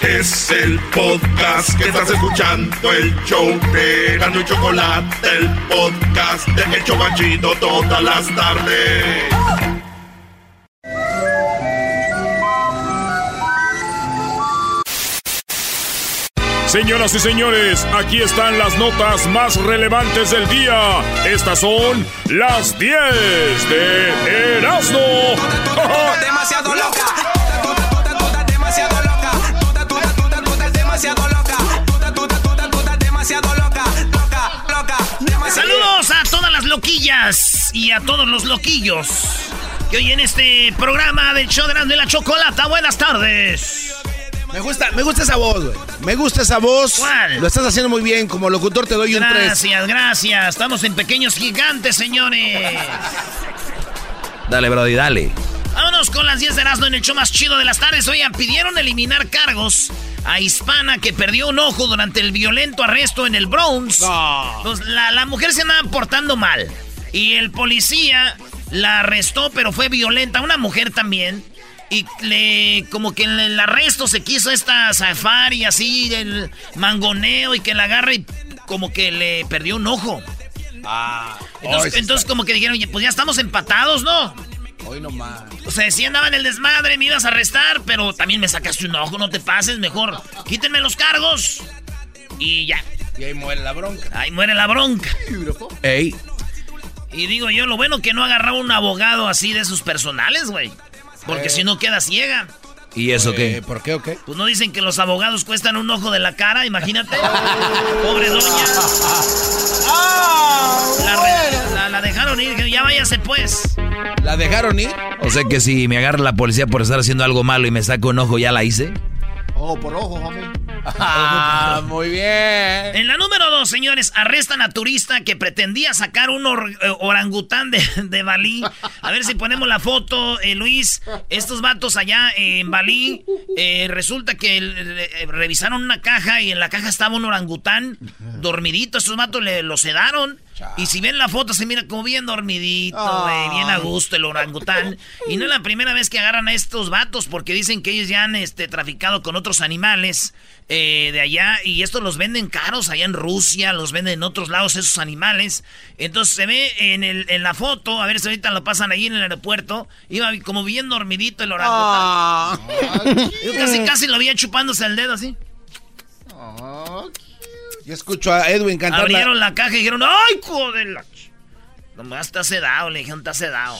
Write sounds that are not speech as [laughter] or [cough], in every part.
Es el podcast que estás escuchando, el show de Gano y Chocolate, el podcast de El Chocachito todas las tardes. Señoras y señores, aquí están las notas más relevantes del día. Estas son las 10 de Erasmo. demasiado loca. Saludos a todas las loquillas y a todos los loquillos que hoy en este programa del show de la, de la chocolata. Buenas tardes. Me gusta, me gusta esa voz, güey. Me gusta esa voz. ¿Cuál? Lo estás haciendo muy bien. Como locutor te doy un 3. Gracias, gracias. Estamos en pequeños gigantes, señores. Dale, Brody, dale. Vámonos con las 10 de Erasmo en el show más chido de las tardes. Oigan, pidieron eliminar cargos a Hispana que perdió un ojo durante el violento arresto en el Bronx. Pues, la, la mujer se andaba portando mal. Y el policía la arrestó, pero fue violenta. Una mujer también. Y le, como que en el arresto se quiso esta safari así, el mangoneo y que la agarre y como que le perdió un ojo. Ah, Entonces, entonces como que dijeron, "Oye, pues ya estamos empatados, ¿no? Hoy nomás. O sea, sí andaba en el desmadre, me ibas a arrestar, pero también me sacaste un ojo, no te pases, mejor quítenme los cargos. Y ya, Y ahí muere la bronca. ahí muere la bronca. Ey, Y digo yo, lo bueno que no agarraba un abogado así de sus personales, güey. Porque Eh. si no queda ciega. ¿Y eso Eh, qué? ¿Por qué o qué? Pues no dicen que los abogados cuestan un ojo de la cara, imagínate. [laughs] Pobre doña. La, re- la- la dejaron ir, ya váyase pues. ¿La dejaron ir? O sea que si me agarra la policía por estar haciendo algo malo y me saca un ojo, ¿ya la hice? Ojo por ojo, homie. Ah, muy bien. En la número dos, señores, arrestan a turista que pretendía sacar un eh, orangután de, de Balí. A ver si ponemos la foto, eh, Luis. Estos vatos allá en Balí, eh, resulta que eh, revisaron una caja y en la caja estaba un orangután dormidito. Estos vatos le, lo sedaron. Y si ven la foto, se mira como bien dormidito, güey, bien a gusto el orangután. Y no es la primera vez que agarran a estos vatos, porque dicen que ellos ya han este, traficado con otros animales eh, de allá. Y estos los venden caros allá en Rusia, los venden en otros lados esos animales. Entonces se ve en, el, en la foto, a ver si ahorita lo pasan ahí en el aeropuerto. Iba como bien dormidito el orangután. Yo casi, casi lo veía chupándose el dedo así. Yo escucho a Edwin cantar. la- Abrieron la caja y dijeron, ¡ay, joder! la ch-". Nomás está sedado, le dijeron, está sedado.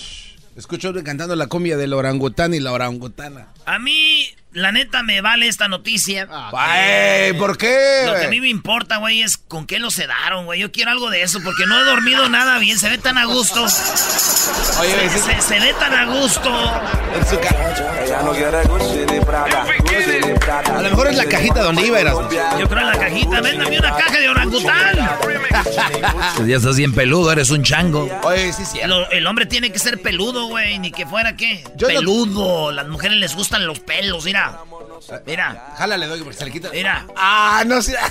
Escucho a Edwin cantando la cumbia del orangután y la orangutana. A mí, la neta, me vale esta noticia. Ay, ¿por qué? Lo que a mí me importa, güey, es con qué lo sedaron, güey. Yo quiero algo de eso, porque no he dormido nada bien. Se ve tan a gusto. Oye, Se, se- se ve tan a gusto. en su ca- A lo mejor es la cajita donde iba, eras. Yo creo en la cajita. Véndame una caja de orangután. Pues ya estás bien peludo, eres un chango. Oye, sí, sí. El, el hombre tiene que ser peludo, güey. Ni que fuera, ¿qué? Yo no- peludo. Las mujeres les gustan los pelos, mira. Mira, Jálale, doy, porque se le quita. mira. Ah, no sé. [laughs]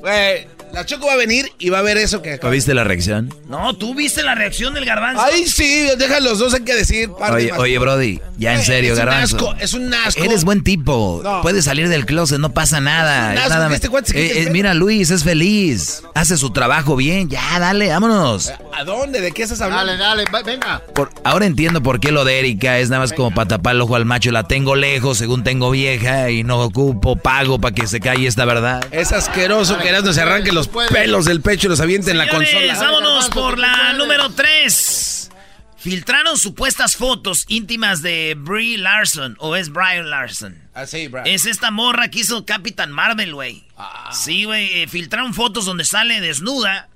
Güey, La Choco va a venir y va a ver eso que... ¿Viste la reacción? No, tú viste la reacción del garbanzo. Ay, sí, deja los dos, hay que decir. Oye, oye, Brody, ya en serio, es garbanzo. Un asco, es un asco. Eres buen tipo. Puedes salir del closet, no pasa nada. Es un asco nada este cuate se quite Eh, eh, mira, Luis, es feliz. Hace su trabajo bien. Ya, dale, vámonos. ¿A dónde? ¿De qué estás hablando? Dale, dale, va- venga. Por- ahora entiendo por qué lo de Erika es nada más como para tapar el ojo al macho. La tengo lejos, según tengo vieja, y no ocupo, pago para que se calle esta verdad. Es asqueroso que Erasmo se arranque los pelos del pecho y los aviente en la consola. vámonos por la número 3. Filtraron supuestas fotos íntimas de Brie Larson, o es Brian Larson. Ah, sí, bro. Es esta morra que hizo Capitán Marvel, güey. Ah. Sí, güey. eh, filtraron fotos donde sale desnuda.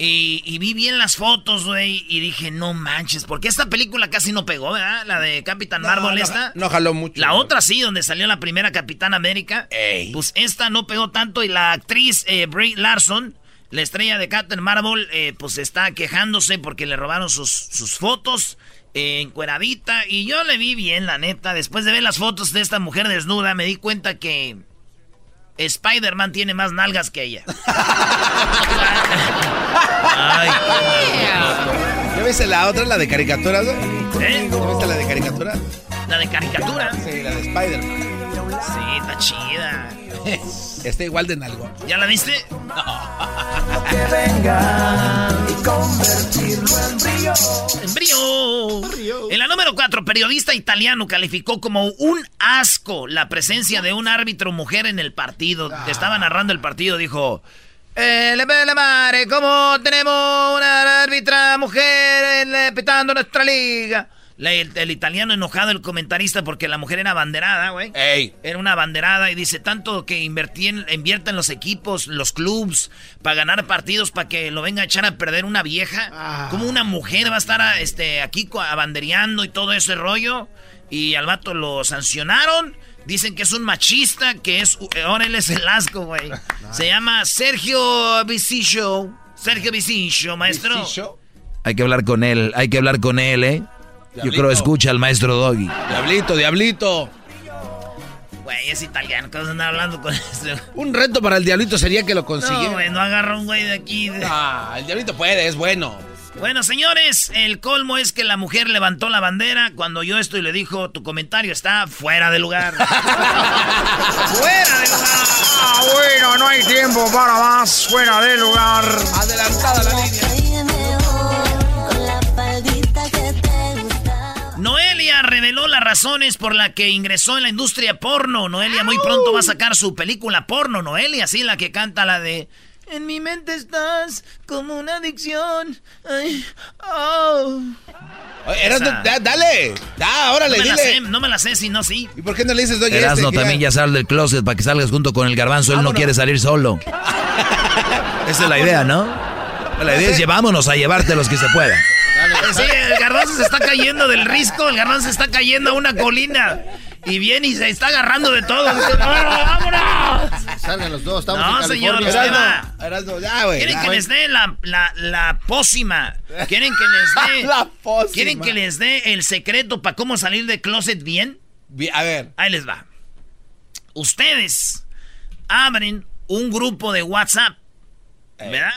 Y, y vi bien las fotos, güey. Y dije, no manches. Porque esta película casi no pegó, ¿verdad? La de Capitán Marvel, no, esta. No jaló mucho. La otra sí, donde salió la primera Capitán América. Ey. Pues esta no pegó tanto. Y la actriz eh, Brie Larson, la estrella de Captain Marvel, eh, pues está quejándose porque le robaron sus, sus fotos. eh, encueradita. Y yo le vi bien, la neta. Después de ver las fotos de esta mujer desnuda, me di cuenta que Spider-Man tiene más nalgas que ella. [laughs] Ay, ¿Ya viste la otra, la de caricaturas? ¿no? ¿Eh? ¿Ya viste la de caricatura? La de caricatura. Sí, la de Spider-Man. Sí, está chida. [laughs] Está igual de nalgón. ¿Ya la viste? En brío. En la número 4, periodista italiano calificó como un asco la presencia de un árbitro mujer en el partido. Que estaba narrando el partido, dijo... Eh, le bella madre, ¿cómo tenemos una árbitra mujer en, eh, pitando nuestra liga? El, el italiano enojado, el comentarista, porque la mujer era abanderada, güey. Ey. Era una banderada y dice tanto que invertí en, invierten los equipos, los clubs, para ganar partidos, para que lo venga a echar a perder una vieja. Como una mujer va a estar a- este, aquí abandereando y todo ese rollo. Y al vato lo sancionaron. Dicen que es un machista, que es... Ahora él es el asco, güey. [laughs] Se llama Sergio Vicicio. Sergio Vicicio, maestro. Hay que hablar con él, hay que hablar con él, ¿eh? Yo creo escucha al maestro Doggy. Diablito, diablito. Güey, es italiano. ¿Qué vas a andar hablando con este? Un reto para el diablito sería que lo No, consiguiera. güey, no agarra un güey de aquí. de- Ah, el diablito puede, es bueno. Bueno, señores, el colmo es que la mujer levantó la bandera cuando yo esto y le dijo, tu comentario está fuera de lugar. [laughs] ¡Fuera de lugar! Ah, bueno, no hay tiempo para más. Fuera de lugar. Adelantada razones por las que ingresó en la industria porno. Noelia muy pronto va a sacar su película porno. Noelia, sí, la que canta la de... En mi mente estás como una adicción. Ay, oh. Da- dale. Da, órale, no, me la sé, no me la sé, si no, sí. ¿Y por qué no le dices, doy Erasmo este? también ya sal del closet para que salgas junto con el garbanzo. Él no quiere salir solo. [laughs] Esa es la idea, ¿no? La idea es llevámonos a llevarte los que se pueda. Sí, el garbanzo se está cayendo del risco, el garbanzo se está cayendo a una colina. Y viene y se está agarrando de todo. Dice, [laughs] ¡Vámonos! Salgan los dos, estamos No, en señor, usted va. Erasmo, ya, güey. ¿Quieren ya. que les dé la, la, la pócima? ¿Quieren que les dé... [laughs] La pócima. ¿Quieren que les dé el secreto para cómo salir de closet bien? Bien, A ver. Ahí les va. Ustedes abren un grupo de WhatsApp, ¿verdad?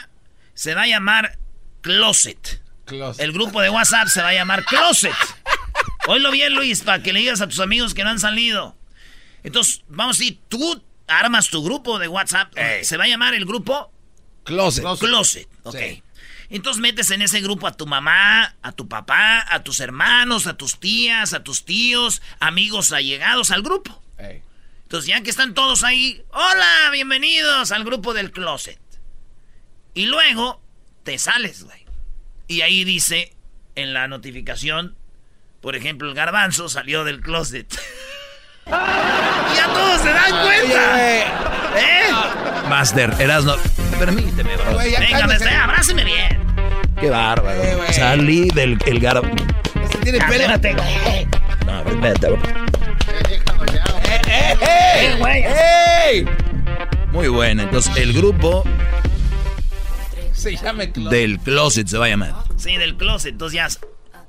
Se va a llamar Closet. Closet. El grupo de WhatsApp se va a llamar Closet. Oílo bien, Luis, para que le digas a tus amigos que no han salido. Entonces, vamos a decir, tú armas tu grupo de WhatsApp. Se va a llamar el grupo Closet. Closet. Ok. Sí. Entonces metes en ese grupo a tu mamá, a tu papá, a tus hermanos, a tus tías, a tus tíos, amigos allegados al grupo. Ey. Entonces ya que están todos ahí, hola, bienvenidos al grupo del closet. Y luego te sales, güey. Y ahí dice en la notificación, por ejemplo, el garbanzo salió del closet. [laughs] y ya todos se dan cuenta. ¿Eh? Master, Erasmo, permíteme, bro. güey, ya Venga, cálmese. me abráceme bien. Qué bárbaro. Eh. Salí del el gar... Este tiene pelo. No, vete, bro. ¡Eh, eh, eh! güey. ¡Ey! Muy bueno, entonces el grupo Se llama Closet. del closet se va a llamar. Sí, del closet. Entonces ya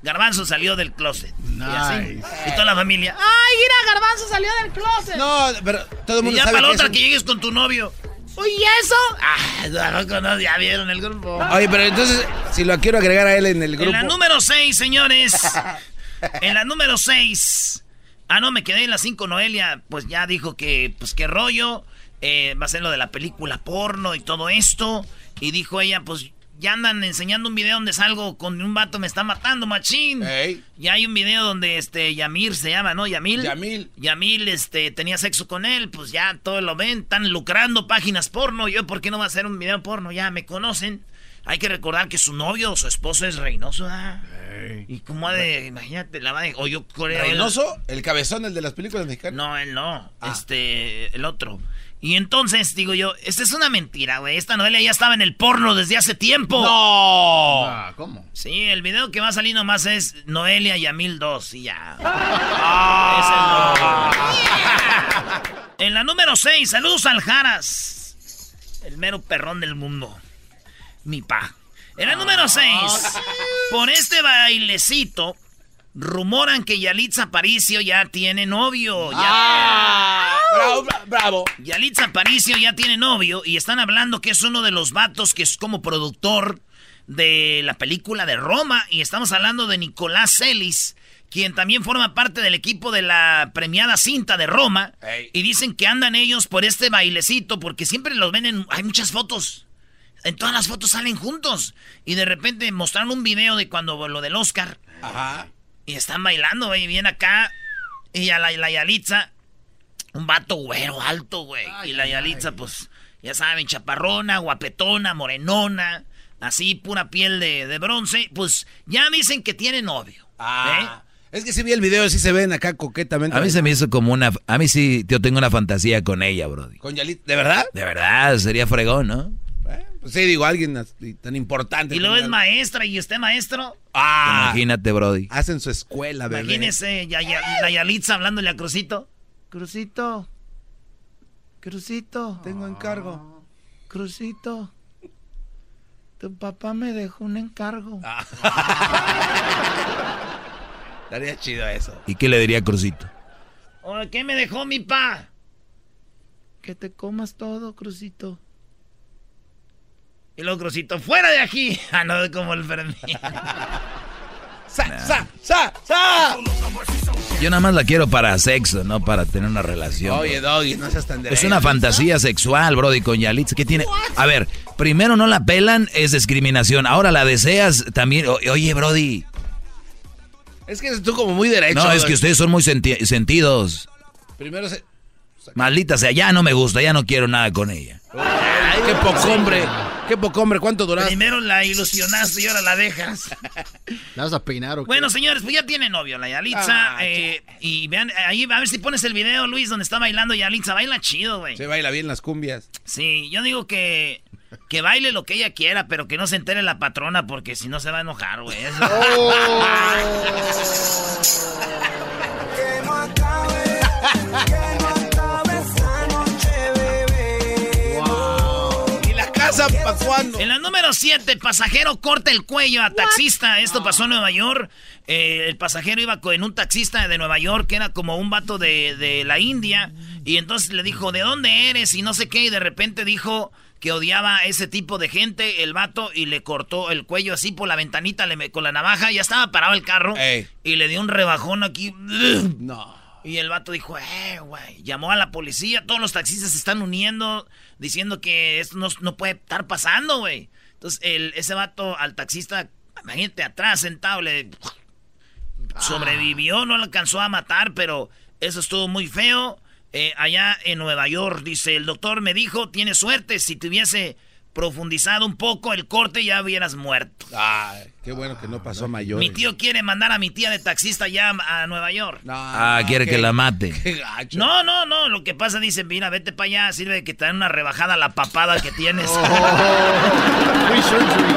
Garbanzo salió del closet. Y, así. Nice. y toda la familia. ¡Ay, mira, Garbanzo salió del closet! No, pero todo el y mundo ya sabe para la que otra es que llegues con tu novio. Oye, ¿eso? Ah, no, ya vieron el grupo. Oye, pero entonces, si lo quiero agregar a él en el grupo. [laughs] En la número 6, señores. en la número 6. Ah, no, me quedé en la 5. Noelia, pues ya dijo que, pues qué rollo. Eh, va a ser lo de la película porno y todo esto. Y dijo ella, pues ya andan enseñando un video donde salgo con un vato me está matando, machín. Ey. Ya hay un video donde este Yamir se llama, ¿no? Yamil. Yamil. Yamil este tenía sexo con él, pues ya todos lo ven, están lucrando páginas porno. Yo, ¿por qué no va a hacer un video porno? Ya me conocen. Hay que recordar que su novio o su esposo es Reynoso, ¿ah? Y cómo ha de, imagínate, la va de, o yo creo- ¿Reynoso? ¿El cabezón, el de las películas mexicanas? No, él no, Ah. este, el otro. Y entonces, digo yo, esta es una mentira, güey. Esta novela ya estaba en el porno desde hace tiempo. ¡No! Ah, ¿cómo? Sí, el video que va a salir nomás es Noelia y Amil 2 y ya. Ah. Es el logo. En la número 6, saludos al Jaras. El mero perrón del mundo. Mi pa. En la número 6, por este bailecito, rumoran que Yalitza Aparicio ya tiene novio. Ya- ¡Ah! ¡Bravo, bra- bravo! Yalitza Aparicio ya tiene novio y están hablando que es uno de los vatos que es como productor de la película de Roma y estamos hablando de Nicolás Celis, quien también forma parte del equipo de la premiada cinta de Roma y dicen que andan ellos por este bailecito porque siempre los ven en hay muchas fotos. En todas las fotos salen juntos y de repente mostraron un video de cuando lo del Oscar Ajá. Y están bailando, güey, bien acá. Y a la, la Yalitza, un vato güero alto, güey. Y la Yalitza, pues, ya saben, chaparrona, guapetona, morenona, así, pura piel de, de bronce. Pues ya dicen que tiene novio. Ah. Es que si vi el video, sí se ven acá coquetamente. A mí se me hizo como una... A mí sí, yo tengo una fantasía con ella, brody. Con Yalit. ¿De verdad? De verdad, sería fregón, ¿no? Pues sí, digo, alguien así tan importante. Y luego es maestra y usted maestro. Ah, Imagínate, brody. hacen su escuela, bebé. Imagínese ya, ya- la Yalitza hablándole a Crucito. Crucito. Crucito. Tengo encargo. Crucito. Tu papá me dejó un encargo. [laughs] Estaría chido eso. ¿Y qué le diría a Crucito? Oye, ¿Qué me dejó mi pa? Que te comas todo, Crucito. Y luego, Crucito, fuera de aquí. [laughs] Ah, no, como el Fermín. [laughs] ¡Sa, sa, sa, sa! Yo nada más la quiero para sexo, no para tener una relación. Oye, Doggy, no seas tan Es derecho. una fantasía sexual, Brody, con Yalitza. ¿Qué tiene? A ver, primero no la pelan, es discriminación. Ahora la deseas también. O- oye, Brody. Es que tú como muy derecho. No, es Doggy. que ustedes son muy senti- sentidos. Primero se... Maldita sea, ya no me gusta, ya no quiero nada con ella. Ay, qué poco hombre. Qué poco hombre. ¿Cuánto duraste? Primero la ilusionaste y ahora la dejas. [laughs] ¿La vas a peinar o qué? Bueno, señores, pues ya tiene novio la Yalitza. Ah, eh, y vean, ahí a ver si pones el video, Luis, donde está bailando Yalitza. Baila chido, güey. Se baila bien las cumbias. Sí, yo digo que, que baile lo que ella quiera, pero que no se entere la patrona, porque si no se va a enojar, güey. Eso- [laughs] [laughs] casa para cuándo? En la número 7, pasajero corta el cuello a taxista. Esto pasó en Nueva York. Eh, el pasajero iba co- en un taxista de Nueva York que era como un vato de, de la India. Y entonces le dijo, ¿de dónde eres? Y no sé qué. Y de repente dijo que odiaba a ese tipo de gente, el vato, y le cortó el cuello así por la ventanita le con la navaja. Ya estaba parado el carro. Ey. Y le dio un rebajón aquí. No. Y el vato dijo, eh, güey, llamó a la policía, todos los taxistas se están uniendo, diciendo que esto no, no puede estar pasando, güey. Entonces, el, ese vato al taxista, imagínate, atrás sentado, le sobrevivió, no lo alcanzó a matar, pero eso estuvo muy feo. Eh, allá en Nueva York, dice, el doctor me dijo, tienes suerte, si te hubiese profundizado un poco el corte ya hubieras muerto. Ay, qué bueno que no pasó a mayor. Mi tío quiere mandar a mi tía de taxista ya a Nueva York. Ah, quiere que la mate. [laughs] Qué gacho. No, no, no. Lo que pasa, dice, mira, vete para allá. Sirve de que te dan una rebajada a la papada que tienes. [laughs] Surgery.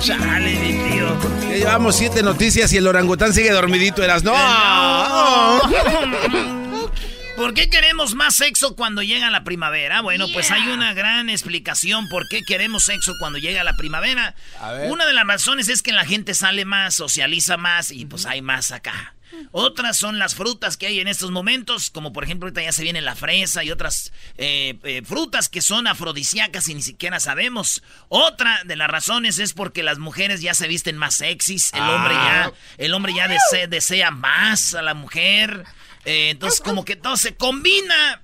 Chale, mi tío. Ya llevamos siete noticias y el orangután sigue dormidito. Eras no. [laughs] ¿Por qué queremos más sexo cuando llega la primavera? Bueno, pues hay una gran explicación por qué queremos sexo cuando llega la primavera. A ver. Una de las razones es que la gente sale más, socializa más y pues hay más acá. Otras son las frutas que hay en estos momentos, como por ejemplo ahorita ya se viene la fresa y otras eh, eh, frutas que son afrodisíacas y ni siquiera sabemos. Otra de las razones es porque las mujeres ya se visten más sexys, el hombre ya, el hombre ya dese- desea más a la mujer. Eh, entonces como que todo se combina.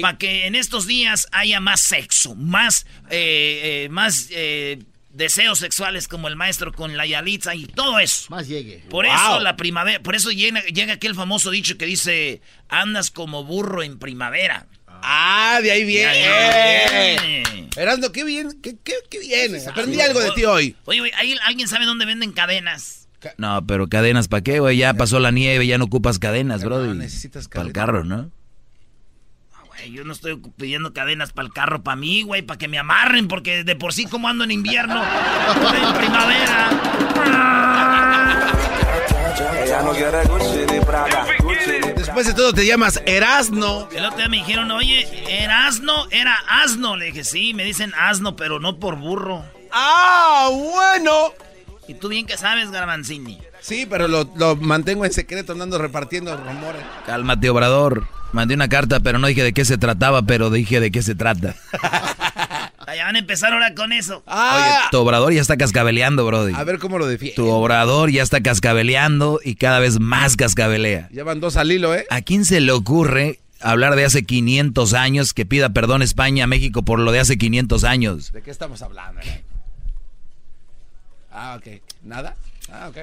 Para que en estos días haya más sexo, más, eh, eh, más eh, deseos sexuales como el maestro con la Yalitza y todo eso. Más llegue. Por eso la primavera, por eso llega, llega aquel famoso dicho que dice, andas como burro en primavera. Ah, de ahí viene. Erasmo, qué bien, qué, qué, qué bien. Aprendí algo de ti hoy. Oye, ¿ahí ¿alguien sabe dónde venden cadenas? No, pero cadenas, ¿para qué, güey? Ya pasó la nieve, ya no ocupas cadenas, bro. no necesitas Para el cadenas. carro, ¿no? Güey, yo no estoy pidiendo cadenas para el carro, para mí, güey, para que me amarren, porque de por sí como ando en invierno, en primavera. No Después de todo te llamas Erasno. El otro día me dijeron, oye, ¿era asno? Era asno. Le dije, sí, me dicen asno, pero no por burro. Ah, bueno. Y tú bien que sabes, Garbanzini. Sí, pero lo, lo mantengo en secreto, andando repartiendo rumores. Cálmate, Obrador. Mandé una carta, pero no dije de qué se trataba, pero dije de qué se trata. [laughs] Allá van a empezar ahora con eso. Oye, tu Obrador ya está cascabeleando, Brody. Ah. A ver cómo lo defiende. Tu Obrador ya está cascabeleando y cada vez más cascabelea. Ya van dos al hilo, ¿eh? ¿A quién se le ocurre hablar de hace 500 años que pida perdón España a México por lo de hace 500 años? ¿De qué estamos hablando? eh? Ah, ok. ¿Nada? Ah, ok.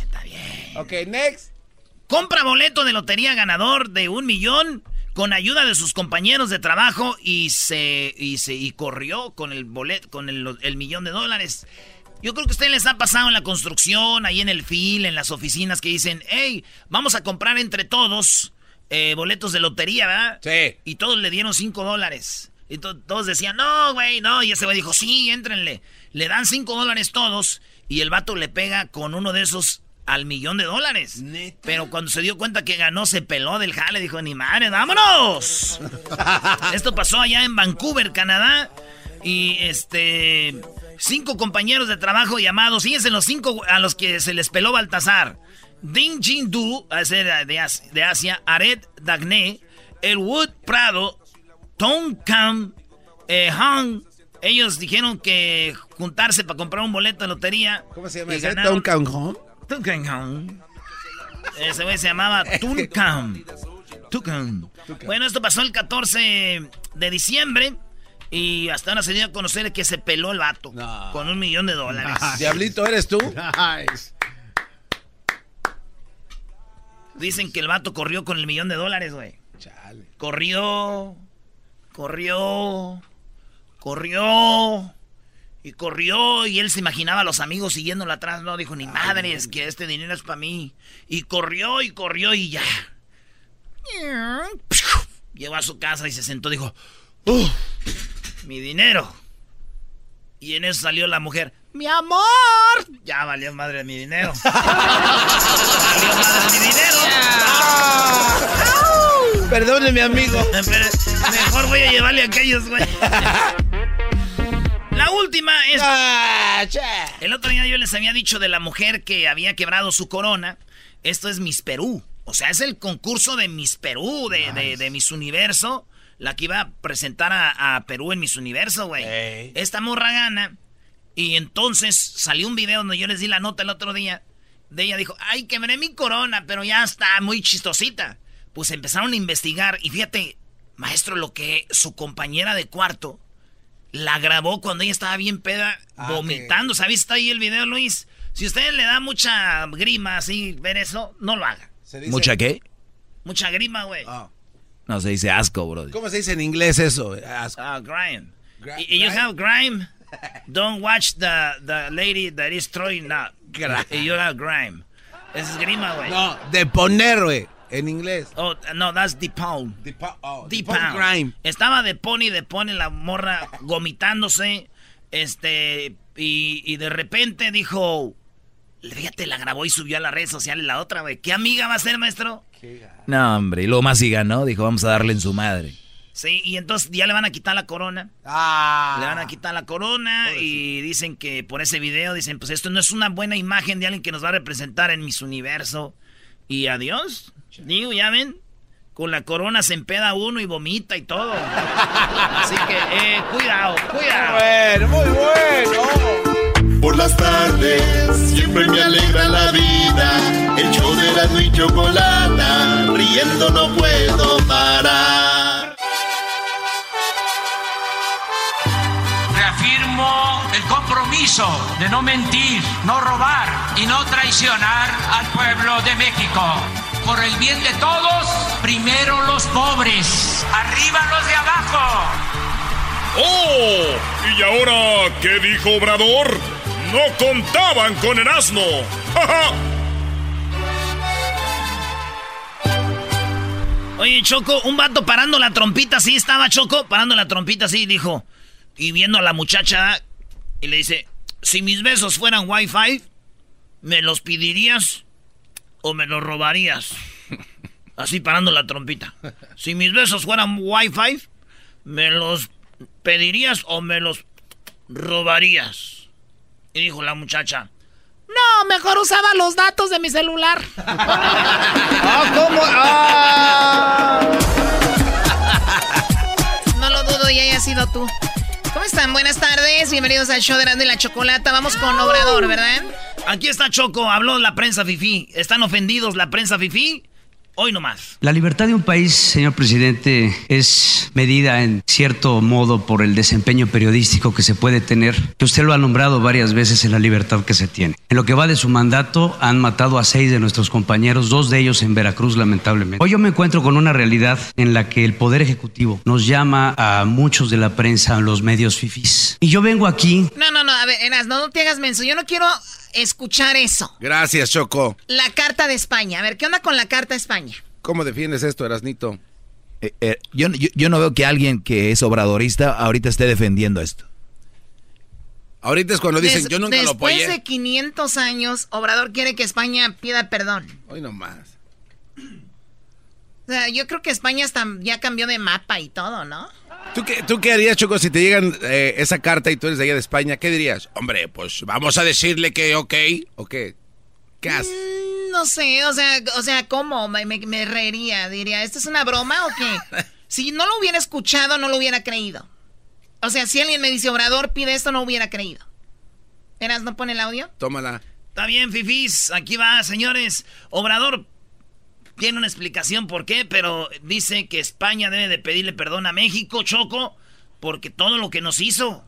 Está bien. Ok, next. Compra boleto de lotería ganador de un millón con ayuda de sus compañeros de trabajo y se y se y corrió con el boleto con el, el millón de dólares. Yo creo que a ustedes les ha pasado en la construcción, ahí en el fil, en las oficinas que dicen, hey, vamos a comprar entre todos eh, boletos de lotería, ¿verdad? Sí. Y todos le dieron cinco dólares. Y to- todos decían, no, güey, no. Y ese güey dijo, sí, éntrenle. Le dan cinco dólares todos y el vato le pega con uno de esos al millón de dólares. Pero cuando se dio cuenta que ganó, se peló del jale. Dijo, ni madre, vámonos. [laughs] Esto pasó allá en Vancouver, Canadá. Y este. Cinco compañeros de trabajo llamados. Fíjense los cinco a los que se les peló Baltasar. Ding Jin Du, a ser de, As- de Asia. Aret Dagne. Elwood Prado. Tom Cam. Eh, Han. Ellos dijeron que juntarse para comprar un boleto de lotería. ¿Cómo se llama ese? Canjon. Tuncanham. Ese güey se llamaba Tuncam. Tuncam. Bueno, esto pasó el 14 de diciembre. Y hasta ahora se dio a conocer que se peló el vato. Con un millón de dólares. Diablito, ¿eres tú? Dicen que el vato corrió con el millón de dólares, güey. Corrió. Corrió. Corrió. Y corrió. Y él se imaginaba a los amigos siguiéndolo atrás. No, dijo, ni madres, que este dinero es para mí. Y corrió y corrió y ya. Llegó a su casa y se sentó. Dijo, "Uf, mi dinero. Y en eso salió la mujer. Mi amor. Ya valió madre mi dinero. [laughs] valió madre mi dinero. Perdóneme, amigo. Pero mejor voy a llevarle a aquellos, güey. [laughs] La última es. El otro día yo les había dicho de la mujer que había quebrado su corona. Esto es Miss Perú. O sea, es el concurso de Miss Perú, de, de- de Miss Universo. La que iba a presentar a, a Perú en Miss Universo, güey. Esta morra gana. Y entonces salió un video donde yo les di la nota el otro día. De ella dijo, ay, quebré mi corona, pero ya está muy chistosita. Pues empezaron a investigar y fíjate, maestro, lo que su compañera de cuarto la grabó cuando ella estaba bien peda, Ah, vomitando. ¿Sabes? Está ahí el video, Luis. Si a usted le da mucha grima así ver eso, no lo haga. ¿Mucha qué? Mucha grima, güey. No, se dice asco, bro. ¿Cómo se dice en inglés eso? Asco. Ah, grime. Gra- you grime? have grime. Don't watch the, the lady that is throwing up. Y you have grime. Esa es grima, güey. No, de poner, güey. En inglés. Oh, no, that's the pound. De pa- oh, The de pon pound. grime. Estaba de pony, de pony la morra vomitándose. Este. Y, y de repente dijo. Fíjate, la grabó y subió a las redes sociales la otra, güey. ¿Qué amiga va a ser, maestro? No, hombre, y luego más y ganó, dijo, vamos a darle en su madre. Sí, y entonces ya le van a quitar la corona. Ah. Le van a quitar la corona y dicen que por ese video, dicen, pues esto no es una buena imagen de alguien que nos va a representar en Miss Universo. Y adiós. Digo, ya ven, con la corona se empeda uno y vomita y todo. Así que, eh, cuidado, cuidado. Bueno, muy bueno. Por las tardes siempre me alegra la vida. El show de la y chocolata, riendo no puedo parar. Reafirmo el compromiso de no mentir, no robar y no traicionar al pueblo de México. Por el bien de todos, primero los pobres, arriba los de abajo. ¡Oh! ¿Y ahora qué dijo Obrador? No contaban con el asno. ¡Ja, ja! Oye, Choco, un vato parando la trompita, así estaba Choco, parando la trompita así, dijo, y viendo a la muchacha, y le dice, si mis besos fueran wifi, ¿me los pedirías o me los robarías? Así parando la trompita. Si mis besos fueran wifi, ¿me los pedirías o me los robarías? Y dijo la muchacha, no, mejor usaba los datos de mi celular. [laughs] Ah, ¿cómo? Ah. No lo dudo y haya sido tú. ¿Cómo están? Buenas tardes, bienvenidos al show de y la Chocolata. Vamos con Obrador, ¿verdad? Aquí está Choco, habló la prensa fifí. ¿Están ofendidos la prensa fifí? Hoy nomás. La libertad de un país, señor presidente, es medida en cierto modo por el desempeño periodístico que se puede tener, que usted lo ha nombrado varias veces en la libertad que se tiene. En lo que va de su mandato, han matado a seis de nuestros compañeros, dos de ellos en Veracruz, lamentablemente. Hoy yo me encuentro con una realidad en la que el Poder Ejecutivo nos llama a muchos de la prensa, a los medios fifís. Y yo vengo aquí No, no, no, a ver, Eras, no, no te hagas menso. Yo no quiero escuchar eso. Gracias, Choco. La carta de España. A ver, ¿qué onda con la carta de España? ¿Cómo defiendes esto, Erasnito? Eh, eh, yo, yo- yo no veo que alguien que es obradorista ahorita esté defendiendo esto. Ahorita es cuando dicen, Des- yo nunca lo Después apoyé. de 500 años, Obrador quiere que España pida perdón. Hoy nomás. O sea, yo creo que España hasta ya cambió de mapa y todo, ¿no? ¿Tú qué, ¿Tú qué harías, Choco, si te llegan eh, esa carta y tú eres de allá de España? ¿Qué dirías? Hombre, pues vamos a decirle que ok, ¿o qué? ¿Qué haces? Mm, No sé, o sea, o sea, ¿cómo? Me, me- me reiría, diría, ¿esto es una broma o qué? [laughs] Si no lo hubiera escuchado, no lo hubiera creído. O sea, si alguien me dice, Obrador pide esto, no hubiera creído. ¿Eras, no pone el audio? Tómala. Está bien, fifís, aquí va, señores. Obrador tiene una explicación por qué, pero dice que España debe de pedirle perdón a México, Choco, porque todo lo que nos hizo.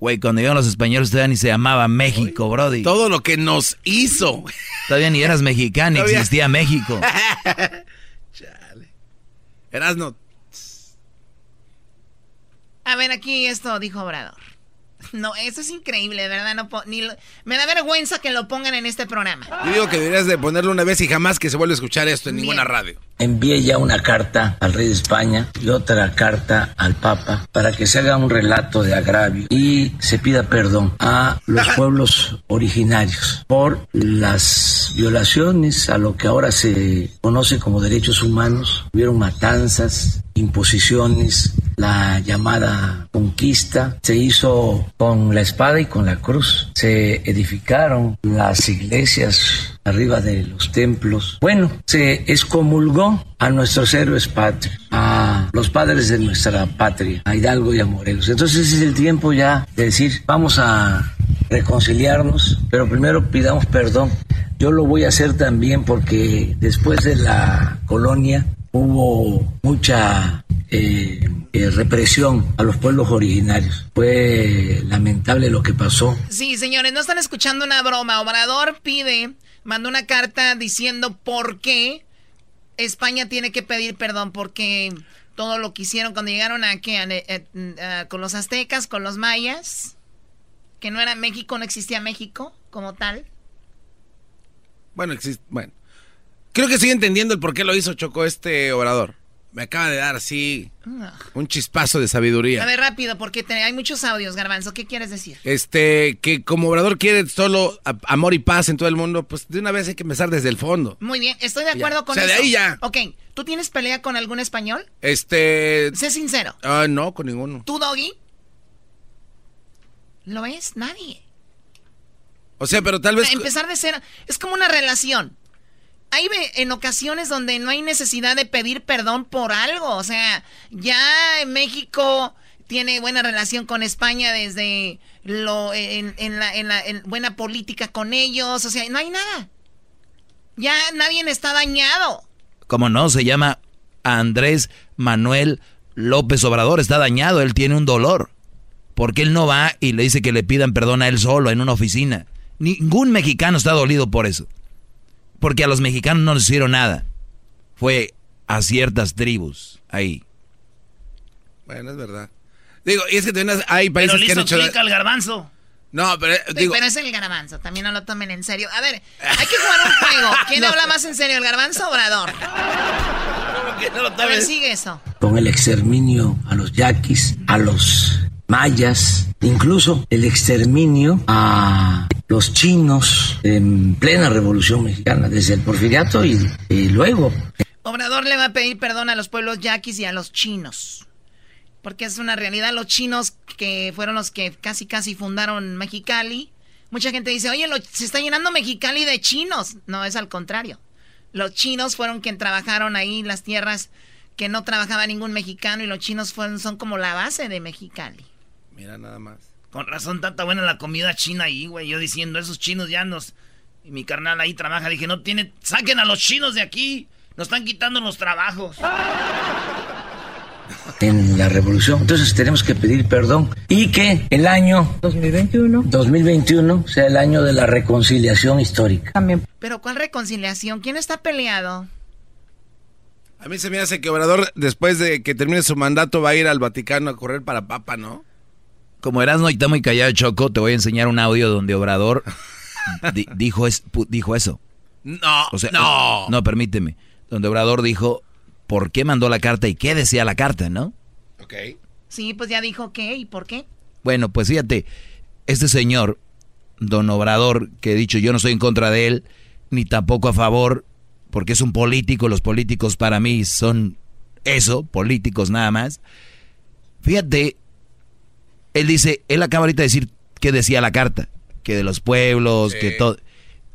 Güey, cuando llegaron los españoles todavía ni se llamaba México, Brody. Todo lo que nos hizo. Todavía ni eras mexicano, Todavía- existía México. [laughs] Erasno, A ver, aquí esto dijo Obrador. No, eso es increíble, de verdad. No ni lo- me da vergüenza que lo pongan en este programa. yo digo que deberías de ponerlo una vez y jamás que se vuelva a escuchar esto en ninguna radio. Envié ya una carta al rey de España y otra carta al Papa para que se haga un relato de agravio y se pida perdón a los [laughs] pueblos originarios por las violaciones a lo que ahora se conoce como derechos humanos. Hubieron matanzas, imposiciones, la llamada conquista se hizo con la espada y con la cruz. Se edificaron las iglesias arriba de los templos. Bueno, se excomulgó a nuestros héroes patrios, a los padres de nuestra patria, a Hidalgo y a Morelos. Entonces es el tiempo ya de decir, vamos a reconciliarnos, pero primero pidamos perdón. Yo lo voy a hacer también porque después de la colonia hubo mucha eh, eh, represión a los pueblos originarios. Fue lamentable lo que pasó. Sí, señores, no están escuchando una broma. Obrador pide, mandó una carta diciendo por qué España tiene que pedir perdón, porque todo lo que hicieron cuando llegaron a, ¿qué? A- a- a- con los aztecas, con los mayas, que no era México, no existía México como tal. Bueno, existe. Bueno. Creo que sigue entendiendo el por qué lo hizo Choco este orador. Me acaba de dar así un chispazo de sabiduría. A ver, rápido, porque te- hay muchos audios, Garbanzo. ¿Qué quieres decir? Este, que como Obrador quiere solo a- amor y paz en todo el mundo, pues de una vez hay que empezar desde el fondo. Muy bien, estoy de acuerdo Ya. con O sea, de eso. ahí ya. Ok, ¿tú tienes pelea con algún español? Este. Sé sincero. Ah, no, con ninguno. ¿Tú, Doggy? ¿Lo ves? Nadie. O sea, pero tal vez. Empezar de cero. Es como una relación. Hay en ocasiones donde no hay necesidad de pedir perdón por algo. O sea, ya México tiene buena relación con España desde lo en, la, en la- en buena política con ellos. O sea, no hay nada. Ya nadie está dañado. ¿Cómo no? Se llama Andrés Manuel López Obrador. Está dañado, él tiene un dolor. Porque él no va y le dice que le pidan perdón a él solo en una oficina. Ningún mexicano está dolido por eso. Porque a los mexicanos no les hicieron nada. Fue a ciertas tribus ahí. Bueno, es verdad. Digo, y es que también hay países Pero le que han hizo hecho. clic al garbanzo. No, pero digo. Pero es el garbanzo, también no lo tomen en serio. A ver, [laughs] hay que jugar un juego. ¿Quién habla más en serio, el garbanzo o Obrador? A ver, sigue eso. con el exterminio a los yaquis, a los mayas, incluso el exterminio a los chinos en plena revolución mexicana, desde el porfiriato y, y luego. Obrador le va a pedir perdón a los pueblos yaquis y a los chinos. Porque es una realidad, los chinos que fueron los que casi casi fundaron Mexicali. Mucha gente dice, oye, lo- se está llenando Mexicali de chinos. No, es al contrario. Los chinos fueron quien trabajaron ahí las tierras que no trabajaba ningún mexicano y los chinos fueron, son como la base de Mexicali. Mira nada más. Con razón, tanta buena la comida china ahí, güey. Yo diciendo, esos chinos ya nos. Y mi carnal ahí trabaja. Dije, no tiene. Saquen a los chinos de aquí. Nos están quitando los trabajos. [laughs] en la revolución. Entonces tenemos que pedir perdón y que el año 2021, 2021 sea el año de la reconciliación histórica. Pero ¿cuál reconciliación? ¿Quién está peleado? A mí se me hace que Obrador, después de que termine su mandato, va a ir al Vaticano a correr para Papa, ¿no? Como Erasmo y está muy callado, Choco, te voy a enseñar un audio donde Obrador di- dijo, es- pu- dijo eso. No, O sea, no. No, permíteme. Donde Obrador dijo por qué mandó la carta y qué decía la carta, ¿no? Ok. Sí, pues ya dijo qué y por qué. Bueno, pues fíjate, este señor, don Obrador, que he dicho yo no estoy en contra de él, ni tampoco a favor, porque es un político, los políticos para mí son eso, políticos nada más. Fíjate, él dice, él acaba ahorita de decir que decía la carta, que de los pueblos, que todo.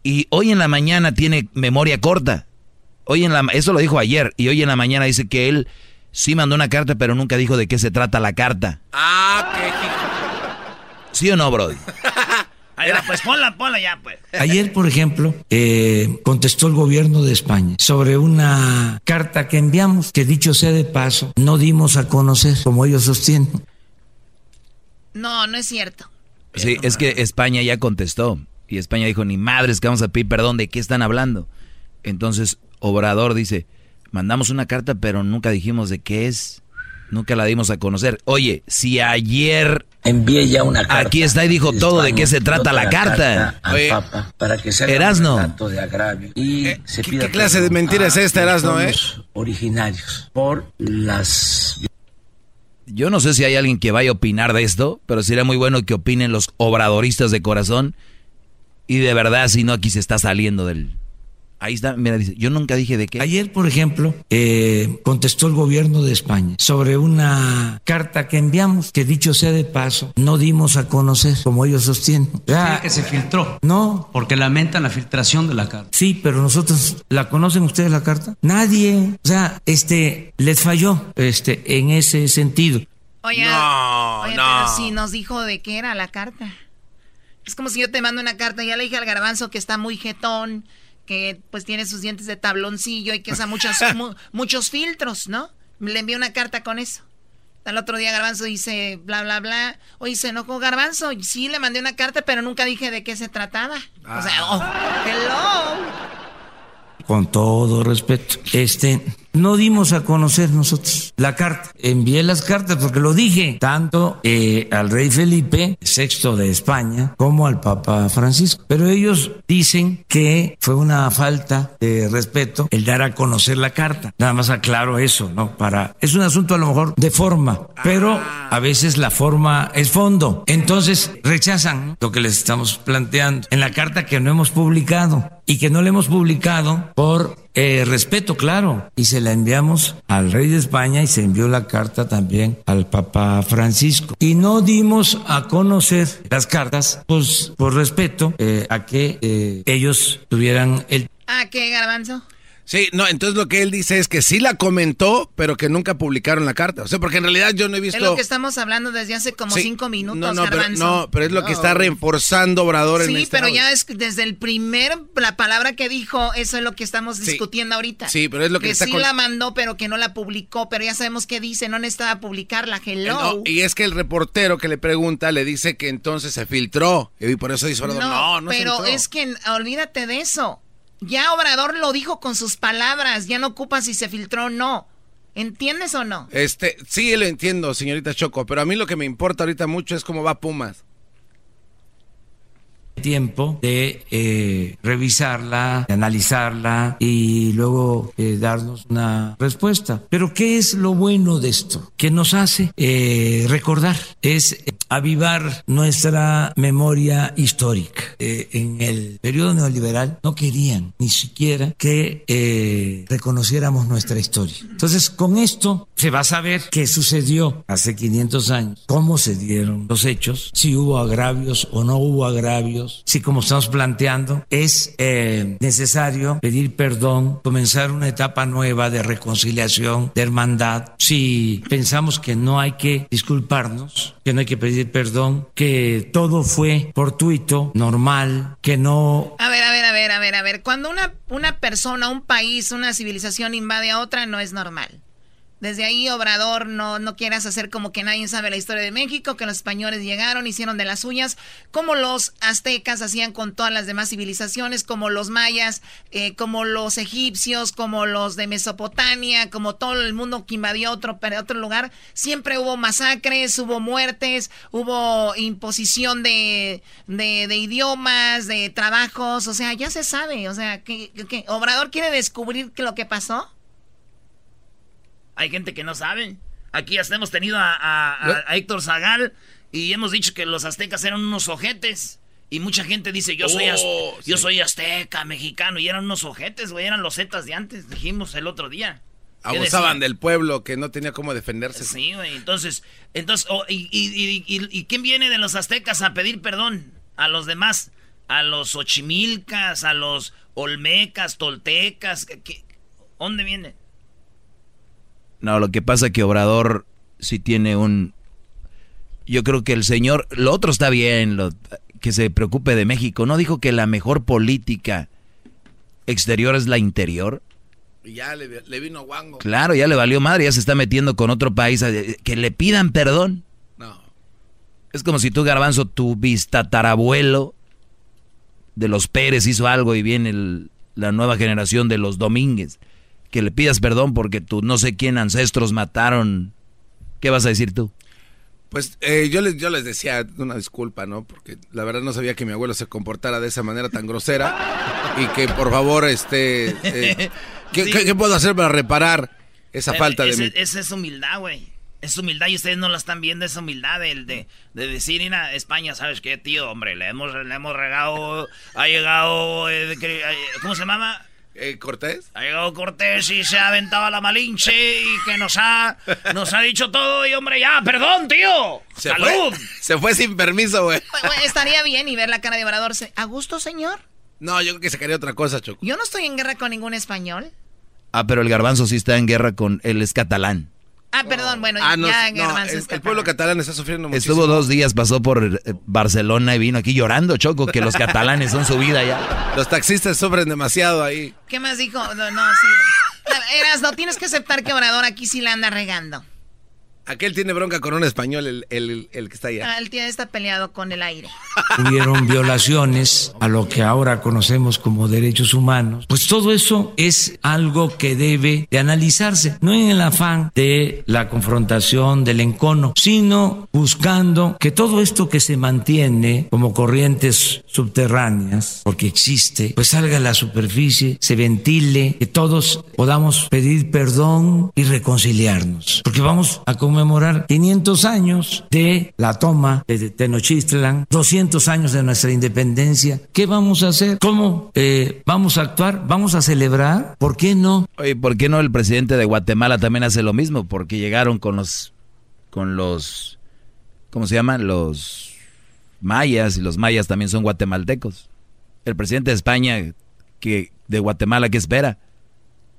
Y hoy en la mañana tiene memoria corta. Hoy en la eso lo dijo ayer y hoy en la mañana dice que él sí mandó una carta, pero nunca dijo de qué se trata la carta. Ah, qué ¿Sí o no, Brody? [laughs] Va, pues ponla, ponla ya, pues. Ayer, por ejemplo, eh, contestó el gobierno de España sobre una carta que enviamos, que dicho sea de paso, no dimos a conocer, como ellos sostienen. No, no es cierto. Sí, es que España ya contestó. Y España dijo, ni madres que vamos a pedir perdón, ¿de qué están hablando? Entonces, Obrador dice, mandamos una carta, pero nunca dijimos de qué es. Nunca la dimos a conocer. Oye, si ayer... Envié ya una carta. Aquí está y dijo todo de qué se trata la carta. al Oye, Papa para que se haga Erasno. relato de agravio y se pida qué clase de mentira es esta, Erasno, eh? originarios por las Yo no sé si hay alguien que vaya a opinar de esto, pero sería muy bueno que opinen los obradoristas de corazón. Y de verdad, si no, aquí se está saliendo del... Ahí está, mira, dice, yo nunca dije de qué. Ayer, por ejemplo, eh, contestó el gobierno de España sobre una carta que enviamos, que dicho sea de paso, no dimos a conocer, como ellos sostienen. Ya- que se filtró. No. Porque lamentan la filtración de la carta. Sí, pero nosotros, ¿la conocen ustedes la carta? Nadie. O sea, este, les falló, este, en ese sentido. Oye, No, oye, no. pero si nos dijo de qué era la carta. Es como si yo te mando una carta, ya le dije al garbanzo que está muy jetón, que pues tiene sus dientes de tabloncillo y que usa muchos, [laughs] mu- muchos filtros, ¿no? Le envié una carta con eso. Al otro día Garbanzo dice bla, bla, bla. Oye, se enojó Garbanzo. Sí, le mandé una carta, pero nunca dije de qué se trataba. O sea, oh, hello. Con todo respeto. Este, no dimos a conocer nosotros la carta. Envié las cartas porque lo dije tanto eh, al rey Felipe VI de España como al Papa Francisco. Pero ellos dicen que fue una falta de respeto el dar a conocer la carta. Nada más aclaro eso, ¿no? Para es un asunto a lo mejor de forma, pero a veces la forma es fondo. Entonces rechazan lo que les estamos planteando en la carta que no hemos publicado y que no le hemos publicado por eh, respeto, claro. Y se la enviamos al rey de España y se envió la carta también al Papa Francisco. Y no dimos a conocer las cartas pues, por respeto eh, a que eh, ellos tuvieran el... ¿A qué, Garbanzo? Sí, no, entonces lo que él dice es que sí la comentó, pero que nunca publicaron la carta. O sea, porque en realidad yo no he visto... Es lo que estamos hablando desde hace como Sí. cinco minutos, No, no, pero, no, es lo que está reforzando Obrador en Sí, este pero audio. ya es que desde el primer, la palabra que dijo, eso es lo que estamos Sí. discutiendo ahorita. Sí, pero es lo que está sí con- la mandó, pero que no la publicó, pero ya sabemos qué dice, no necesitaba publicarla, hello. No, y es que el reportero que le pregunta le dice que entonces se filtró. Y por eso dice Obrador, no, no, se pero filtró. es que olvídate de eso. Ya Obrador lo dijo con sus palabras, ya no ocupa si se filtró o no. ¿Entiendes o no? Este, sí lo entiendo, señorita Choco, pero a mí lo que me importa ahorita mucho es cómo va Pumas. tiempo de eh, revisarla, de analizarla y luego eh, darnos una respuesta. Pero ¿qué es lo bueno de esto? Que nos hace eh, recordar, es avivar nuestra memoria histórica. Eh, en el periodo neoliberal no querían ni siquiera que eh, reconociéramos nuestra historia. Entonces, con esto se va a saber qué sucedió hace 500 años, cómo se dieron los hechos, si hubo agravios o no hubo agravios, si como estamos planteando es eh, necesario pedir perdón, comenzar una etapa nueva de reconciliación, de hermandad, si pensamos que no hay que disculparnos, que no hay que pedir perdón, que todo fue fortuito, normal, que no A ver, a ver, a ver, a ver, a ver. Cuando una, una persona, un país, una civilización invade a otra, no es normal. Desde ahí, Obrador, no, no quieras hacer como que nadie sabe la historia de México, que los españoles llegaron, hicieron de las suyas, como los aztecas hacían con todas las demás civilizaciones, como los mayas, eh, como los egipcios, como los de Mesopotamia, como todo el mundo que invadió otro, otro lugar. Siempre hubo masacres, hubo muertes, hubo imposición de, de, idiomas, de trabajos, o sea, ya se sabe, o sea, que, que Obrador quiere descubrir lo que pasó. Hay gente que no sabe. Aquí hasta hemos tenido a, a- a- a Héctor Zagal y hemos dicho que los aztecas eran unos ojetes. Y mucha gente dice, yo soy, Oh, yo soy azteca, mexicano. Y eran unos ojetes, güey. Eran los zetas de antes, dijimos el otro día. ¿Qué Abusaban del pueblo que no tenía cómo defenderse. Sí, güey. Entonces, entonces oh, y, y, y- y- y quién viene de los aztecas a pedir perdón? A los demás. A los ochimilcas, a los olmecas, toltecas. ¿qué- qué? ¿Dónde viene? No, lo que pasa que Obrador sí tiene un... Yo creo que el señor, lo otro está bien, lo, que se preocupe de México. ¿No dijo que la mejor política exterior es la interior? Y ya le, le vino guango. Claro, ya le valió madre, ya se está metiendo con otro país. Que le pidan perdón. No. Es como si tú, Garbanzo, tu bistatarabuelo de los Pérez hizo algo y viene el- la nueva generación de los Domínguez. Que le pidas perdón porque tu no sé quién ancestros mataron. ¿Qué vas a decir tú? Pues eh, yo, les, yo les decía una disculpa, ¿no? Porque la verdad no sabía que mi abuelo se comportara de esa manera tan grosera. [laughs] y que por favor, este... eh, ¿qué, Sí. qué- qué puedo hacer para reparar esa falta de mi... Esa es humildad, güey. Es humildad y ustedes no la están viendo, esa humildad del de, de decir, mira, España, ¿sabes qué, tío? Hombre, le hemos, le hemos regado, ha llegado, eh, de eh, ¿cómo se llama? Eh, ¿Cortés? Ha llegado Cortés y se ha aventado a la Malinche y que nos ha, nos ha dicho todo y, hombre, ya, perdón, tío. Se ¡Salud! Fue, se fue sin permiso, güey. Bueno, estaría bien y ver la cara de Obrador. ¿A gusto, señor? No, yo creo que se quería otra cosa, Choco. Yo no estoy en guerra con ningún español. Ah, pero el garbanzo sí está en guerra con... Él es catalán. Ah, perdón, bueno, Ah, no, ya no, el, está el pueblo catalán está sufriendo muchísimo. Estuvo dos días, pasó por eh, Barcelona y vino aquí llorando, Choco, que los catalanes son su vida ya. Los taxistas sufren demasiado ahí. ¿Qué más dijo? No, no, sí. Eras, no tienes que aceptar que Obrador aquí sí la anda regando. Aquel tiene bronca con un español, el, el- el que está allá. Ah, el tío está peleado con el aire. hubieron violaciones a lo que ahora conocemos como derechos humanos, pues todo eso es algo que debe de analizarse, no en el afán de la confrontación, del encono, sino buscando que todo esto que se mantiene como corrientes subterráneas, porque existe, pues salga a la superficie, se ventile, que todos podamos pedir perdón y reconciliarnos, porque vamos a conmemorar 500 años de la toma de Tenochtitlan, 200 años de nuestra independencia. ¿Qué vamos a hacer? ¿Cómo eh, vamos a actuar? ¿Vamos a celebrar? ¿Por qué no? Oye, ¿por qué no el presidente de Guatemala también hace lo mismo? Porque llegaron con los, con los, ¿cómo se llaman? Los mayas y los mayas también son guatemaltecos. El presidente de España, que de Guatemala, ¿qué espera?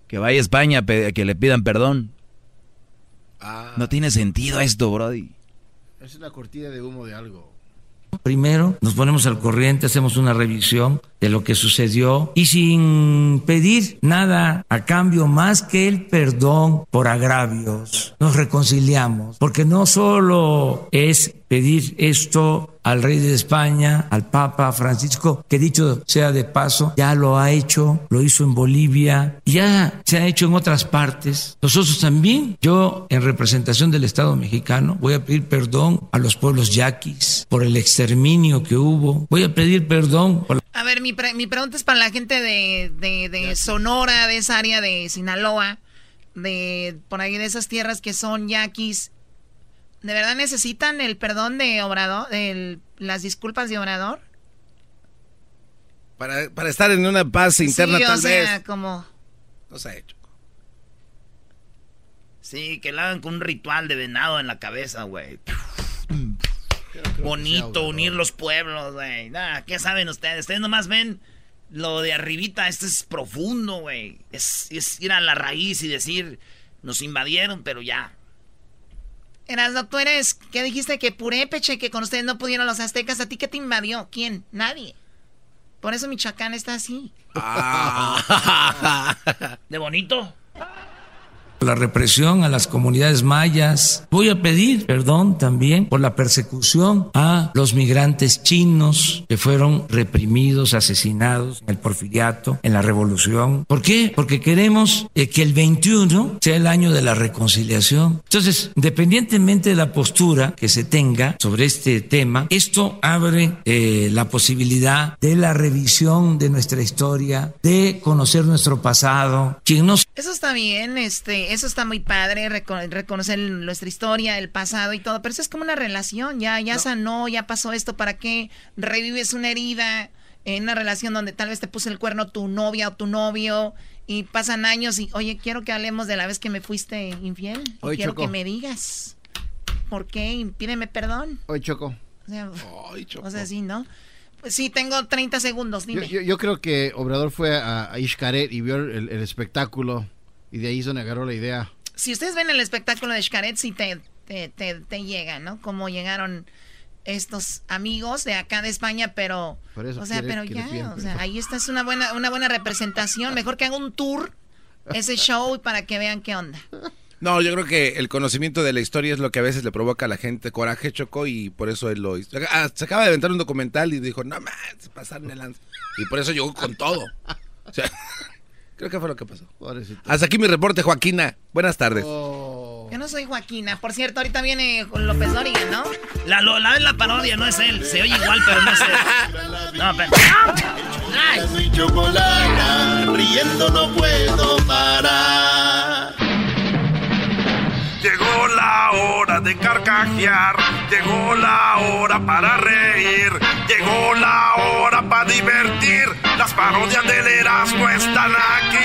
Que vaya a España, pe- que le pidan perdón. No tiene sentido esto, Brody. Es una cortina de humo de algo. Primero nos ponemos al corriente, hacemos una revisión de lo que sucedió y sin pedir nada a cambio más que el perdón por agravios, nos reconciliamos, porque no solo es pedir esto al rey de España, al Papa Francisco, que dicho sea de paso, ya lo ha hecho, lo hizo en Bolivia, ya se ha hecho en otras partes. Nosotros también, yo en representación del Estado mexicano, voy a pedir perdón a los pueblos yaquis por el exterminio que hubo. Voy a pedir perdón por A ver, mi, pre- mi pregunta es para la gente de, de, de Sonora, de esa área de Sinaloa, de por ahí de esas tierras que son yaquis. ¿De verdad necesitan el perdón de Obrador, el- las disculpas de Obrador? Para, para estar en una paz interna sí, o tal sea, vez. como... No se ha hecho. Sí, que lo hagan con un ritual de venado en la cabeza, güey. [laughs] Bonito, unir los pueblos, güey. Nah, ¿Qué saben ustedes? Ustedes nomás ven lo de arribita. Esto es profundo, güey. Es, es ir a la raíz y decir, nos invadieron, pero ya. Erasno, tú eres, ¿qué dijiste? Que Purépeche, que con ustedes no pudieron los aztecas. ¿A ti qué te invadió? ¿Quién? Nadie. Por eso Michoacán está así. [laughs] ¿De bonito? La represión a las comunidades mayas. Voy a pedir perdón también por la persecución a los migrantes chinos que fueron reprimidos, asesinados en el porfiriato, en la revolución. ¿Por qué? Porque queremos eh, que el 21 sea el año de la reconciliación. Entonces, independientemente de la postura que se tenga sobre este tema, esto abre eh, la posibilidad de la revisión de nuestra historia, de conocer nuestro pasado. Quien no Eso está bien, este, eso está muy padre, reco- reconocer nuestra historia, el pasado y todo, pero eso es como una relación, ya, ya sanó, ya pasó esto, ¿para qué revives una herida en una relación donde tal vez te puso el cuerno tu novia o tu novio y pasan años y, oye, quiero que hablemos de la vez que me fuiste infiel, Oye, quiero Choco. que me digas, ¿por qué? Y Pídeme perdón. Oye, Choco. O sea, o sea, sí, ¿no? Pues sí, tengo 30 segundos, Yo, dime. yo- yo creo que Obrador fue a, a Xcaret y vio el, el espectáculo y de ahí donde agarró la idea. si ustedes ven el espectáculo de Xcaret, sí te, te, te, te llega, ¿no? Como llegaron estos amigos de acá de España, pero... Por eso o sea, quiere- pero quiere ya, bien, o pero- sea, ahí está, es una buena, una buena representación. Mejor que haga un tour, ese show, para que vean qué onda. No, yo creo que el conocimiento de la historia es lo que a veces le provoca a la gente coraje, Choco, y por eso él lo hizo. Ah, se acaba de aventar un documental y dijo, no más, se pasaron de lanza. Y por eso llegó con todo. O sea, creo que fue lo que pasó. Hasta aquí mi reporte, Joaquina. Buenas tardes. Oh. Yo no soy Joaquina. Por cierto, ahorita viene López Dóriga, ¿no? La, lo- la, la parodia, no es él. Se oye igual, pero no es él. [laughs] No, pero... Erasmo y chocolate, riendo no puedo parar. Llegó la hora de carcajear, llegó la hora para reír, llegó la hora para divertir. Las parodias del Erasmo están aquí.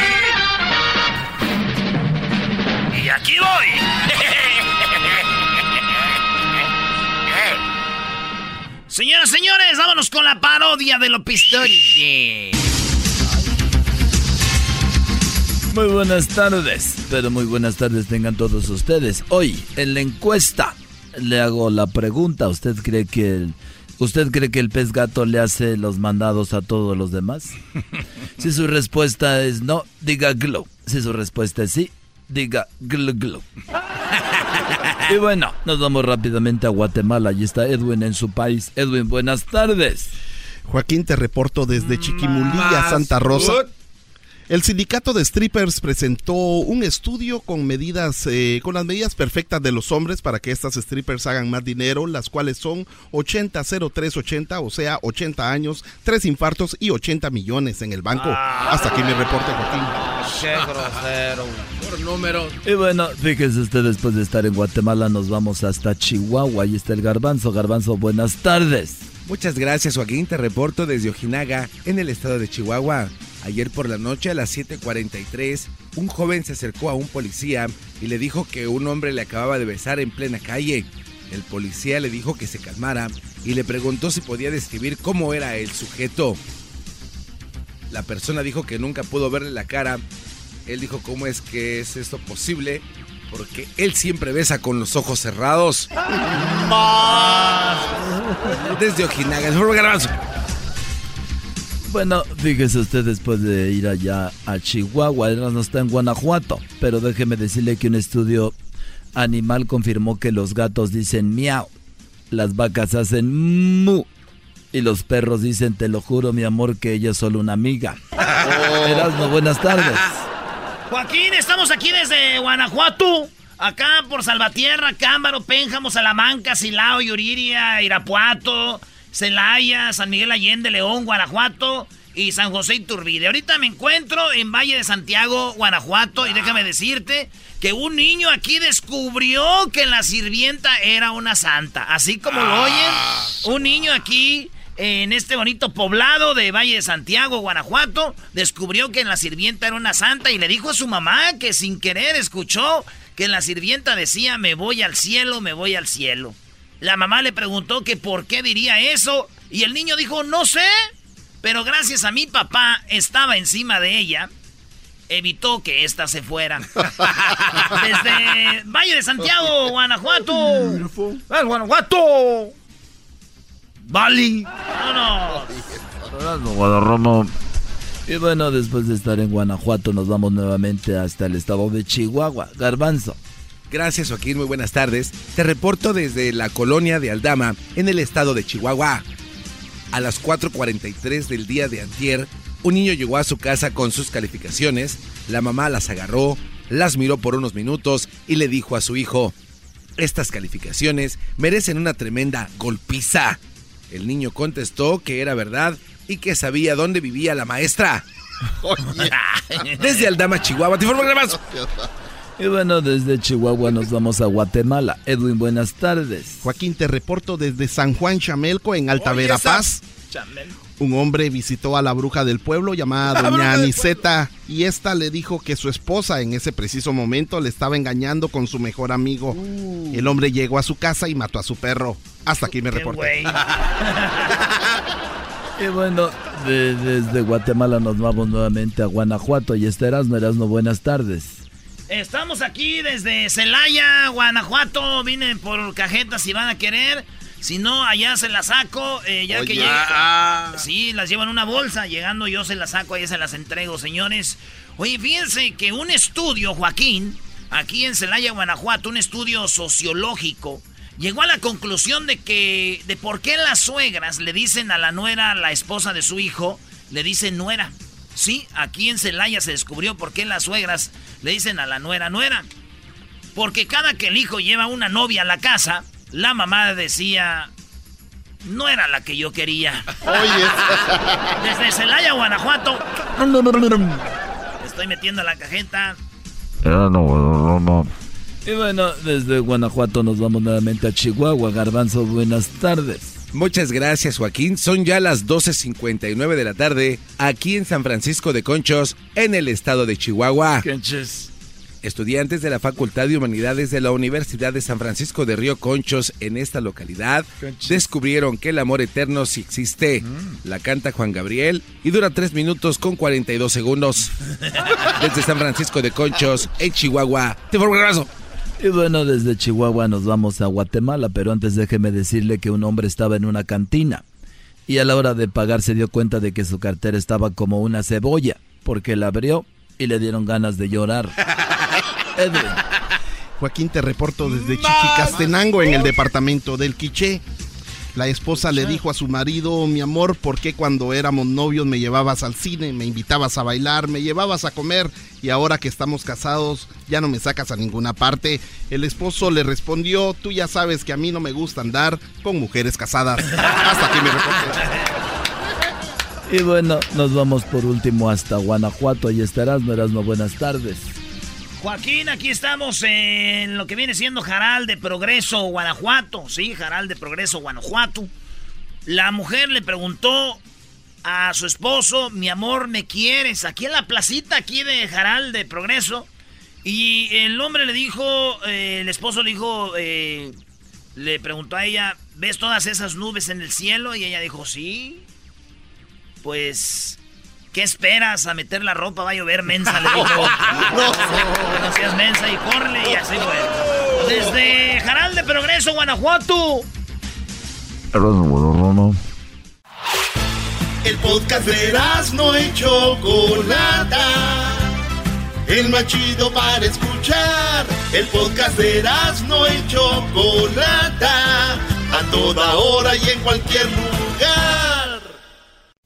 Y aquí voy. Señoras, señores, vámonos con la parodia de López Dóriga. Muy buenas tardes, pero muy buenas tardes tengan todos ustedes. Hoy, en la encuesta, le hago la pregunta. ¿Usted cree que el, usted cree que el pez gato le hace los mandados a todos los demás? [laughs] Si su respuesta es no, diga glow. Si su respuesta es sí, diga glow glow. [laughs] Y bueno, nos vamos rápidamente a Guatemala. Allí está Edwin en su país. Edwin, buenas tardes. Joaquín, te reporto desde Chiquimulilla, Santa Rosa. El sindicato de strippers presentó un estudio con medidas, eh, con las medidas perfectas de los hombres para que estas strippers hagan más dinero, las cuales son 80 0380, o sea, 80 años, 3 infartos y 80 millones en el banco. Hasta aquí mi reporte, Joaquín. Qué grosero. Por números. Y bueno, fíjese usted, después de estar en Guatemala, nos vamos hasta Chihuahua. Ahí está el Garbanzo. Garbanzo, buenas tardes. Muchas gracias, Joaquín. Te reporto desde Ojinaga, en el estado de Chihuahua. Ayer por la noche a las 7:43, un joven se acercó a un policía y le dijo que un hombre le acababa de besar en plena calle. El policía le dijo que se calmara y le preguntó si podía describir cómo era el sujeto. La persona dijo que nunca pudo verle la cara. Él dijo, ¿cómo es que es esto posible? Porque él siempre besa con los ojos cerrados. [laughs] Desde Ojinaga, el Garbanzo. Bueno, fíjese usted después de ir allá a Chihuahua, él no está en Guanajuato, pero déjeme decirle que un estudio animal confirmó que los gatos dicen miau, las vacas hacen mu y los perros dicen te lo juro mi amor que ella es solo una amiga. Erasmo, buenas tardes. [laughs] Joaquín, estamos aquí desde Guanajuato. Acá por Salvatierra, Cámbaro, Pénjamo, Salamanca, Silao, Yuriria, Irapuato, Celaya, San Miguel Allende, León, Guanajuato y San José Iturbide. Ahorita me encuentro en Valle de Santiago, Guanajuato, y déjame decirte que un niño aquí descubrió que la sirvienta era una santa. Así como lo oyen, un niño aquí en este bonito poblado de Valle de Santiago, Guanajuato, descubrió que la sirvienta era una santa y le dijo a su mamá que sin querer escuchó que la sirvienta decía, me voy al cielo, me voy al cielo. La mamá le preguntó que por qué diría eso y el niño dijo, no sé, pero gracias a mi papá estaba encima de ella, evitó que ésta se fuera. [laughs] Desde Valle de Santiago, Guanajuato. ¡El Guanajuato! ¡Bali! ¡Vámonos! Y bueno, después de estar en Guanajuato, nos vamos nuevamente hasta el estado de Chihuahua. Garbanzo. Gracias Joaquín, muy buenas tardes. Te reporto desde la colonia de Aldama, en el estado de Chihuahua. A las 4.43 del día de antier, un niño llegó a su casa con sus calificaciones, la mamá las agarró, las miró por unos minutos y le dijo a su hijo, estas calificaciones merecen una tremenda golpiza. El niño contestó que era verdad y que sabía dónde vivía la maestra. [laughs] Desde Aldama, Chihuahua, te informo Garbanzo. Y bueno, desde Chihuahua nos vamos a Guatemala. Edwin, buenas tardes. Joaquín, te reporto desde San Juan Chamelco, en Alta Oye, Verapaz. Un hombre visitó a la bruja del pueblo llamada [laughs] Doña Aniceta y esta le dijo que su esposa en ese preciso momento le estaba engañando con su mejor amigo. El hombre llegó a su casa y mató a su perro. Hasta aquí me reporté. [laughs] Y bueno, de- desde Guatemala nos vamos nuevamente a Guanajuato. Y este Erasmo, Erasmo, buenas tardes. Estamos aquí desde Celaya, Guanajuato. Vine por cajetas si van a querer. Si no, allá se las saco. eh, ya que llegue. Ah. Sí, las llevo en una bolsa. Llegando yo se las saco, allá se las entrego, señores. Oye, fíjense que un estudio, Joaquín, aquí en Celaya, Guanajuato, un estudio sociológico, llegó a la conclusión de que. de por qué las suegras le dicen a la nuera, la esposa de su hijo, le dicen nuera. Sí, aquí en Celaya se descubrió por qué las suegras le dicen a la nuera nuera. Porque cada que el hijo lleva una novia a la casa, la mamá decía, no era la que yo quería. [laughs] Desde Celaya, Guanajuato. Estoy metiendo la cajeta. Y bueno, desde Guanajuato nos vamos nuevamente a Chihuahua. Garbanzo, buenas tardes. Muchas gracias Joaquín. Son ya las 12.59 de la tarde aquí en San Francisco de Conchos, en el estado de Chihuahua. Estudiantes de la Facultad de Humanidades de la Universidad de San Francisco de Río Conchos en esta localidad descubrieron que el amor eterno sí existe. La canta Juan Gabriel y dura 3 minutos con 42 segundos. [laughs] Desde San Francisco de Conchos, en Chihuahua. Te formo un abrazo. Y bueno, desde Chihuahua nos vamos a Guatemala, pero antes déjeme decirle que un hombre estaba en una cantina y a la hora de pagar se dio cuenta de que su cartera estaba como una cebolla, porque la abrió y le dieron ganas de llorar. [laughs] Edwin. Joaquín, te reporto desde Chichicastenango, en el departamento del Quiché. La esposa le dijo a su marido, mi amor, ¿por qué cuando éramos novios me llevabas al cine, me invitabas a bailar, me llevabas a comer y ahora que estamos casados ya no me sacas a ninguna parte? El esposo le respondió, tú ya sabes que a mí no me gusta andar con mujeres casadas. Hasta aquí me reporte. Y bueno, nos vamos por último hasta Guanajuato. Ahí estarás, no eras no buenas tardes. Joaquín, aquí estamos en lo que viene siendo Jaral de Progreso, Guanajuato. Sí, Jaral de Progreso, Guanajuato. La mujer le preguntó a su esposo, mi amor, ¿me quieres? Aquí en la placita, aquí de Jaral de Progreso. Y el hombre le dijo, eh, el esposo le dijo, eh, le preguntó a ella, ¿ves todas esas nubes en el cielo? Y ella dijo, sí. Pues ¿Qué esperas a meter la ropa? Va a llover mensa, le dijo. [laughs] no, no seas mensa y corre y así fue. Desde Jaral de Progreso, Guanajuato. El podcast de no y Chocolata. El más chido para escuchar. El podcast de no y Chocolata. A toda hora y en cualquier lugar.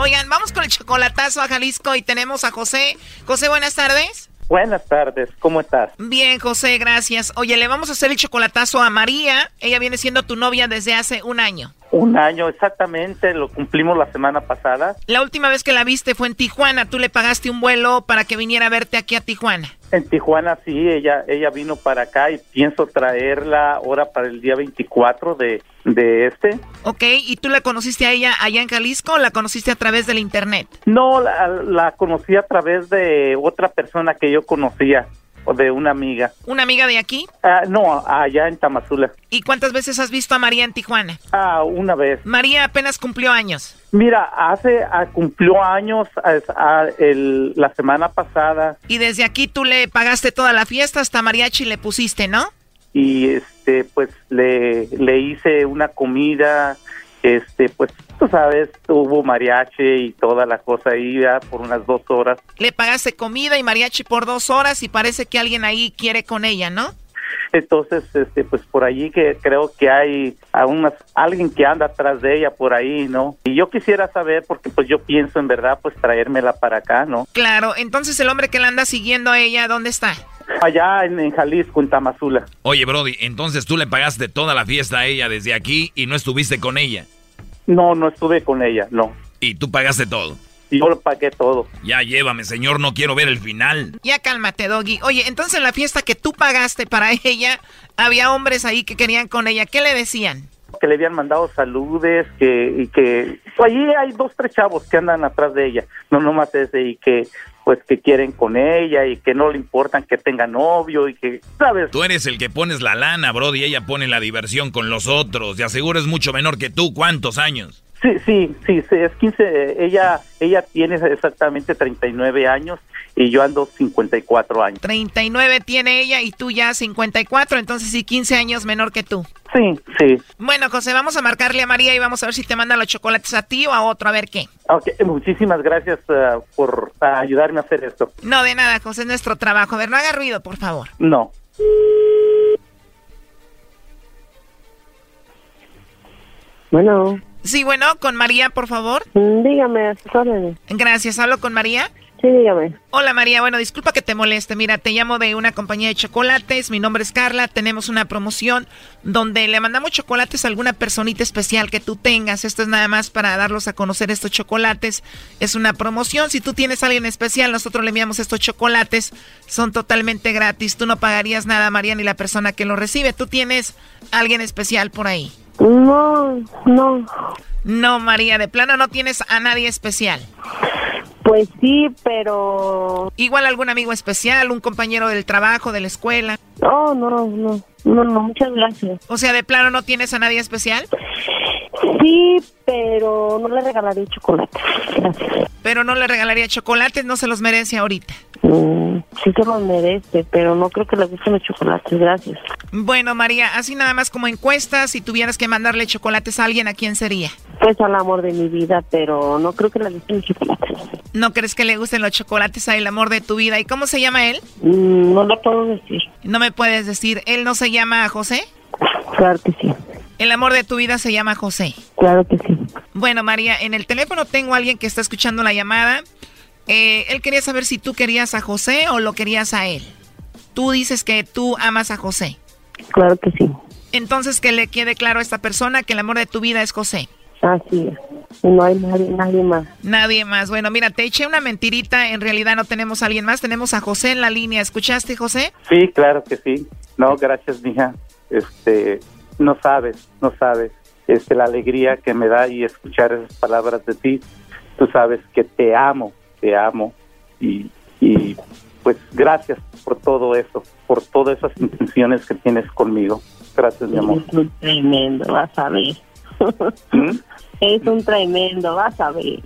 Oigan, vamos con el chocolatazo a Jalisco y tenemos a José. José, buenas tardes. Buenas tardes, ¿cómo estás? Bien, José, gracias. Oye, le vamos a hacer el chocolatazo a María. Ella viene siendo tu novia desde hace un año. Un año, exactamente, lo cumplimos la semana pasada. La última vez que la viste fue en Tijuana. Tú le pagaste un vuelo para que viniera a verte aquí a Tijuana. En Tijuana sí, ella ella vino para acá y pienso traerla ahora para el día 24 de, de este. Ok, ¿y tú la conociste a ella allá en Jalisco o la conociste a través del internet? No, la, la conocí a través de otra persona que yo conocía, o de una amiga. ¿Una amiga de aquí? Ah, no, allá en Tamazula. ¿Y cuántas veces has visto a María en Tijuana? Ah, una vez. María apenas cumplió años. Mira, hace, ah, cumplió años ah, ah, el- la semana pasada Y desde aquí tú le pagaste toda la fiesta, hasta mariachi le pusiste, ¿no? y este pues le, le hice una comida este pues tú sabes hubo mariachi y toda la cosa ahí ya por unas dos horas Le pagaste comida y mariachi por dos horas y parece que alguien ahí quiere con ella, ¿no? entonces este pues por allí que creo que hay a unas, alguien que anda atrás de ella por ahí no y yo quisiera saber porque pues yo pienso en verdad pues traérmela para acá no Claro, entonces el hombre que la anda siguiendo a ella, ¿dónde está? Allá en, en Jalisco en Tamazula Oye, Brody, entonces tú le pagaste toda la fiesta a ella desde aquí y no estuviste con ella. no no estuve con ella no Y tú pagaste todo. yo lo pagué todo Ya llévame, señor, no quiero ver el final. Ya cálmate, Doggy. Oye, entonces en la fiesta que tú pagaste para [laughs] ella, había hombres ahí que querían con ella. ¿Qué le decían? que le habían mandado saludes que y que pues, allí hay dos tres chavos que andan atrás de ella no nomás ese y que pues que quieren con ella y que no le importan que tenga novio y que sabes Tú eres el que pones la lana, Brody, y ella pone la diversión con los otros. De aseguro es mucho menor que tú. ¿Cuántos años? Sí sí sí, sí, es 15 ella ella tiene exactamente 39 años y yo ando 54 años 39 tiene ella y tú ya 54, entonces sí, 15 años menor que tú. sí sí Bueno, José, vamos a marcarle a María y vamos a ver si te manda los chocolates a ti o a otro, a ver qué. Ok, muchísimas gracias ah, por ayudarme a hacer esto No, de nada, José, es nuestro trabajo. A ver, no haga ruido, por favor. no Bueno. Sí, bueno, con María, por favor. Mm, Dígame, a sus órdenes. Gracias, hablo con María. Sí, dígame. Hola María, bueno, disculpa que te moleste. Mira, te llamo de una compañía de chocolates. Mi nombre es Carla. Tenemos una promoción donde le mandamos chocolates a alguna personita especial que tú tengas. Esto es nada más para darlos a conocer estos chocolates. Es una promoción. Si tú tienes a alguien especial, nosotros le enviamos estos chocolates. Son totalmente gratis. Tú no pagarías nada, María, ni la persona que lo recibe. Tú tienes a alguien especial por ahí. No, no. No, María, de plano no tienes a nadie especial. Pues sí, pero... Igual algún amigo especial, un compañero del trabajo, de la escuela. No, no, no. No, no, muchas gracias. O sea, de plano no tienes a nadie especial. Sí, pero no le regalaría chocolate. Gracias. Pero no le regalaría chocolates, no se los merece ahorita. Mm, sí se los merece, pero no creo que le gusten los chocolates. Gracias. Bueno, María, así nada más como encuesta, si tuvieras que mandarle chocolates a alguien, ¿a quién sería? Pues al amor de mi vida, pero no creo que le gusten los chocolates. ¿No crees que le gusten los chocolates al amor de tu vida? ¿Y cómo se llama él? Mm, no lo puedo decir. No me puedes decir. ¿Él no se llama José? Claro que sí. El amor de tu vida se llama José. Claro que sí. Bueno, María, en el teléfono tengo a alguien que está escuchando la llamada. Eh, él quería saber si tú querías a José o lo querías a él. Tú dices que tú amas a José. Claro que sí. Entonces que le quede claro a esta persona que el amor de tu vida es José. Así es. Y no hay nadie, nadie más. Nadie más. Bueno, mira, te eché una mentirita. En realidad no tenemos a alguien más. Tenemos a José en la línea. ¿Escuchaste, José? Sí, claro que sí. No, gracias, mija. Este, no sabes, no sabes. Este, la alegría que me da y escuchar esas palabras de ti. Tú sabes que te amo, te amo. Y, y pues gracias por todo eso, por todas esas intenciones que tienes conmigo. Gracias, mi amor. Es tremendo, vas a ver. ¿Mm? Es un tremendo, vas a ver.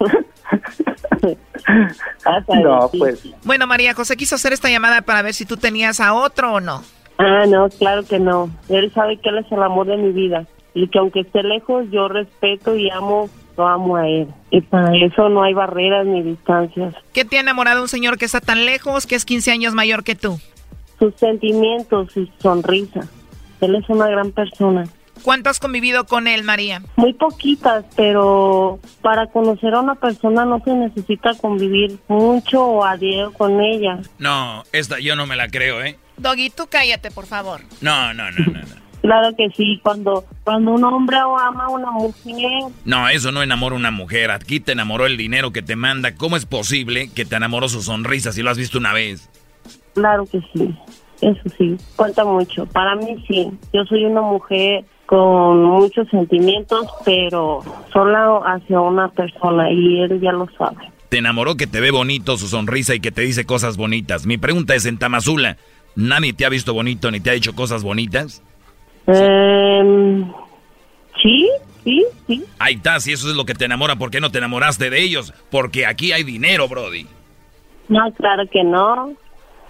[laughs] Vas a No, pues Bueno, María José quiso hacer esta llamada para ver si tú tenías a otro o no. Ah, no, claro que no. Él sabe que él es el amor de mi vida. Y que aunque esté lejos, yo respeto y amo, lo amo a él. Y para eso no hay barreras ni distancias. ¿Qué te ha enamorado un señor que está tan lejos, que es 15 años mayor que tú? Sus sentimientos y su sonrisa. Él es una gran persona. ¿Cuánto has convivido con él, María? Muy poquitas, pero para conocer a una persona no se necesita convivir mucho o a diario con ella. No, esta yo no me la creo, ¿eh? Doggy, tú cállate, por favor. No, no, no, no. No, Claro que sí, cuando, cuando un hombre ama a una mujer, no eso no enamora a una mujer. Aquí te enamoró el dinero que te manda. ¿Cómo es posible que te enamoró su sonrisa si lo has visto una vez? claro que sí, eso sí, cuenta mucho. Para mí sí, yo soy una mujer con muchos sentimientos, pero solo hacia una persona y él ya lo sabe. Te enamoró que te ve bonito su sonrisa y que te dice cosas bonitas. Mi pregunta es, en Tamazula, ¿nadie te ha visto bonito ni te ha dicho cosas bonitas? Em, sí, sí, sí. Ahí está, si eso es lo que te enamora, ¿por qué no te enamoraste de ellos? Porque aquí hay dinero, Brody. No, claro que no.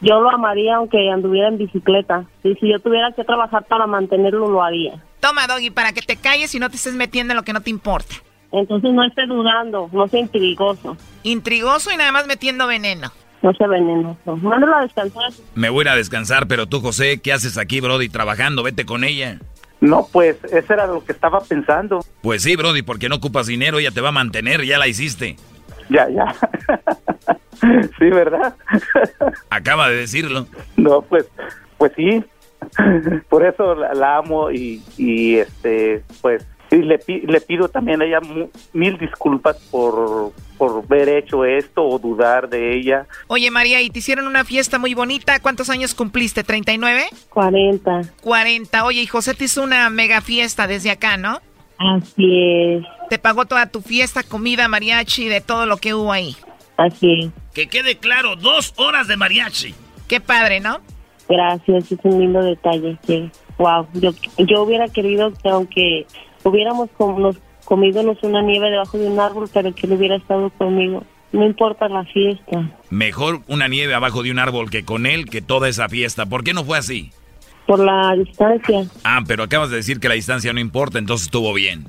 Yo lo amaría aunque anduviera en bicicleta. Y si yo tuviera que trabajar para mantenerlo, lo haría. Toma, Doggy, para que te calles y no te estés metiendo en lo que no te importa. Entonces no esté dudando, no sea intrigoso, Intrigoso y nada más metiendo veneno. no sea venenoso. Mándalo a descansar. Me voy a ir a descansar, pero tú, José, ¿qué haces aquí, Brody, trabajando? Vete con ella. no, pues eso era lo que estaba pensando. Pues sí, Brody, porque no ocupas dinero, ella te va a mantener, ya la hiciste. Ya, ya. [laughs] sí, ¿verdad? Acaba de decirlo. No, pues, pues sí. [laughs] Por eso la, la amo y, y este, pues, y le, pi- le pido también a ella mu- mil disculpas por, por haber hecho esto o dudar de ella. Oye, María, y te hicieron una fiesta muy bonita. ¿Cuántos años cumpliste? ¿39? 40. 40. Oye, y José te hizo una mega fiesta desde acá, ¿no? Así es, Te pagó toda tu fiesta, comida, mariachi, de todo lo que hubo ahí. así es. Que quede claro, dos horas de mariachi. Qué padre, ¿no? Gracias, es un lindo detalle. Que, wow, yo, yo hubiera querido que aunque hubiéramos com- nos comidonos una nieve debajo de un árbol, pero que él hubiera estado conmigo. No importa la fiesta. Mejor una nieve abajo de un árbol que con él que toda esa fiesta. ¿Por qué no fue así? Por la distancia, Ah, pero acabas de decir que la distancia no importa, entonces estuvo bien.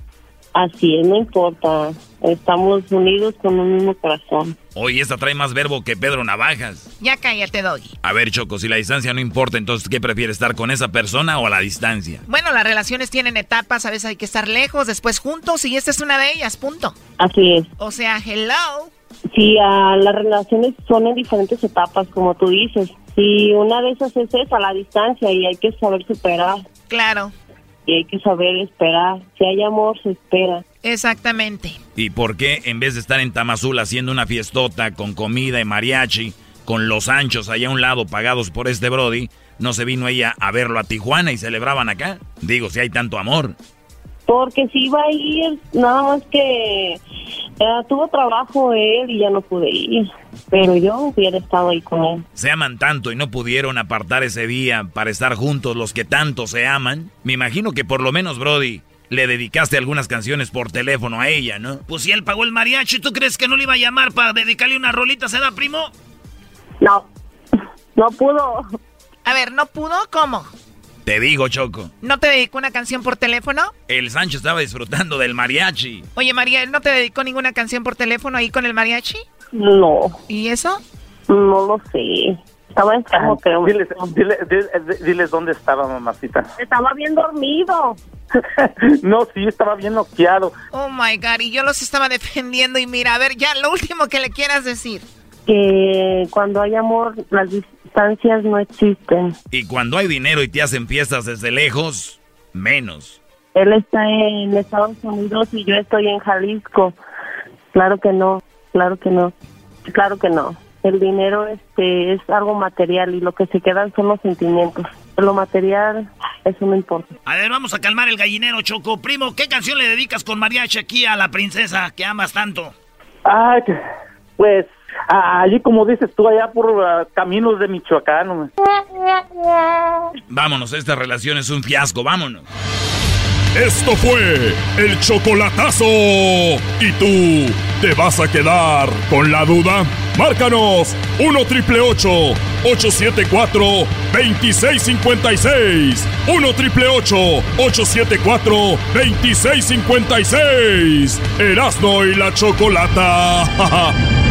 Así es, no importa. Estamos unidos con un mismo corazón. Oye, esta trae más verbo que Pedro Navajas. Ya cállate, Doggy. A ver, Choco, si la distancia no importa, entonces ¿qué prefieres, estar con esa persona o a la distancia? Bueno, las relaciones tienen etapas, a veces hay que estar lejos, después juntos, y esta es una de ellas, punto. Así es. O sea, hello. Sí, las relaciones son en diferentes etapas, como tú dices. Y una de esas es esa, la distancia, y hay que saber superar. Claro. Y hay que saber esperar. Si hay amor, se espera. Exactamente. ¿Y por qué en vez de estar en Tamazula haciendo una fiestota con comida y mariachi, con los anchos allá a un lado pagados por este Brody, no se vino ella a verlo a Tijuana y celebraban acá? Digo, si hay tanto amor. Porque si iba a ir, nada más que eh, tuvo trabajo él y ya no pude ir. Pero yo hubiera estado ahí con él. Se aman tanto y no pudieron apartar ese día para estar juntos los que tanto se aman. Me imagino que por lo menos, Brody, le dedicaste algunas canciones por teléfono a ella, ¿no? Pues si él pagó el mariachi, ¿tú crees que no le iba a llamar para dedicarle una rolita, se da primo? No, no pudo. A ver, ¿no pudo? ¿Cómo? Te digo, Choco. ¿No te dedicó una canción por teléfono? El Sancho estaba disfrutando del mariachi. Oye, María, ¿él no te dedicó ninguna canción por teléfono ahí con el mariachi? No. ¿Y eso? No lo sé. Estaba enfermo, creo. Diles, dile- dile- diles dónde estaba, mamacita. Estaba bien dormido. [laughs] no, sí, estaba bien noqueado. Oh my God, y yo los estaba defendiendo. Y mira, a ver, ya lo último que le quieras decir. Que cuando hay amor, las distancias no existen. Y cuando hay dinero y te hacen fiestas desde lejos, menos. Él está en Estados Unidos y yo estoy en Jalisco. Claro que no, claro que no, claro que no. El dinero este es algo material y lo que se quedan son los sentimientos. Lo material, eso no importa. A ver, vamos a calmar el gallinero, Choco. Primo, ¿qué canción le dedicas con mariachi aquí a la princesa que amas tanto? Que- pues, ah, allí como dices tú, allá por ah, caminos de Michoacán. hombre. Vámonos, esta relación es un fiasco, vámonos. Esto fue el chocolatazo. ¿Y tú te vas a quedar con la duda? Márcanos 1 triple 874 2656. 1 triple 874 2656. Erasno y la chocolata. [laughs]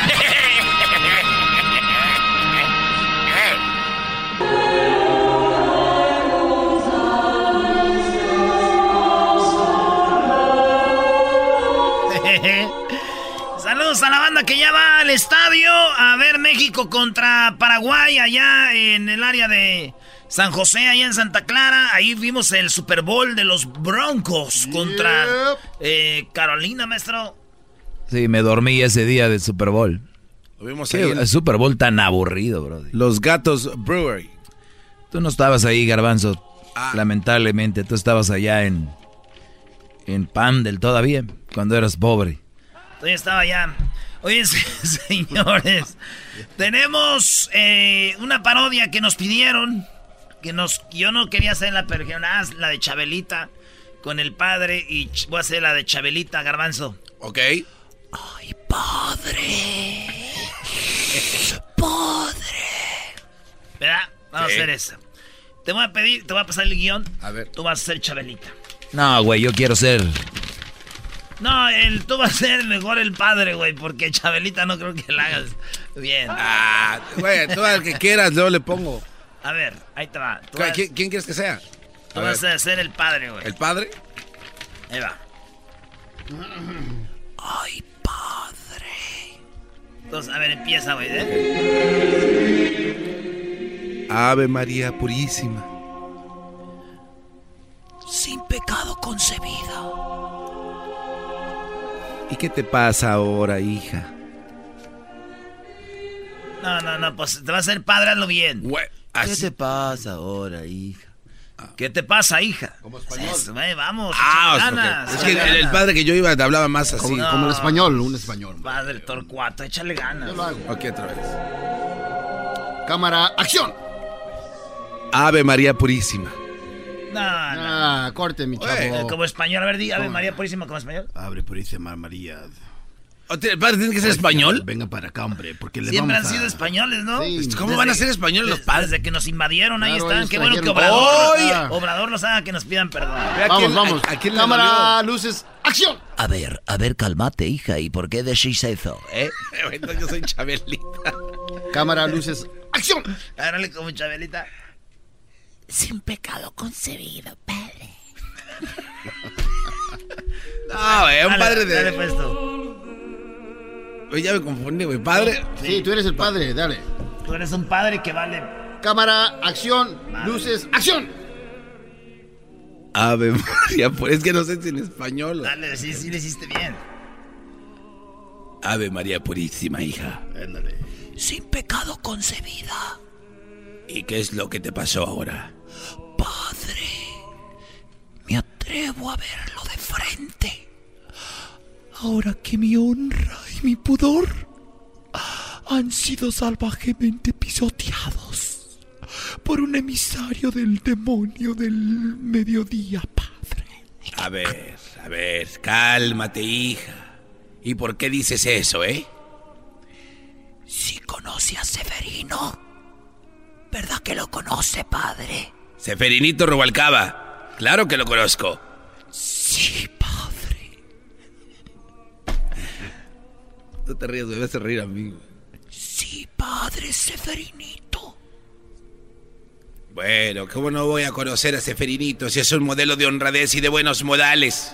Que ya va al estadio a ver México contra Paraguay allá en el área de San José, allá en Santa Clara. Ahí vimos el Super Bowl de los Broncos contra eh, Carolina, maestro. Sí, me dormí ese día del Super Bowl. Lo vimos ahí el Super Bowl tan aburrido, bro. Los Gatos Brewery. Tú no estabas ahí, Garbanzo. Ah. Lamentablemente, tú estabas allá en en Pandel todavía, cuando eras pobre. Todavía estaba allá. Oye, se- [laughs] señores, tenemos eh, una parodia que nos pidieron. Que nos, yo no quería hacer la "Haz la de Chabelita con el padre y voy a hacer la de Chabelita, Garbanzo. Ok. Ay, padre. [laughs] Padre. ¿Verdad? Vamos Sí. a hacer eso. Te voy a pedir, te voy a pasar el guion. A ver. Tú vas a ser Chabelita. No, güey, yo quiero ser. No, el, tú vas a ser mejor el padre, güey, porque Chabelita no creo que la hagas bien. Ah, güey, tú al que quieras, yo le pongo. A ver, ahí te va. Tú ¿Qui- vas, ¿Quién, quién quieres que sea? tú A vas ver. a ser el padre, güey. ¿El padre? Ahí va. Ay, padre. Entonces, a ver, empieza, güey. ¿eh? Ave María Purísima. Sin pecado concebida. ¿Y qué te pasa ahora, hija? No, no, no, pues te vas a ser padre, hazlo bien. ¿Qué te pasa ahora, hija? ¿Qué te pasa, hija? Como español. vamos, Ah, ganas. es que el, padre que yo iba te hablaba más así. Como- como el español, un español. Padre Torcuato, échale ganas. Ok, otra vez. Cámara, acción. Ave María Purísima. No, no. Ah, corte, mi chavo. Como español, a ver, di, Ave. María Purísima como español. Abre Purísima María. ¿El padre tiene que ser español? Venga para acá, hombre, porque le Siempre han a... sido españoles, ¿no? Sí. ¿Cómo van a ser españoles los padres? Desde que nos invadieron, ahí están. Qué bueno que Obrador. Obrador los haga que nos pidan perdón. Vamos, vamos. a quién le Cámara, luces, acción. A ver, a ver, cálmate, hija. ¿Y por qué decís eso, eh? [laughs] Entonces yo soy Chabelita. Cámara, luces, acción. Árale como Chabelita. Sin pecado concebido, padre. [laughs] No, güey, un Dale, padre de. Dale pues. Güey, ya me confundí, güey. Padre. Sí, tú eres el padre, dale. Tú eres un padre que vale cámara, acción, luces, acción. Ave María, [laughs] pues es que no sé si en español. Dale, sí, sí le hiciste bien. Ave María Purísima, hija. Sin pecado concebida. ¿Y qué es lo que te pasó ahora? Padre, me atrevo a verlo de frente. Ahora que mi honra y mi pudor han sido salvajemente pisoteados por un emisario del demonio del mediodía, padre. A ver, a ver, cálmate, hija. ¿Y por qué dices eso, eh? Si conoce a Severino, ¿verdad que lo conoce, padre? Seferinito Rubalcaba. Claro que lo conozco. Sí, padre. No te rías, me vas a reír a mí. Sí, padre Seferinito. Bueno, ¿cómo no voy a conocer a Seferinito si es un modelo de honradez y de buenos modales?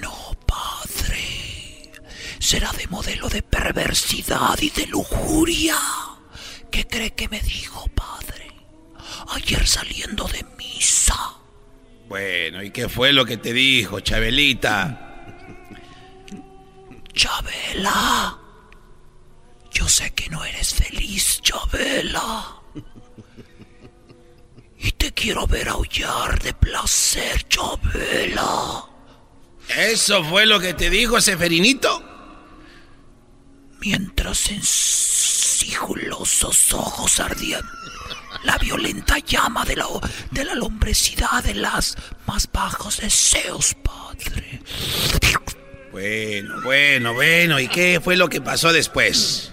No, padre. Será de modelo de perversidad y de lujuria. ¿Qué cree que me dijo, padre? Ayer saliendo de misa. Bueno, ¿y qué fue lo que te dijo, Chabelita? Chabela. Yo sé que no eres feliz, Chabela. Y te quiero ver aullar de placer, Chabela. ¿Eso fue lo que te dijo Seferinito? Mientras en sigilosos ojos ardían la violenta llama de la, de la lombrecidad de las más bajos deseos, padre. Bueno, bueno, bueno. ¿Y qué fue lo que pasó después?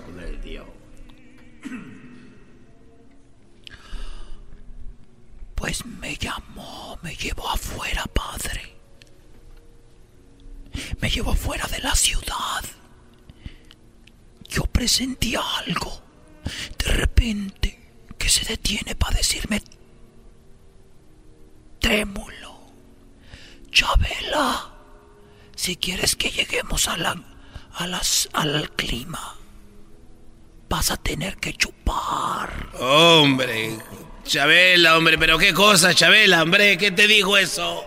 Pues me llamó, me llevó afuera, padre. Me llevó afuera de la ciudad. Yo presentía algo. De repente, que se detiene para decirme trémulo. Chabela, si quieres que lleguemos a la, a las, al clima, vas a tener que chupar. Hombre, Chabela, hombre, pero qué cosa, Chabela, hombre, ¿qué te dijo eso?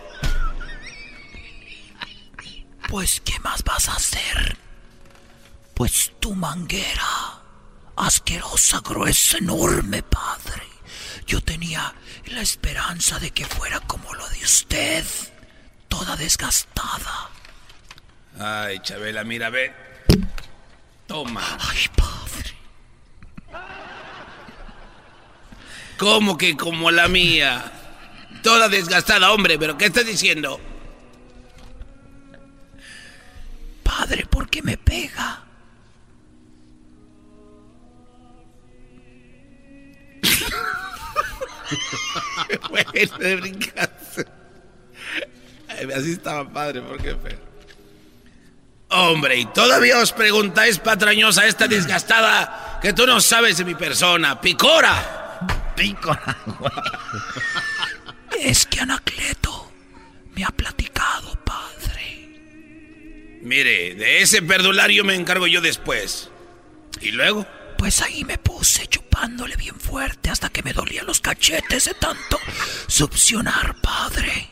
Pues, ¿qué más vas a hacer? Pues tu manguera, asquerosa, gruesa, enorme, padre. Yo tenía la esperanza de que fuera como lo de usted, toda desgastada. Ay, Chabela, mira, ve. Toma. Ay, padre. ¿Cómo que como la mía? Toda desgastada, hombre, pero ¿qué estás diciendo? Padre, ¿por qué me pega? [laughs] bueno, de brincarse. Así estaba padre, ¿por qué feo? Hombre, y todavía os preguntáis, patrañosa, esta desgastada, que tú no sabes de mi persona. ¡Picora! Picora, Es que Anacleto me ha platicado, padre. Mire, de ese perdulario me encargo yo después. ¿Y luego? Pues ahí me puse chupándole bien fuerte hasta que me dolían los cachetes de tanto succionar, padre.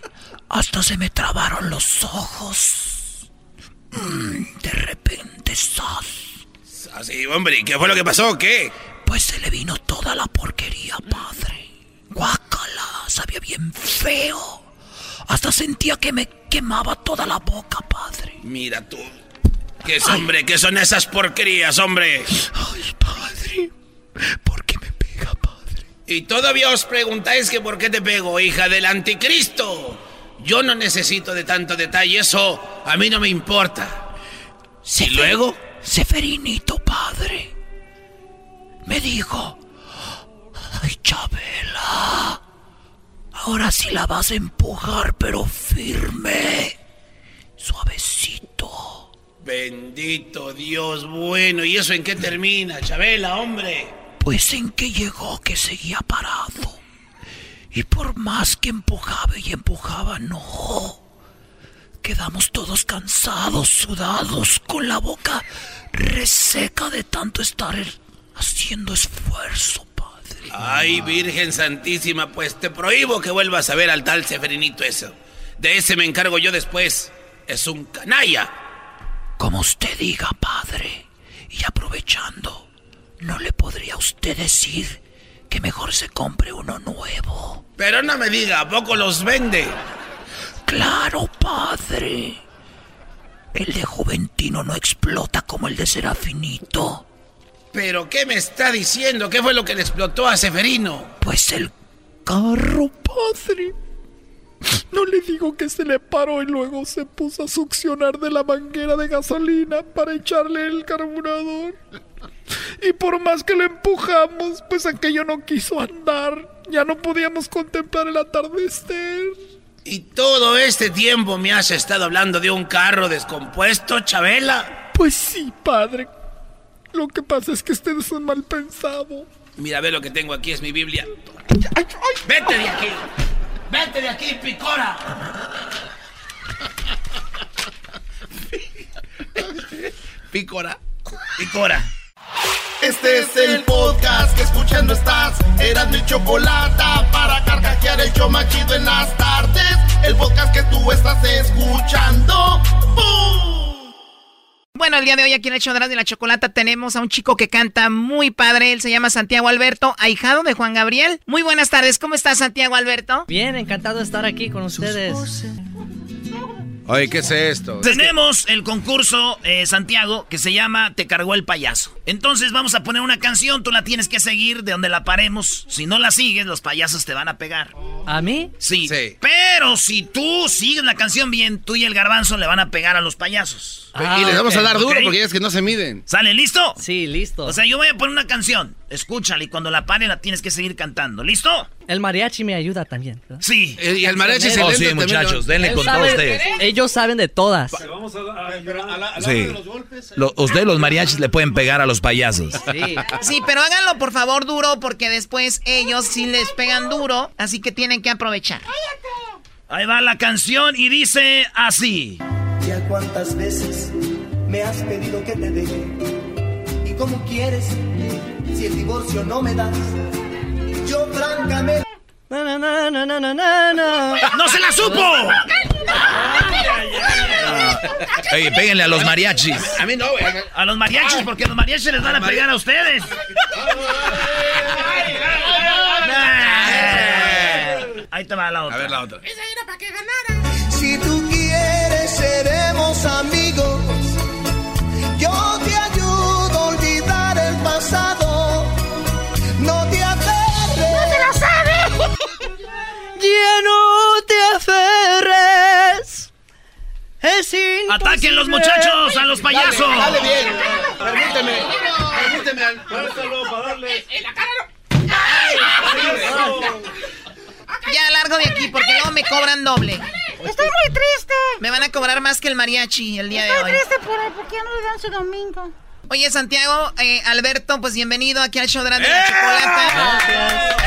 Hasta se me trabaron los ojos. Mm, de repente, ¡zas! Así, hombre, ¿y qué fue lo que pasó? ¿Qué? Pues se le vino toda la porquería, padre. Guácala, sabía bien feo. Hasta sentía que me quemaba toda la boca, padre. Mira tú. ¿Qué es, hombre? ¿Qué son esas porquerías, hombre? Ay, padre. ¿Por qué me pega, padre? Y todavía os preguntáis que por qué te pego, hija del anticristo. Yo no necesito de tanto detalle, eso a mí no me importa. ¿Y luego? Seferinito, padre. Me dijo, ay, Chabela, ahora sí la vas a empujar, pero firme, suavecito. Bendito Dios bueno. ¿Y eso en qué termina, Chabela, hombre? Pues en que llegó que seguía parado. Y por más que empujaba y empujaba, no. Quedamos todos cansados, sudados, con la boca reseca de tanto estar haciendo esfuerzo, padre. Ay, Virgen Santísima, pues te prohíbo que vuelvas a ver al tal Seferinito eso. De ese me encargo yo después. Es un canalla. Como usted diga, padre. Y aprovechando, ¿no le podría usted decir que mejor se compre uno nuevo? Pero no me diga, ¿a poco los vende? Claro, padre. El de Juventino no explota como el de Serafinito. ¿Pero qué me está diciendo? ¿Qué fue lo que le explotó a Seferino? Pues el carro, padre. No le digo que se le paró y luego se puso a succionar de la manguera de gasolina para echarle el carburador. Y por más que lo empujamos, pues aquello no quiso andar. Ya no podíamos contemplar el atardecer. ¿Y todo este tiempo me has estado hablando de un carro descompuesto, Chabela? Pues sí, padre. Lo que pasa es que ustedes son mal pensado. Mira, ve lo que tengo aquí, es mi Biblia. ¡Vete de aquí! ¡Vete de aquí, picora! Picora. Picora. Este es el podcast que escuchando estás. Eran mi chocolate para carcajear el yo machido en las tardes. El podcast que tú estás escuchando. ¡Bum! Bueno, el día de hoy aquí en el show de la chocolata tenemos a un chico que canta muy padre. Él se llama Santiago Alberto, ahijado de Juan Gabriel. Muy buenas tardes. ¿Cómo estás, Santiago Alberto? Bien, encantado de estar aquí con ustedes. Oye, ¿qué es esto? Tenemos el concurso, eh, Santiago, que se llama Te cargó el payaso. Entonces vamos a poner una canción, tú la tienes que seguir de donde la paremos. Si no la sigues, los payasos te van a pegar. ¿A mí? Sí. Pero si tú sigues la canción bien, tú y el garbanzo le van a pegar a los payasos. Ah, y les vamos a dar duro porque ya es que no se miden. ¿Sale listo? Sí, listo. O sea, yo voy a poner una canción, escúchala y cuando la pare la tienes que seguir cantando. ¿Listo? El mariachi me ayuda también. ¿verdad? Sí. Y el mariachi se Oh, sí, muchachos, denle con todo sabe- ustedes. Ellos saben de todas. Sí. Lo- usted los mariachis le pueden pegar a los payasos. Sí. Sí, pero háganlo por favor duro porque después ellos sí les pegan duro, así que tienen que aprovechar. Ahí va la canción y dice así. Ya cuántas veces me has pedido que te deje. ¿Y cómo quieres si el divorcio no me das? Yo francamente... Na, na, na, na, na, na, na, na. ¡No se la supo! Oye, péguenle a los mariachis. A mí no, güey. A los mariachis, porque los mariachis les van a pegar a ustedes. Ahí te va la otra. A ver la otra. Si tú quieres seremos amigos. Yo te ayudo a olvidar el pasado. No te aferres. ¡No te la sabes! Ya no te aferres. Es ¡Ataquen los muchachos a los payasos! Dale, dale bien. Permíteme. Permíteme. al- Ya largo de aquí porque luego me cobran doble. Estoy muy triste. Me van a cobrar más que el mariachi el día de Estoy hoy. triste por él, porque ya no le dan su domingo. Oye, Santiago, eh, Alberto, pues bienvenido aquí al show de la ¡Eh! chocolata.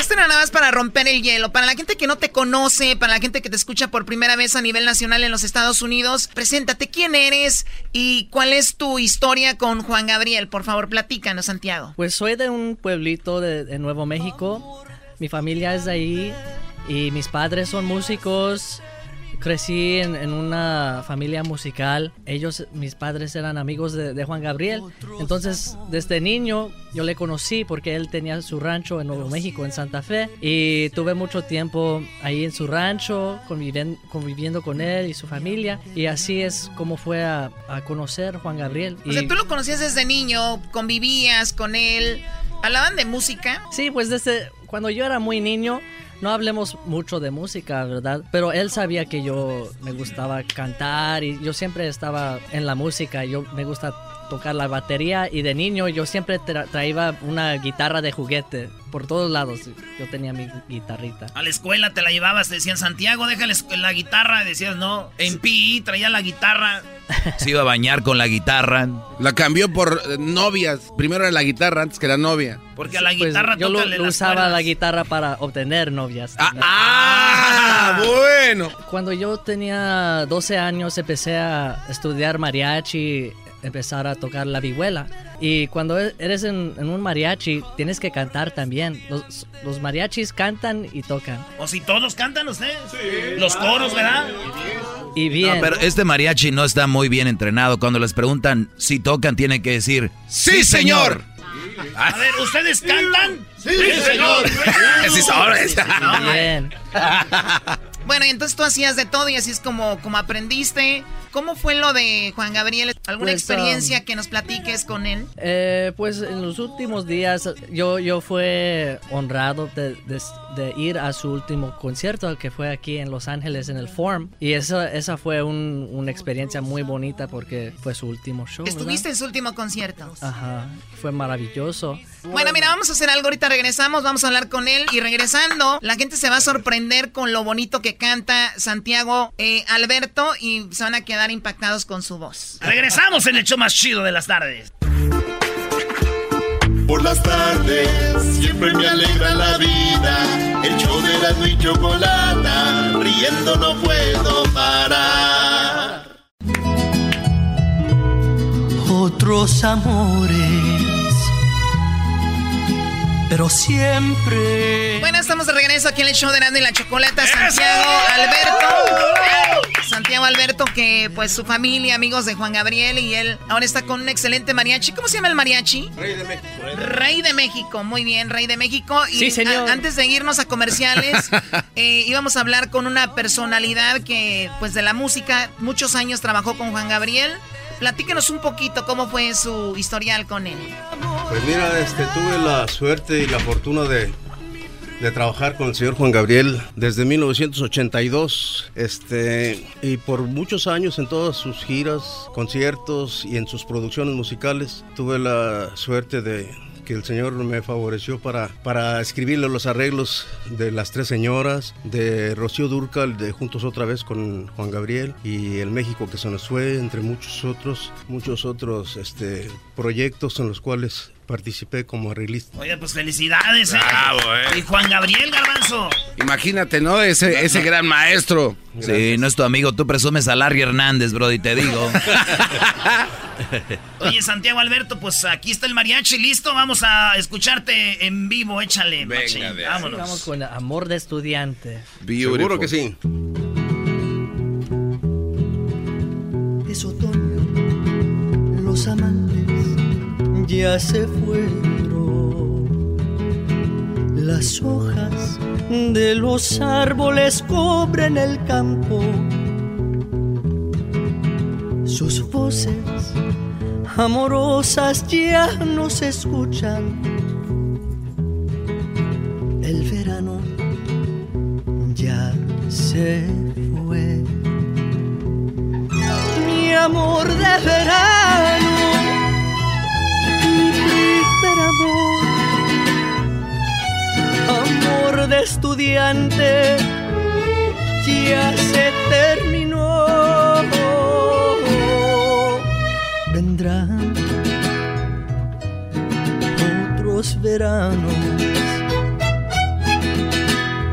Esto era nada más para romper el hielo. Para la gente que no te conoce, para la gente que te escucha por primera vez a nivel nacional en los Estados Unidos, preséntate quién eres y cuál es tu historia con Juan Gabriel. Por favor, platícanos, Santiago. Pues soy de un pueblito de, de Nuevo México. Mi familia es de ahí y mis padres son músicos. Crecí en, en una familia musical. Ellos, mis padres eran amigos de, de Juan Gabriel. Entonces, desde niño yo le conocí porque él tenía su rancho en Nuevo México, en Santa Fe. Y tuve mucho tiempo ahí en su rancho, conviven- conviviendo con él y su familia. Y así es como fue a, a conocer Juan Gabriel. O sea, tú lo conocías desde niño, convivías con él, hablaban de música. Sí, pues desde cuando yo era muy niño, no hablemos mucho de música, ¿verdad? Pero él sabía que yo me gustaba cantar y yo siempre estaba en la música. Yo me gusta tocar la batería y de niño yo siempre tra- traía una guitarra de juguete por todos lados. Yo tenía mi guitarrita. A la escuela te la llevabas, te decían Santiago, déjale la guitarra, decías no. En PI traía la guitarra. [laughs] Se iba a bañar con la guitarra. La cambió por eh, novias. Primero era la guitarra antes que la novia. Porque a la Pues, guitarra yo lo, lo las usaba cuerdas. la guitarra para obtener novias. ¡Ah! [laughs] Bueno. Cuando yo tenía 12 años empecé a estudiar mariachi empezar a tocar la vihuela. Y cuando e- eres en, en un mariachi, tienes que cantar también. Los, los mariachis cantan y tocan. ¿O si todos cantan ustedes? Los coros, ¿verdad? Y bien. No, pero este mariachi no está muy bien entrenado. Cuando les preguntan si tocan, tienen que decir ¡Sí, señor! A ver, ¿ustedes cantan? Sí, señor. Sí, señores. [laughs] No, Bien. Bueno, y entonces tú hacías de todo y así es como, como aprendiste. ¿Cómo fue lo de Juan Gabriel? ¿Alguna Pues, experiencia um, que nos platiques con él? Eh, pues en los últimos días yo, yo fue honrado de, de- de ir a su último concierto que fue aquí en Los Ángeles en el Forum y eso, esa fue un- una experiencia muy bonita porque fue su último show. ¿verdad? Estuviste en su último concierto. Ajá, fue maravilloso. Bueno, mira, vamos a hacer algo. Ahorita regresamos, vamos a hablar con él. Y regresando, la gente se va a sorprender con lo bonito que canta Santiago eh, Alberto y se van a quedar impactados con su voz. Regresamos en el show más chido de las tardes. Por las tardes siempre me alegra la vida. El show de la y chocolata, riendo no puedo parar. otros amores, pero siempre. Bueno, estamos de regreso aquí en el show de Nando y la Chocolata. Santiago Alberto. Santiago Alberto, que pues su familia, amigos de Juan Gabriel y él ahora está con un excelente mariachi. ¿Cómo se llama el mariachi? Rey de México. Rey de México, muy bien, Rey de México. Y Sí, señor. a- antes de irnos a comerciales, [laughs] eh, íbamos a hablar con una personalidad que, pues de la música, muchos años trabajó con Juan Gabriel. Platíquenos un poquito cómo fue su historial con él. Pues mira, este, tuve la suerte y la fortuna de, de trabajar con el señor Juan Gabriel desde 1982, este, y por muchos años en todas sus giras, conciertos y en sus producciones musicales, tuve la suerte de que el señor me favoreció para, para escribirle los arreglos de Las Tres Señoras, de Rocío Durcal, de Juntos otra vez con Juan Gabriel y El México que se nos fue, entre muchos otros, muchos otros este, proyectos en los cuales participé como arreglista. Oye, pues felicidades, ¿eh? Bravo, eh. Y Juan Gabriel Garbanzo. Imagínate, ¿no? Ese, ese gran maestro. Sí, no es tu amigo. Tú presumes a Larry Hernández, Brody, te digo. [laughs] Oye, Santiago Alberto, pues aquí está el mariachi, listo. Vamos a escucharte en vivo, échale. Venga. Vámonos. Vamos con Amor de Estudiante. Seguro que sí. Es otoño, los amantes ya se fueron. Las hojas de los árboles cubren el campo. Sus voces amorosas ya no se escuchan. El verano ya se fue mi amor de verano, estudiante, ya se terminó. Vendrán otros veranos,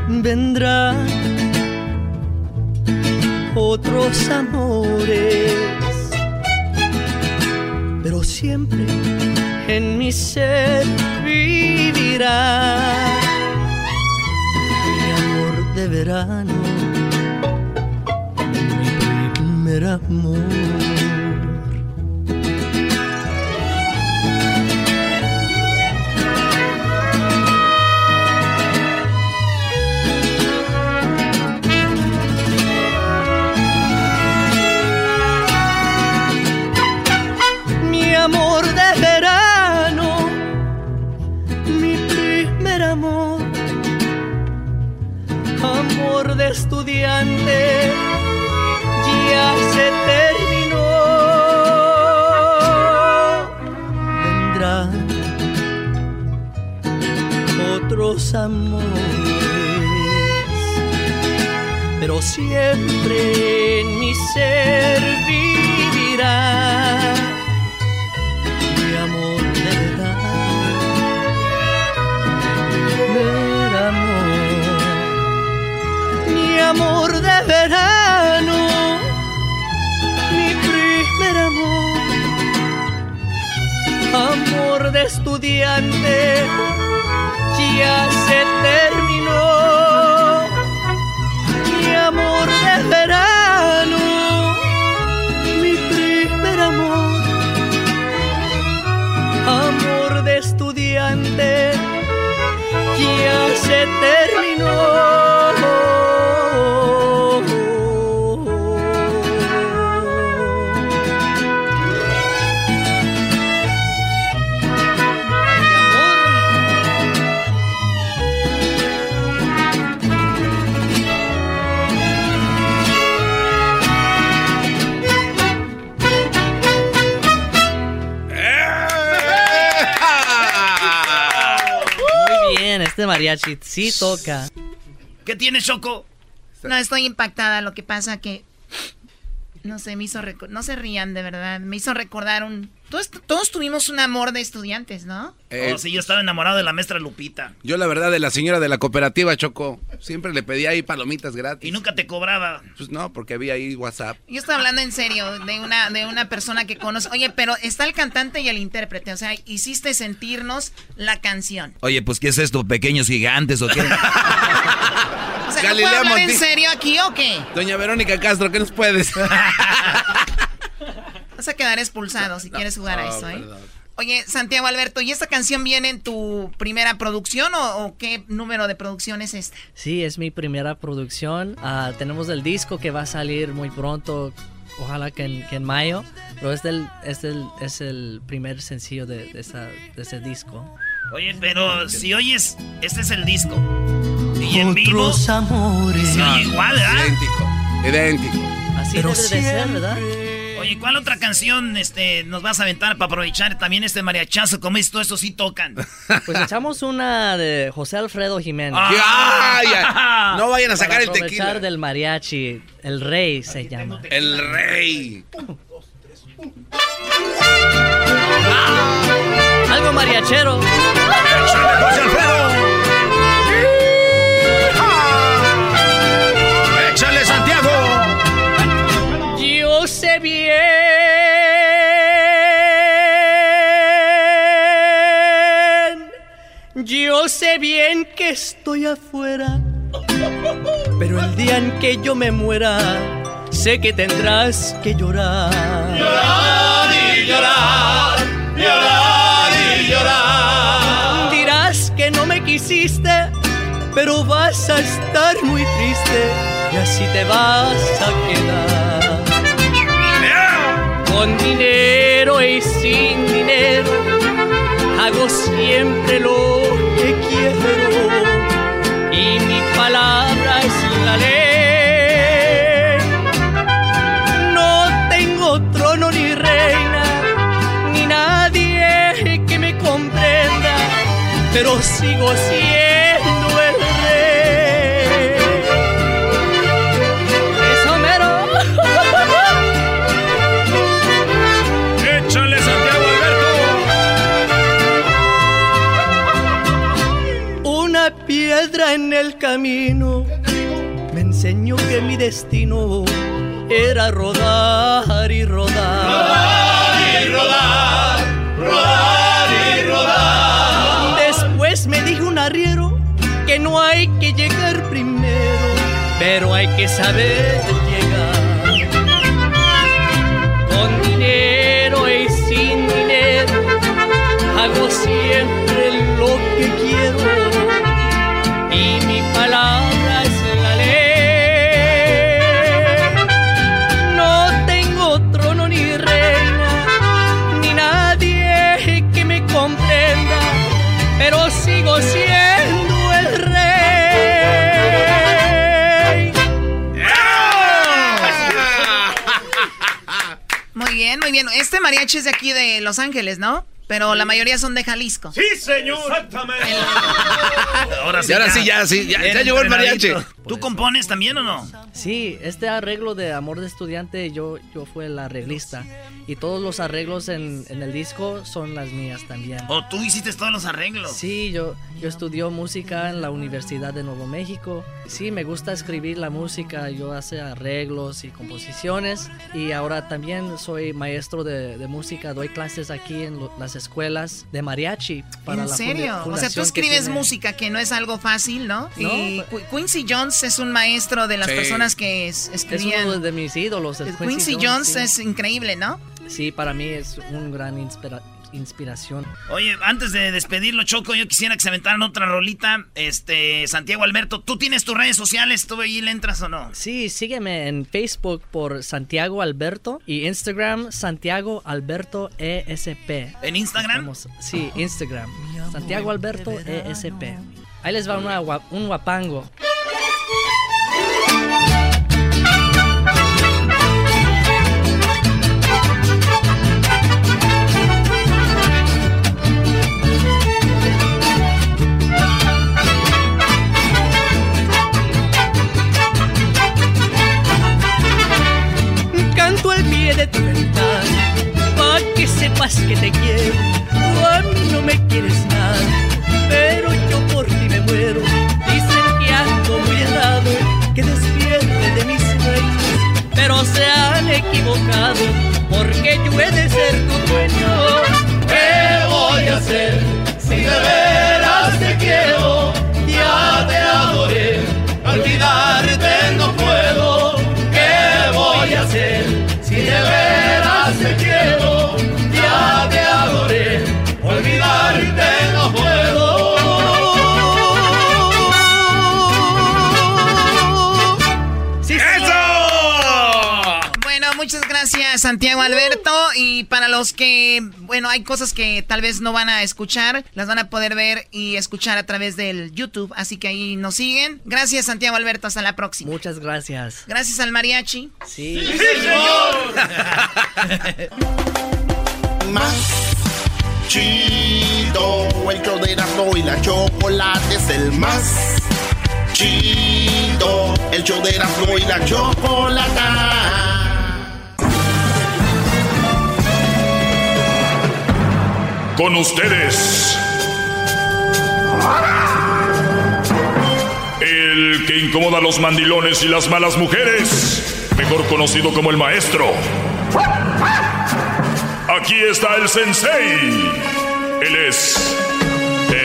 vendrán otros amores, pero siempre en mi ser vivirá de verano, mi primer amor. Estudiante, ya se terminó. Vendrán otros amores, pero siempre en mi ser vivirá estudiante ya se terminó. Mi amor de verano, mi primer amor. Amor de estudiante ya se terminó. Mariachi sí toca. ¿Qué tienes, Choco? No, estoy impactada. Lo que pasa que. No sé, me hizo. No se rían, de verdad. Me hizo recordar un. Todos, todos tuvimos un amor de estudiantes, ¿no? Eh, oh, sí, yo estaba enamorado de la maestra Lupita. Yo la verdad de la señora de la cooperativa Choco, siempre le pedía ahí palomitas gratis. Y nunca te cobraba. Pues no, porque había ahí WhatsApp. Yo estoy hablando en serio de una, de una persona que conoce. Oye, pero está el cantante y el intérprete. O sea, hiciste sentirnos la canción. Oye, pues ¿qué es esto? ¿Pequeños gigantes o qué? [laughs] Sea, ¿no Galilea puedo hablar en serio aquí o qué? Doña Verónica Castro, ¿qué nos puedes? [laughs] Vas a quedar expulsado si quieres jugar a No, eso, ¿eh? perdón. Oye, Santiago Alberto, ¿y esta canción viene en tu primera producción o, o qué número de producción es esta? Sí, es mi primera producción. Ah, tenemos el disco que va a salir muy pronto, ojalá que en, que en mayo. Pero es, del, es, del- es el primer sencillo de, de esa- de ese disco. Oye, pero si oyes, este es el disco. Y en vivo. Otros amores. Se oye igual, ¿verdad? Idéntico, idéntico. Así Pero debe de ser, ¿verdad? Oye, ¿cuál otra canción este, nos vas a aventar para aprovechar también este mariachazo? Como esto, eso sí tocan. [laughs] Pues echamos una de José Alfredo Jiménez. ¡Ah! ¡Ay, ay! No vayan a sacar Para el aprovechar tequila. del mariachi. El rey se llama. El rey. Algo mariachero. José Alfredo! ¡Échale, Santiago! Yo sé bien. Yo sé bien que estoy afuera. Pero el día en que yo me muera, sé que tendrás que llorar. Llorar y llorar, llorar quisiste, pero vas a estar muy triste y así te vas a quedar. Con dinero y sin dinero, hago siempre lo que quiero y mi palabra es pero sigo siendo el rey. Eso mero. ¡Échale, Santiago Una piedra en el camino me enseñó que mi destino era rodar y rodar. Rodar y rodar, rodar y rodar. Me dijo un arriero que no hay que llegar primero, pero hay que saber pero sigo siendo el rey. Muy bien, muy bien. Este mariachi es de aquí de Los Ángeles, ¿no? Pero la mayoría son de Jalisco. Sí, señor. Exactamente. Y ahora sí, ya, sí, ya- ya llegó el mariachi. ¿Tú eso. compones también o no? Sí, este arreglo de Amor de Estudiante, yo, yo fui el arreglista. Y todos los arreglos en, en el disco son las mías también. ¿O tú hiciste todos los arreglos? Sí, yo, yo estudió música en la Universidad de Nuevo México. Sí, me gusta escribir la música, yo hace arreglos y composiciones. Y ahora también soy maestro de, de música, doy clases aquí en lo- las escuelas de mariachi. Para ¿En la serio? O sea, tú que escribes tiene- música, que no es algo fácil, ¿no? No, y Qu- Quincy Jones es un maestro de las Sí. personas que es- Es escribían. uno de mis ídolos. el Quincy, Jones, es increíble, ¿no? Sí, para mí es un gran inspira- inspiración. Oye, antes de despedirlo, Choco, yo quisiera que se aventaran otra rolita. Este, Santiago Alberto, ¿tú tienes tus redes sociales? ¿Tú ahí le entras o no? Sí, sígueme en Facebook por Santiago Alberto y Instagram Santiago Alberto ESP. ¿En Instagram? Estamos- sí, Instagram. Santiago Alberto ESP. Ahí les va una un guapango. Que sepas que te quiero. A mí no me quieres pero se han equivocado, porque yo he de ser tu dueño. ¿Qué voy a hacer si de veras te quiero? Ya te adoré, olvidarte no puedo. ¿Qué voy a hacer si de veras Santiago Alberto y para los que, bueno, hay cosas que tal vez no van a escuchar, las van a poder ver y escuchar a través del YouTube, así que ahí nos siguen. Gracias Santiago Alberto, hasta la próxima. Muchas gracias. Gracias al mariachi. Sí. [laughs] Más chido, el show de Erasmo y la chocolate es el más chido, el show de Erasmo y la chocolata. Con ustedes. El que incomoda a los mandilones y las malas mujeres. Mejor conocido como el maestro. Aquí está el sensei. Él es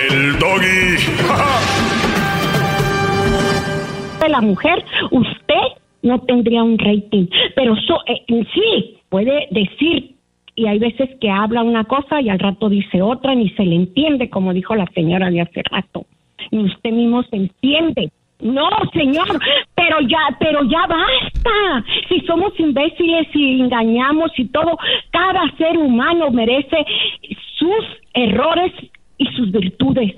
el doggy. [laughs] de la mujer, usted no tendría un rating. Pero so- eh, sí puede decir, y hay veces que habla una cosa y al rato dice otra, ni se le entiende, como dijo la señora de hace rato. Ni usted mismo se entiende. No, señor, pero ya, pero ya basta. Si somos imbéciles y engañamos y todo, cada ser humano merece sus errores y sus virtudes.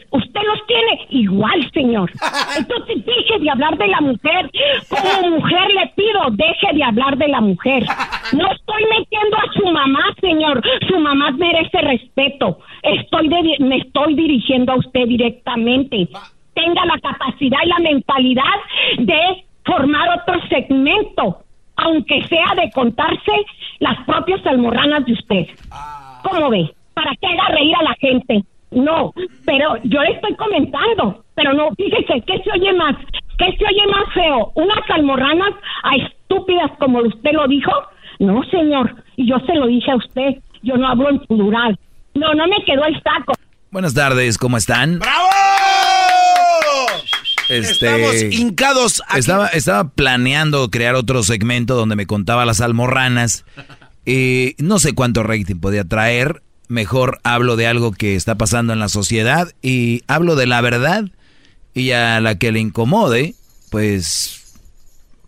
Tiene igual, señor. [laughs] Entonces deje de hablar de la mujer. Como mujer le pido, deje de hablar de la mujer. No estoy metiendo a su mamá, señor. Su mamá merece respeto. Estoy de- me estoy dirigiendo a usted directamente. Tenga la capacidad y la mentalidad de formar otro segmento, aunque sea de contarse las propias almorranas de usted. ¿Cómo ve? Para que haga reír a la gente. No, pero yo le estoy comentando, pero no, fíjese, ¿qué se oye más? ¿Qué se oye más feo? ¿Unas almorranas a estúpidas como usted lo dijo? No, señor, y yo se lo dije a usted, yo no hablo en plural. No, no me quedó el saco. Buenas tardes, ¿cómo están? ¡Bravo! Este, Estamos hincados aquí. Estaba, estaba planeando crear otro segmento donde me contaba las almorranas. Y no sé cuánto rating podía traer. Mejor hablo de algo que está pasando en la sociedad y hablo de la verdad. Y a la que le incomode, pues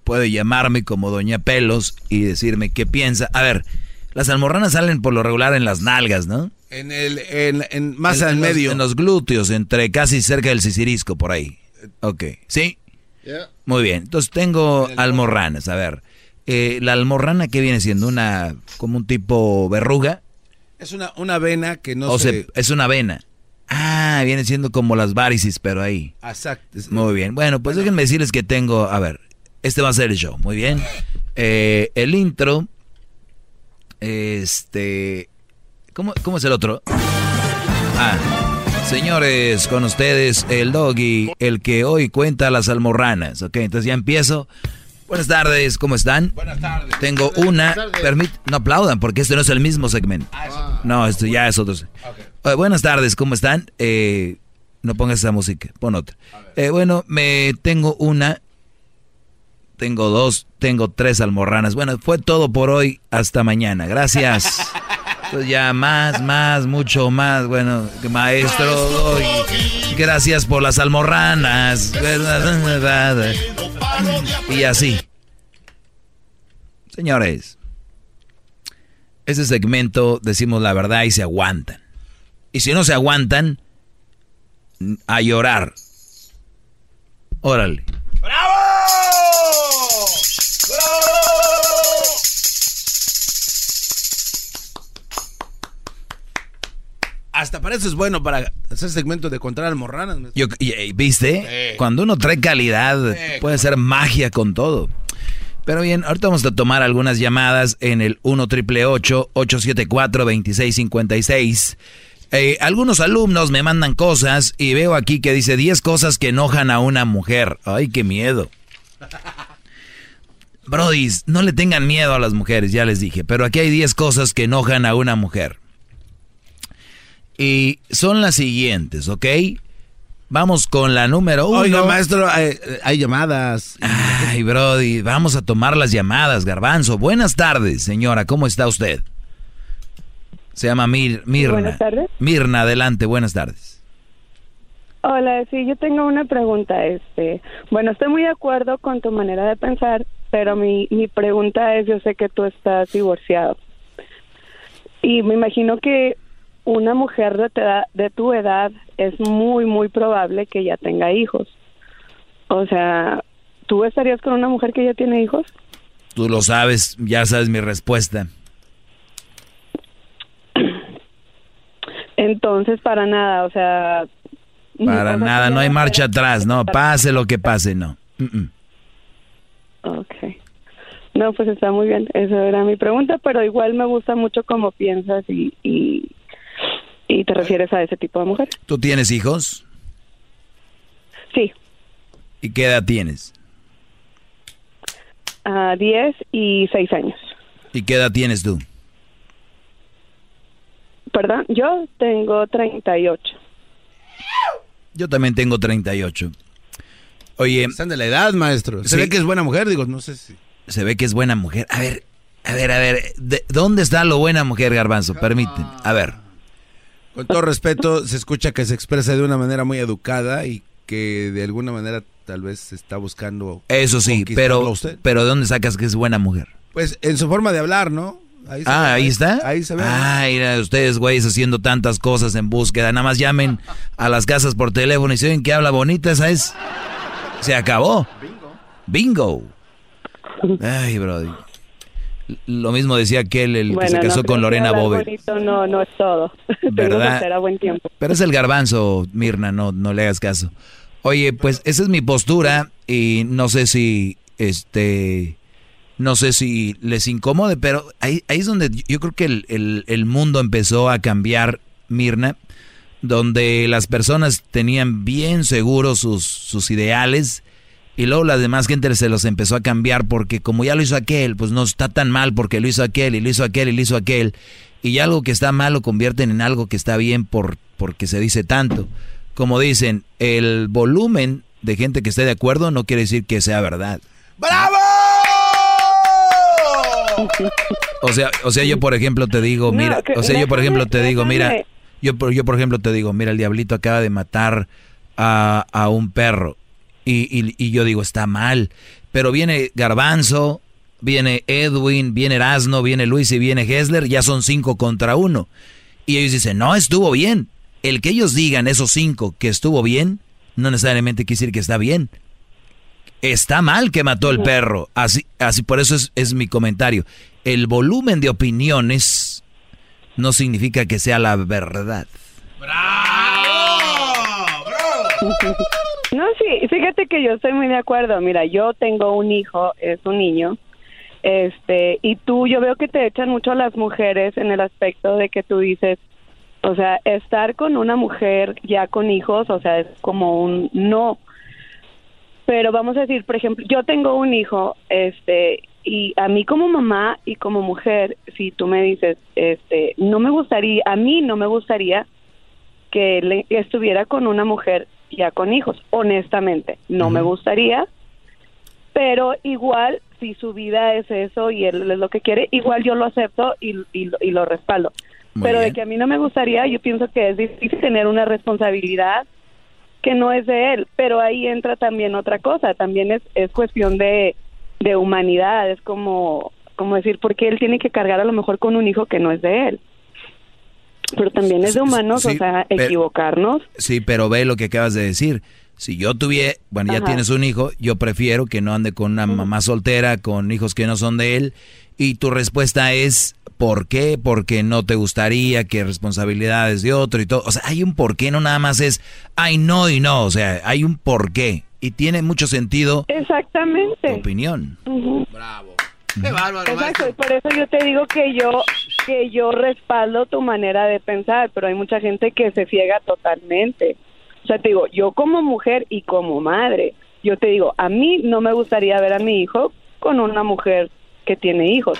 puede llamarme como Doña Pelos y decirme qué piensa. A ver, las almorranas salen por lo regular en las nalgas, ¿no? En el, en, en- más En- al en los- medio. en los glúteos, entre casi cerca del sicirisco, por ahí. Ok, ¿sí? Muy bien, entonces tengo almorranas, a ver. eh, la almorrana que viene siendo una, como un tipo verruga, Es una, una vena que no o se... se- es una vena. Ah, viene siendo como las varices, pero ahí. Exacto. Muy bien. Bueno, pues déjenme decirles que tengo, a ver, este va a ser el show. Muy bien. Eh, el intro, este, ¿cómo, ¿cómo es el otro? Ah, señores, con ustedes el doggy, el que hoy cuenta las almorranas. Ok, entonces ya empiezo. Buenas tardes, ¿cómo están? Buenas tardes. Tengo una. Permit, no aplaudan porque este no es el mismo segmento. No, esto ya es otro. Eh, buenas tardes, ¿cómo están? Eh, no pongas esa música, pon otra. Eh, bueno, me tengo una. Tengo dos, tengo tres almorranas. Bueno, fue todo por hoy. Hasta mañana. Gracias. [laughs] Entonces ya más, más, mucho más. Bueno, maestro. Doggy, Gracias por las almorranas. Y así. Señores, ese segmento decimos la verdad y se aguantan. Y si no se aguantan, a llorar. Órale. Hasta para eso es bueno para hacer segmento de contar almorranas. Yo- y- y- ¿Viste? Cuando uno trae calidad, puede ser magia con todo. Pero bien, ahorita vamos a tomar algunas llamadas en el 1 triple 874 2656 Eh, algunos alumnos me mandan cosas y veo aquí que dice 10 cosas que enojan a una mujer. Ay, qué miedo. Brodis, no le tengan miedo a las mujeres, ya les dije, pero aquí hay 10 cosas que enojan a una mujer. Y son las siguientes, ¿ok? Vamos con la número uno. Oiga, maestro, hay, hay llamadas. Ay, Brody, vamos a tomar las llamadas, Garbanzo. Buenas tardes, señora, ¿cómo está usted? Se llama Mir, Mirna. Buenas tardes. Mirna, adelante, buenas tardes. Hola, sí, yo tengo una pregunta. Este, bueno, estoy muy de acuerdo con tu manera de pensar, pero mi, mi pregunta es, yo sé que tú estás divorciado y me imagino que una mujer de, tu edad- de tu edad es muy, muy probable que ya tenga hijos. O sea, ¿tú estarías con una mujer que ya tiene hijos? Tú lo sabes, ya sabes mi respuesta. Entonces, para nada, o sea... Para nada, no hay marcha atrás, no, pase lo que pase, no. Okay. No, pues está muy bien. Esa era mi pregunta, pero igual me gusta mucho cómo piensas y, y, y te refieres a ese tipo de mujer. ¿Tú tienes hijos? Sí, ¿Y qué edad tienes? a 10 y 6 años. ¿Y qué edad tienes tú? Perdón, yo tengo 38. Yo también tengo 38. Oye, Están de la edad, maestro. Se Sí. ve que es buena mujer, digo, no sé si. se ve que es buena mujer. A ver, a ver, a ver, ¿de- ¿dónde está lo buena mujer, Garbanzo? Permíteme. A ver. Con todo respeto, se escucha que se expresa de una manera muy educada y que de alguna manera tal vez está buscando. Eso sí, pero, usted. pero ¿de dónde sacas que es buena mujer? Pues en su forma de hablar, ¿no? Ahí se Ah, ve, ahí está. Ahí se ve. Ah, mira, ustedes, güeyes, haciendo tantas cosas en búsqueda. Nada más llamen a las casas por teléfono y si oyen que habla bonita, esa es. Se acabó. Bingo. Ay, brody. Lo mismo decía aquel, el que se casó no con Lorena bonito no, no es todo. [laughs] ¿Verdad? a buen tiempo. Pero es el garbanzo, Mirna, no, no le hagas caso. Oye, pues esa es mi postura y no sé si, este, no sé si les incomode, pero ahí, ahí es donde yo creo que el, el- el mundo empezó a cambiar, Mirna, donde las personas tenían bien seguros sus, sus ideales y luego la demás gente se los empezó a cambiar porque como ya lo hizo aquel, pues no está tan mal porque lo hizo aquel y lo hizo aquel y lo hizo aquel. Y ya algo que está mal lo convierten en algo que está bien por, porque se dice tanto. Como dicen, el volumen de gente que esté de acuerdo no quiere decir que sea verdad. ¡Bravo! O sea, o sea, yo por ejemplo te digo, No, mira, que- o sea, yo por ejemplo te digo, mira, yo por, yo por ejemplo te digo, mira, el diablito acaba de matar a, a un perro y, y- y yo digo, está mal, pero viene Garbanzo, viene Edwin, viene Erasno, viene Luis y viene Hessler, ya son cinco contra uno. Y ellos dicen, no, estuvo bien. El que ellos digan, esos cinco, que estuvo bien, no necesariamente quiere decir que está bien. Está mal que mató el perro. Así, así por eso es, es mi comentario. El volumen de opiniones no significa que sea la verdad. ¡Bravo! [laughs] No, sí, fíjate que yo estoy muy de acuerdo. Mira, yo tengo un hijo, es un niño, este, y tú, yo veo que te echan mucho a las mujeres en el aspecto de que tú dices, o sea, estar con una mujer ya con hijos, o sea, es como un no. Pero vamos a decir, por ejemplo, yo tengo un hijo, este, y a mí como mamá y como mujer, si tú me dices, este, no me gustaría, a mí no me gustaría que le- estuviera con una mujer ya con hijos, honestamente, no me gustaría, pero igual si su vida es eso y él es lo que quiere, igual yo lo acepto y, y, lo- y lo respaldo. pero de que a mí no me gustaría, yo pienso que es difícil tener una responsabilidad que no es de él, pero ahí entra también otra cosa, también es, es cuestión de, de humanidad, es como, como decir, ¿por qué él tiene que cargar a lo mejor con un hijo que no es de él? Pero también es de humanos, sí, o sea, pero- equivocarnos. Sí, pero ve lo que acabas de decir. Si yo tuviera, bueno, ya Ajá. tienes un hijo, yo prefiero que no ande con una mamá soltera, con hijos que no son de él. Y tu respuesta es, ¿por qué? Porque no te gustaría que responsabilidades de otro y todo. O sea, hay un por qué, no nada más es, ay, no y no. O sea, hay un por qué. Y tiene mucho sentido Exactamente. tu opinión. Bravo. Qué bárbaro. Exacto, y por eso yo te digo que yo que yo respaldo tu manera de pensar, pero hay mucha gente que se ciega totalmente. O sea, te digo, yo como mujer y como madre, yo te digo, a mí no me gustaría ver a mi hijo con una mujer que tiene hijos.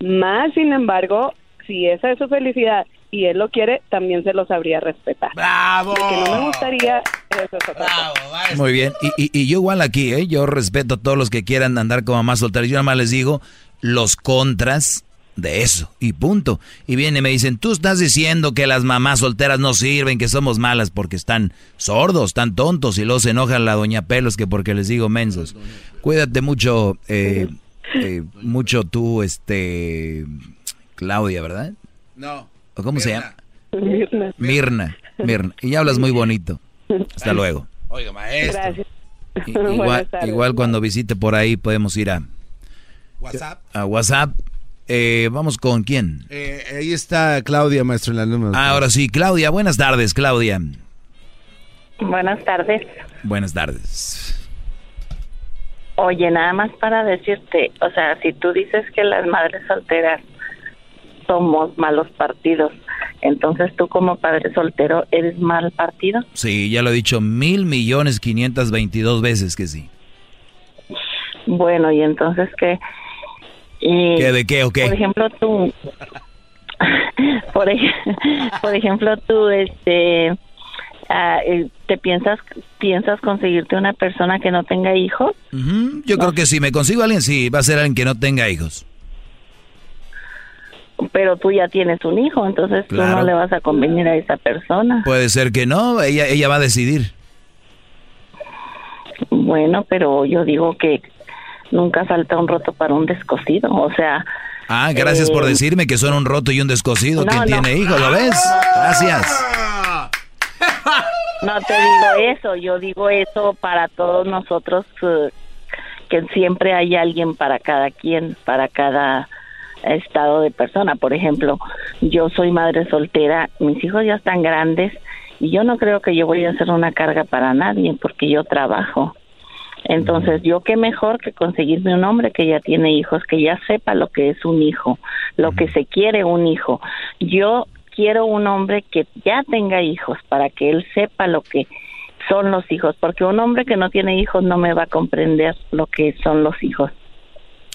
Más, sin embargo, si esa es su felicidad y él lo quiere, también se lo sabría respetar. ¡Bravo! De que no me gustaría, eso es otra cosa. Muy bien. Y, y- y yo igual aquí, ¿eh? Yo respeto a todos los que quieran andar como mamá soltera. Yo nada más les digo los contras de eso. Y punto. Y vienen y me dicen, tú estás diciendo que las mamás solteras no sirven, que somos malas porque están sordos, están tontos. Y luego se enoja la doña Pelos que porque les digo mensos. Cuídate mucho, eh, eh, mucho tú, este... Claudia, ¿verdad? No. ¿O cómo se llama? Mirna. Mirna. Mirna. Y ya hablas muy bonito. Hasta luego. Oiga, maestro. Gracias. Igual, igual cuando visite por ahí podemos ir a, WhatsApp. a WhatsApp. Eh, Vamos con quién. Eh, ahí está Claudia, maestro, en la número. Ah, ahora sí, Claudia. Buenas tardes, Claudia. Buenas tardes. Buenas tardes. Oye, nada más para decirte, o sea, si tú dices que las madres solteras somos malos partidos, entonces tú como padre soltero eres mal partido. Sí, ya lo he dicho mil millones quinientas veintidós veces que sí. Bueno, y entonces que... y, ¿Qué, de qué o qué? Por ejemplo, tú... [laughs] por, ej- por ejemplo, tú, este... eh, ¿Te piensas piensas conseguirte una persona que no tenga hijos? Yo creo que si me consigo a alguien, sí, va a ser alguien que no tenga hijos. Pero tú ya tienes un hijo, entonces tú Claro. no le vas a convenir a esa persona. Puede ser que no, ella, ella va a decidir. Bueno, pero yo digo que nunca falta un roto para un descosido, o sea... Ah, gracias eh, por decirme que son un roto y un descosido. No, ¿Quién no. tiene hijos? ¿Lo ves? Gracias. No te digo eso, yo digo eso para todos nosotros, eh, que siempre hay alguien para cada quien, para cada estado de persona. Por ejemplo, yo soy madre soltera, mis hijos ya están grandes y yo no creo que yo voy a ser una carga para nadie porque yo trabajo. Entonces, yo qué mejor que conseguirme un hombre que ya tiene hijos, que ya sepa lo que es un hijo, lo que se quiere un hijo. Yo quiero un hombre que ya tenga hijos para que él sepa lo que son los hijos, porque un hombre que no tiene hijos no me va a comprender lo que son los hijos.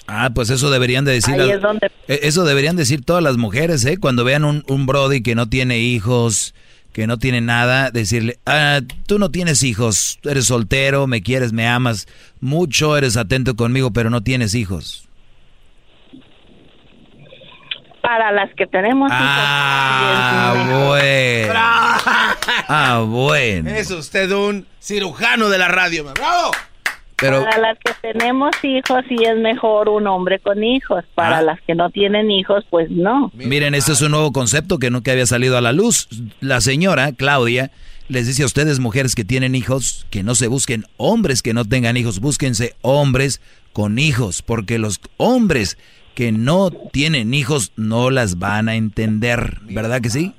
Ah, pues eso deberían de decir. Ahí las- es donde- eh, Eso deberían decir todas las mujeres, ¿eh? Cuando vean un, un Brody que no tiene hijos, que no tiene nada, decirle, ah, tú no tienes hijos, eres soltero, me quieres, me amas mucho, eres atento conmigo, pero no tienes hijos. Para las que tenemos Ah, hijos. bueno. Ah, bueno. Es usted un cirujano de la radio. ¡Bravo! Pero, Para las que tenemos hijos sí es mejor un hombre con hijos, para Ah. las que no tienen hijos pues no. miren, este es un nuevo concepto que nunca había salido a la luz. La señora, Claudia, les dice a ustedes, mujeres que tienen hijos, que no se busquen hombres que no tengan hijos, búsquense hombres con hijos, porque los hombres que no tienen hijos no las van a entender, ¿verdad que sí?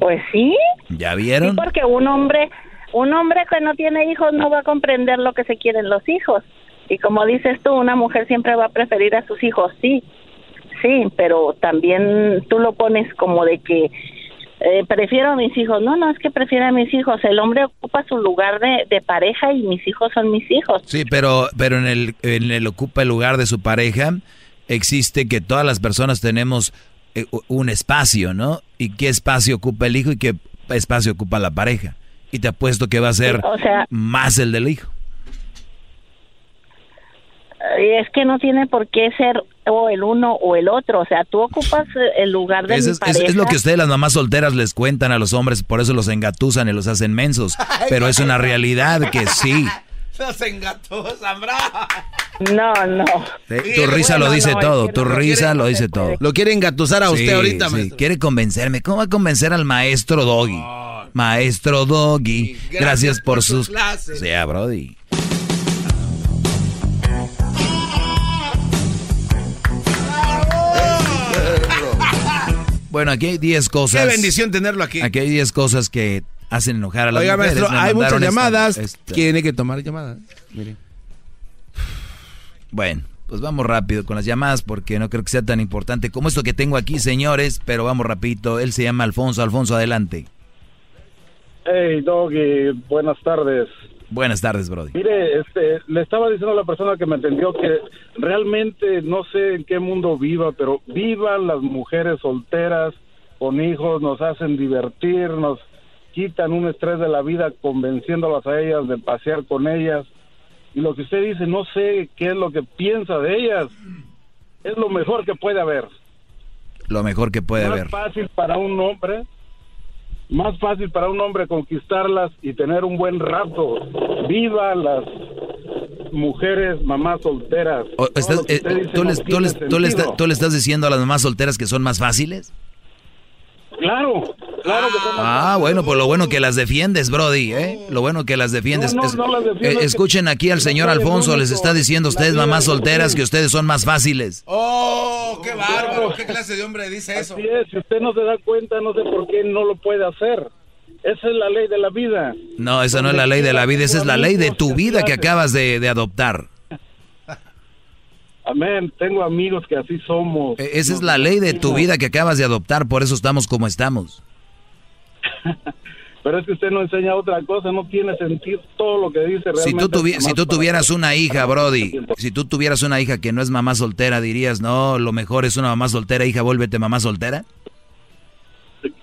Pues sí. ¿Ya Sí, vieron? porque un hombre, un hombre que no tiene hijos no va a comprender lo que se quieren los hijos. Y como dices tú, una mujer siempre va a preferir a sus hijos, sí, sí, pero también tú lo pones como de que eh, prefiero a mis hijos. No, no es que prefiero a mis hijos. El hombre ocupa su lugar de, de pareja y mis hijos son mis hijos. Sí, pero, pero en, el, en el ocupa el lugar de su pareja existe que todas las personas tenemos eh, un espacio, ¿no? ¿Y qué espacio ocupa el hijo y qué espacio ocupa la pareja? Y te apuesto que va a ser O sea- más el del hijo. Es que no tiene por qué ser o el uno o el otro. O sea, tú ocupas el lugar de mi es, es- pareja. es lo que ustedes las mamás solteras les cuentan a los hombres, por eso los engatusan y los hacen mensos. Pero es una realidad que sí. [laughs] Nos engató, Zambra. No, no. Sí, tu risa lo dice todo, tu risa lo dice todo. Lo quiere engatusar a usted Sí, ahorita, sí. Quiere convencerme. ¿Cómo va a convencer al maestro Doggy? Maestro Doggy, gracias, por, sus clases. Sea, Brody. [laughs] Bueno, aquí hay 10 cosas. Qué bendición tenerlo aquí. Aquí hay 10 cosas que hacen enojar a las Oiga, mujeres. maestro, Me hay muchas esta- llamadas. esta- Tiene que tomar llamadas. Mire. Bueno, pues vamos rápido con las llamadas porque no creo que sea tan importante como esto que tengo aquí, señores, pero vamos rapidito. Él se llama Alfonso. Alfonso, adelante. Hey, Doggy, buenas tardes. Buenas tardes, Brody. Mire, este, le estaba diciendo a la persona que me atendió que realmente no sé en qué mundo viva, pero vivan las mujeres solteras con hijos, nos hacen divertir, nos quitan un estrés de la vida convenciéndolas a ellas de pasear con ellas. Y lo que usted dice, no sé qué es lo que piensa de ellas. Es lo mejor que puede haber. Lo mejor que puede haber. fácil para un hombre, más fácil para un hombre conquistarlas y tener un buen rato. Viva las mujeres mamás solteras. Estás- eh, usted dice ¿tú, no les- tú tiene les- tú le está- sentido. tú le estás diciendo a las mamás solteras que son más fáciles? Claro, claro que son Ah, bueno, pues lo bueno que las defiendes, Brody, ¿eh? Lo bueno que las defiendes. No, no, Es- no las defiendo, eh, escuchen aquí al señor Alfonso, les está diciendo a ustedes, mamás solteras, que ustedes son más fáciles. ¡Oh, qué bárbaro! ¿Qué clase de hombre dice eso? Así es, si usted no se da cuenta, no sé por qué no lo puede hacer. Esa es la ley de la vida. No, esa no es la ley de la vida, esa es la ley de tu vida que acabas de, de adoptar. Amén, tengo amigos que así somos. E- Esa es la ley de tu vida que acabas de adoptar, por eso estamos como estamos. [laughs] Pero es que usted no enseña otra cosa, no tiene sentido todo lo que dice realmente. Si tú, tuvi- jamás si tú para- tuvieras una hija, Brody, si tú tuvieras una hija que no es mamá soltera, dirías, no, lo mejor es una mamá soltera, hija, vuélvete mamá soltera.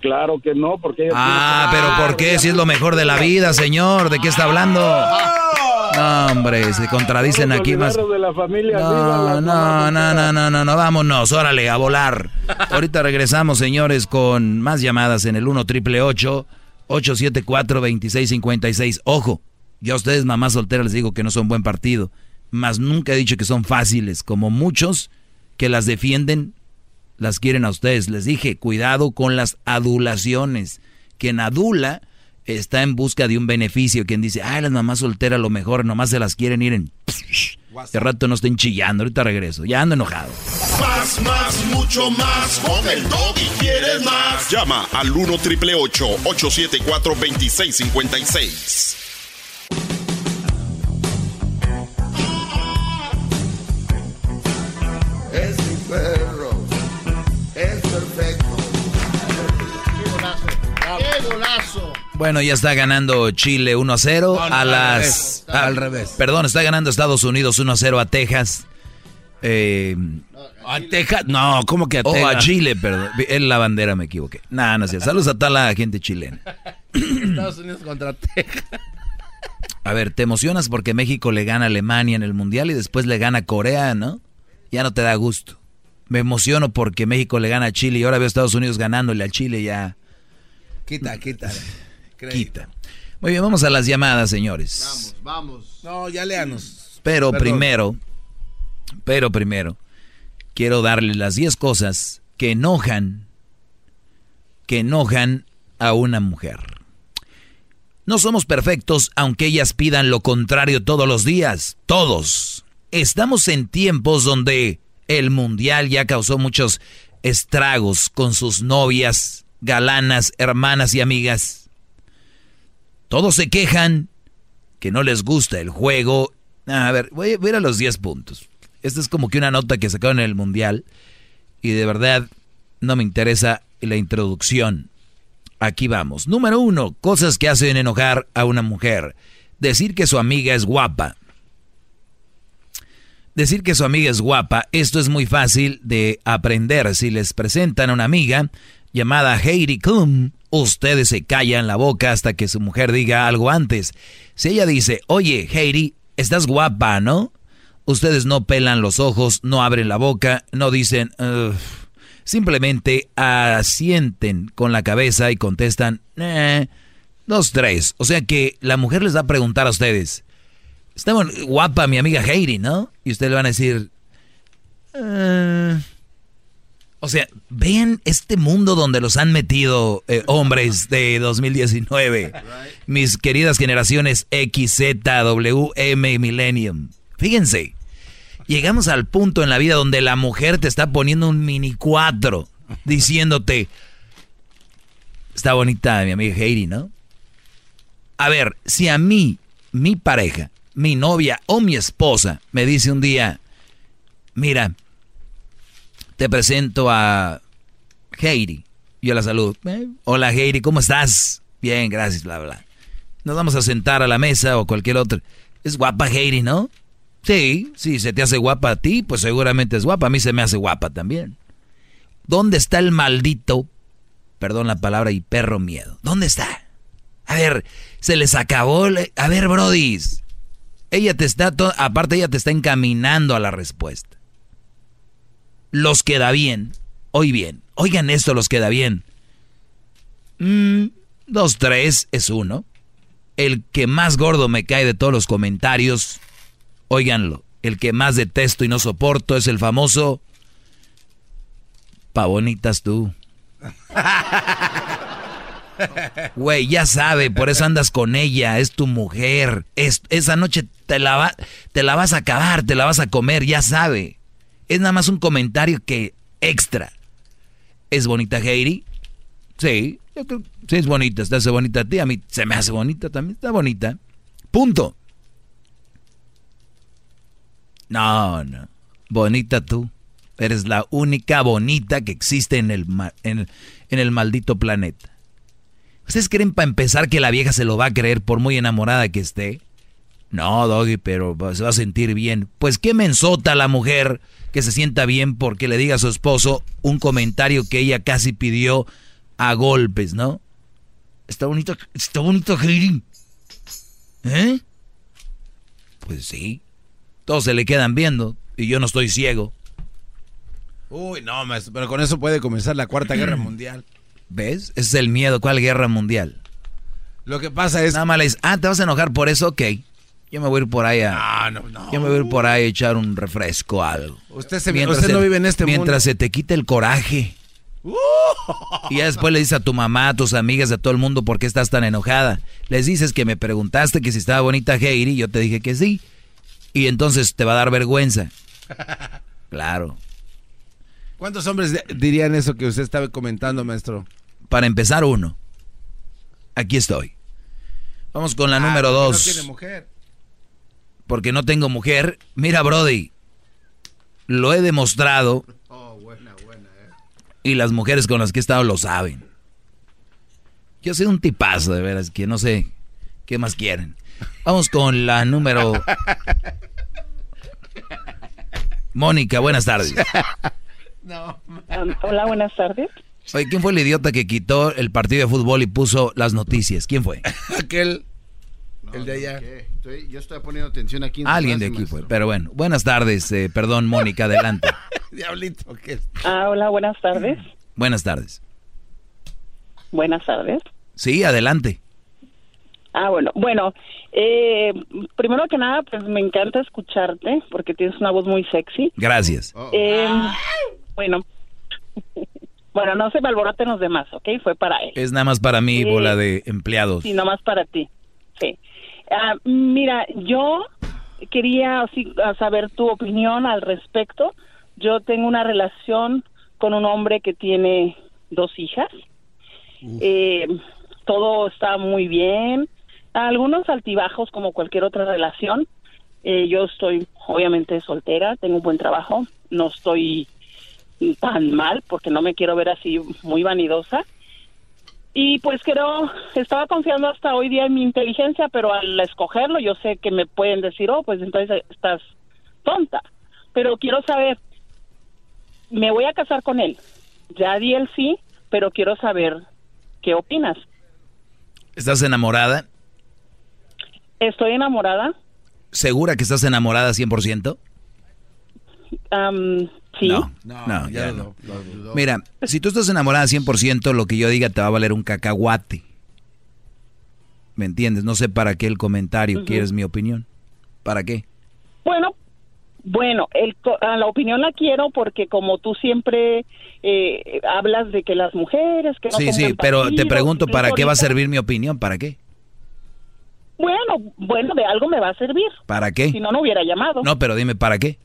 Claro que no, porque ella Ah, tiene- pero ¿por qué? Si es lo mejor de la vida, señor, ¿de qué está hablando? No, hombre, se contradicen aquí más. Olvidarnos de la familia, viva No, no, no, no, no, no, no, vámonos, órale, a volar. Ahorita regresamos, señores, con más llamadas en el 1 triple 874 2656 Ojo, yo a ustedes, mamás solteras, les digo que no son buen partido, mas nunca he dicho que son fáciles, como muchos que las defienden, las quieren a ustedes. Les dije, cuidado con las adulaciones. Quien adula está en busca de un beneficio. Quien dice, ay, las mamás solteras lo mejor, nomás se las quieren ir en... De rato no estén chillando, ahorita regreso. Ya ando enojado. Más, más, mucho más. Con el y quieres más. Llama al 1 triple 874 2656. Es mi perro. Es perfecto. ¡Qué golazo! ¡Qué golazo! Bueno, ya está ganando Chile 1 a 0 No, no, a al las... revés, al revés. Perdón, está ganando Estados Unidos 1 a 0 a Texas. Eh, ¿A Texas? No, ¿cómo que a o Texas? a Chile, perdón. En la bandera me equivoqué. No, no sé. Saludos a toda la gente chilena. Estados Unidos contra Texas. A ver, te emocionas porque México le gana a Alemania en el Mundial y después le gana a Corea, ¿no? Ya no te da gusto. Me emociono porque México le gana a Chile y ahora veo a Estados Unidos ganándole a Chile ya. Quita, quita. Quita. Muy bien, vamos a las llamadas, señores. Vamos. No, ya léanos. Pero Perdón. primero, pero primero, quiero darles las 10 cosas que enojan, que enojan a una mujer. No somos perfectos aunque ellas pidan lo contrario todos los días, todos. Estamos en tiempos donde el mundial ya causó muchos estragos con sus novias, galanas, hermanas y amigas. Todos se quejan que no les gusta el juego. A ver, voy, voy a ir a los 10 puntos. Esta es como que una nota que sacaron en el Mundial. Y de verdad no me interesa la introducción. Aquí vamos. Número uno, cosas que hacen enojar a una mujer. Decir que su amiga es guapa. Decir que su amiga es guapa, esto es muy fácil de aprender. Si les presentan a una amiga llamada Heidi Klum, ustedes se callan la boca hasta que su mujer diga algo antes. Si ella dice, oye, Heidi, estás guapa, ¿no? Ustedes no pelan los ojos, no abren la boca, no dicen, simplemente asienten con la cabeza y contestan, eh, dos, tres. O sea que la mujer les va a preguntar a ustedes, está guapa mi amiga Heidi, ¿no? Y ustedes le van a decir, "Eh". O sea, vean este mundo donde los han metido eh, hombres de 2019. Mis queridas generaciones X, Z, W, M Millennium. Fíjense, llegamos al punto en la vida donde la mujer te está poniendo un mini cuatro, diciéndote, está bonita mi amiga Heidi, ¿no? A ver, si a mí, mi pareja, mi novia o mi esposa me dice un día, mira, te presento a Heidi. Yo la saludo. "Eh, Hola Heidi, ¿cómo estás? Bien, gracias, bla, bla. Nos vamos a sentar a la mesa o cualquier otro. Es guapa Heidi, ¿no? Sí, sí, se te hace guapa a ti, pues seguramente es guapa. A mí se me hace guapa también. ¿Dónde está el maldito, perdón la palabra, y perro miedo? ¿Dónde está? A ver, se les acabó. A ver, Brodis. Ella te está, aparte ella te está encaminando a la respuesta. Los queda bien. Hoy bien. Oigan esto, los queda bien. Mm, dos, tres es uno. El que más gordo me cae de todos los comentarios, óiganlo. El que más detesto y no soporto es el famoso. Pa' bonitas tú. [laughs] Güey, ya sabe, por eso andas con ella, es tu mujer. Es, esa noche te la, va- te la vas a acabar, te la vas a comer, ya sabe. Es nada más un comentario que extra. ¿Es bonita Heidi? Sí, yo creo sí es bonita, está hace bonita a ti, a mí se me hace bonita también, está bonita. Punto. No, no. Bonita tú. Eres la única bonita que existe en el, en en el maldito planeta. ¿Ustedes creen para empezar que la vieja se lo va a creer por muy enamorada que esté? No, Doggy, pero se va a sentir bien. Pues qué mensota la mujer que se sienta bien porque le diga a su esposo un comentario que ella casi pidió a golpes, ¿no? Está bonito, está bonito, Heidi. ¿Eh? Pues sí. Todos se le quedan viendo y yo no estoy ciego. Uy, no, maestro, pero con eso puede comenzar la Cuarta Guerra [clears throat] Mundial. ¿Ves? Ese es el miedo. ¿Cuál guerra mundial? Lo que pasa es... Nada más le dices, ah, ¿te vas a enojar por eso? Ok. Yo me voy a ir por ahí a... No, no, no. Yo me voy a ir por ahí a echar un refresco o algo. Usted, se, Mientras usted no vive en este Mientras mundo. se te quite el coraje. Y ya después le dices a tu mamá, a tus amigas, a todo el mundo por qué estás tan enojada. Les dices que me preguntaste que si estaba bonita Heidi, yo te dije que sí. Y entonces te va a dar vergüenza. [laughs] Claro. ¿Cuántos hombres dirían eso que usted estaba comentando, maestro? Para empezar, uno. Aquí estoy. Vamos con la Ah, número dos. No tiene mujer. Porque no tengo mujer. Mira, Brody. Lo he demostrado. Y las mujeres con las que he estado lo saben. Yo soy un tipazo, de veras, que no sé qué más quieren. Vamos con la número. Mónica, buenas tardes. [laughs] Um, hola, buenas tardes. Oye, ¿quién fue el idiota que quitó el partido de fútbol y puso las noticias? ¿Quién fue? [laughs] Aquel. No, el de allá. Estoy- yo estoy poniendo atención aquí. en Alguien de aquí maestro. fue. Pero bueno, buenas tardes. eh, perdón, Mónica, adelante. [laughs] Diablito, ¿qué es? Ah, hola, buenas tardes. Buenas tardes. Buenas tardes. Sí, adelante. Ah, bueno, bueno, eh, primero que nada, pues me encanta escucharte porque tienes una voz muy sexy. Gracias. Eh, bueno, [laughs] bueno, no se me alboroten los demás, ¿ok? Fue para él. Es nada más para mí, Sí. bola de empleados. Sí, nomás para ti. Sí. Ah, mira, yo quería saber tu opinión al respecto. Yo tengo una relación con un hombre que tiene dos hijas. Eh, todo está muy bien. Algunos altibajos como cualquier otra relación. Eh, yo estoy obviamente soltera, tengo un buen trabajo, no estoy tan mal porque no me quiero ver así muy vanidosa. Y pues creo, estaba confiando hasta hoy día en mi inteligencia, pero al escogerlo yo sé que me pueden decir, oh, pues entonces estás tonta. Pero quiero saber, me voy a casar con él. Ya di el sí, pero quiero saber qué opinas. ¿Estás enamorada? Estoy enamorada. ¿Segura que estás enamorada 100%? Am, sí. No, no, ya no. Mira, si tú estás enamorada 100%, lo que yo diga te va a valer un cacahuate. ¿Me entiendes? No sé para qué el comentario, Ujú. quieres mi opinión. ¿Para qué? Bueno, bueno, el, co- a la opinión la quiero porque como tú siempre eh, hablas de que las mujeres que no Sí, sí, pero te pregunto, ¿para qué va a servir mi opinión? ¿Para qué? Bueno, bueno, de algo me va a servir. ¿Para qué? Si no, no hubiera llamado. No, pero dime, ¿para qué?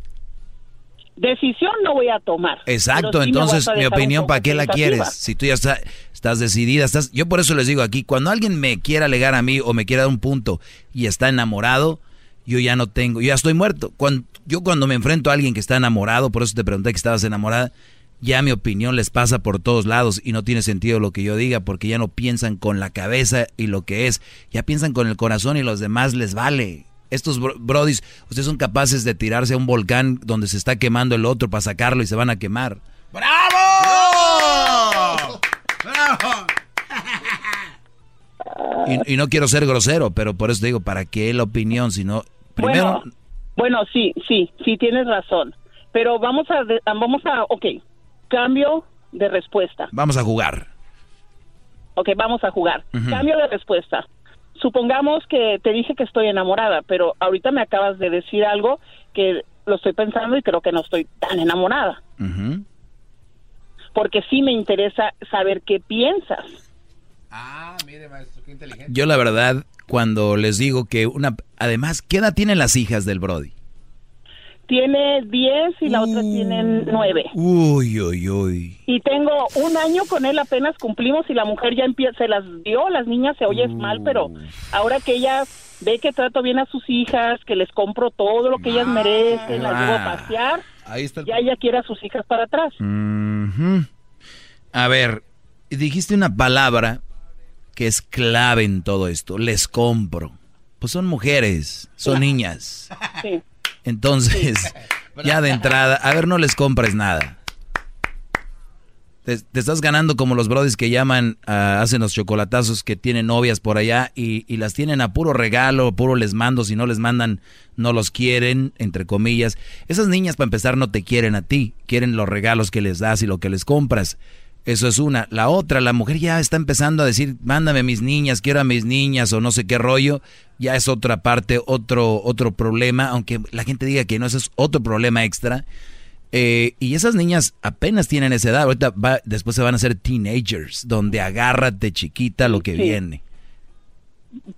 Decisión no voy a tomar. Exacto, sí entonces mi opinión, ¿para qué la quieres? Si tú ya está- estás decidida, estás... Yo por eso les digo aquí, cuando alguien me quiera alegar a mí o me quiera dar un punto y está enamorado, yo ya no tengo, yo ya estoy muerto. Cuando, yo cuando me enfrento a alguien que está enamorado, por eso te pregunté que estabas enamorada, ya mi opinión les pasa por todos lados y no tiene sentido lo que yo diga porque ya no piensan con la cabeza y lo que es, ya piensan con el corazón y los demás les vale. Estos bro- brodis, ustedes son capaces de tirarse a un volcán donde se está quemando el otro para sacarlo y se van a quemar. ¡Bravo! Y, y no quiero ser grosero, pero por eso te digo, ¿para qué la opinión? Si no, primero, Bueno, bueno, sí, sí, sí tienes razón. Pero vamos a, de- vamos a, ok, cambio de respuesta. vamos a jugar. Ok, vamos a jugar. Cambio de respuesta. Supongamos que te dije que estoy enamorada, pero ahorita me acabas de decir algo que lo estoy pensando y creo que no estoy tan enamorada. Porque sí me interesa saber qué piensas. Ah, mire, maestro, qué inteligente. Yo la verdad, cuando les digo que una... Además, ¿qué edad tienen las hijas del Brody? Tiene 10 y la otra tiene 9. Uy, uy, uy. Y tengo un año con él, apenas cumplimos y la mujer ya empieza, se las dio, las niñas se oye mal, pero ahora que ella ve que trato bien a sus hijas, que les compro todo lo que ellas merecen, las llevo a pasear, Ahí está el... ya ella quiere a sus hijas para atrás. A ver, dijiste una palabra que es clave en todo esto. Les compro. Pues son mujeres, son niñas. Sí. Entonces, [laughs] ya de entrada, a ver, no les compres nada. Te, te estás ganando como los brodis que llaman, ah, hacen los chocolatazos que tienen novias por allá y, y las tienen a puro regalo, puro les mando, si no les mandan, no los quieren, entre comillas. Esas niñas, para empezar, no te quieren a ti, quieren los regalos que les das y lo que les compras. Eso es una. La otra, la mujer ya está empezando a decir, mándame mis niñas, quiero a mis niñas o no sé qué rollo. Ya es otra parte, otro, otro problema, aunque la gente diga que no, eso es otro problema extra. Eh, y esas niñas apenas tienen esa edad, ahorita va- después se van a hacer teenagers, donde agárrate chiquita lo que Sí. viene.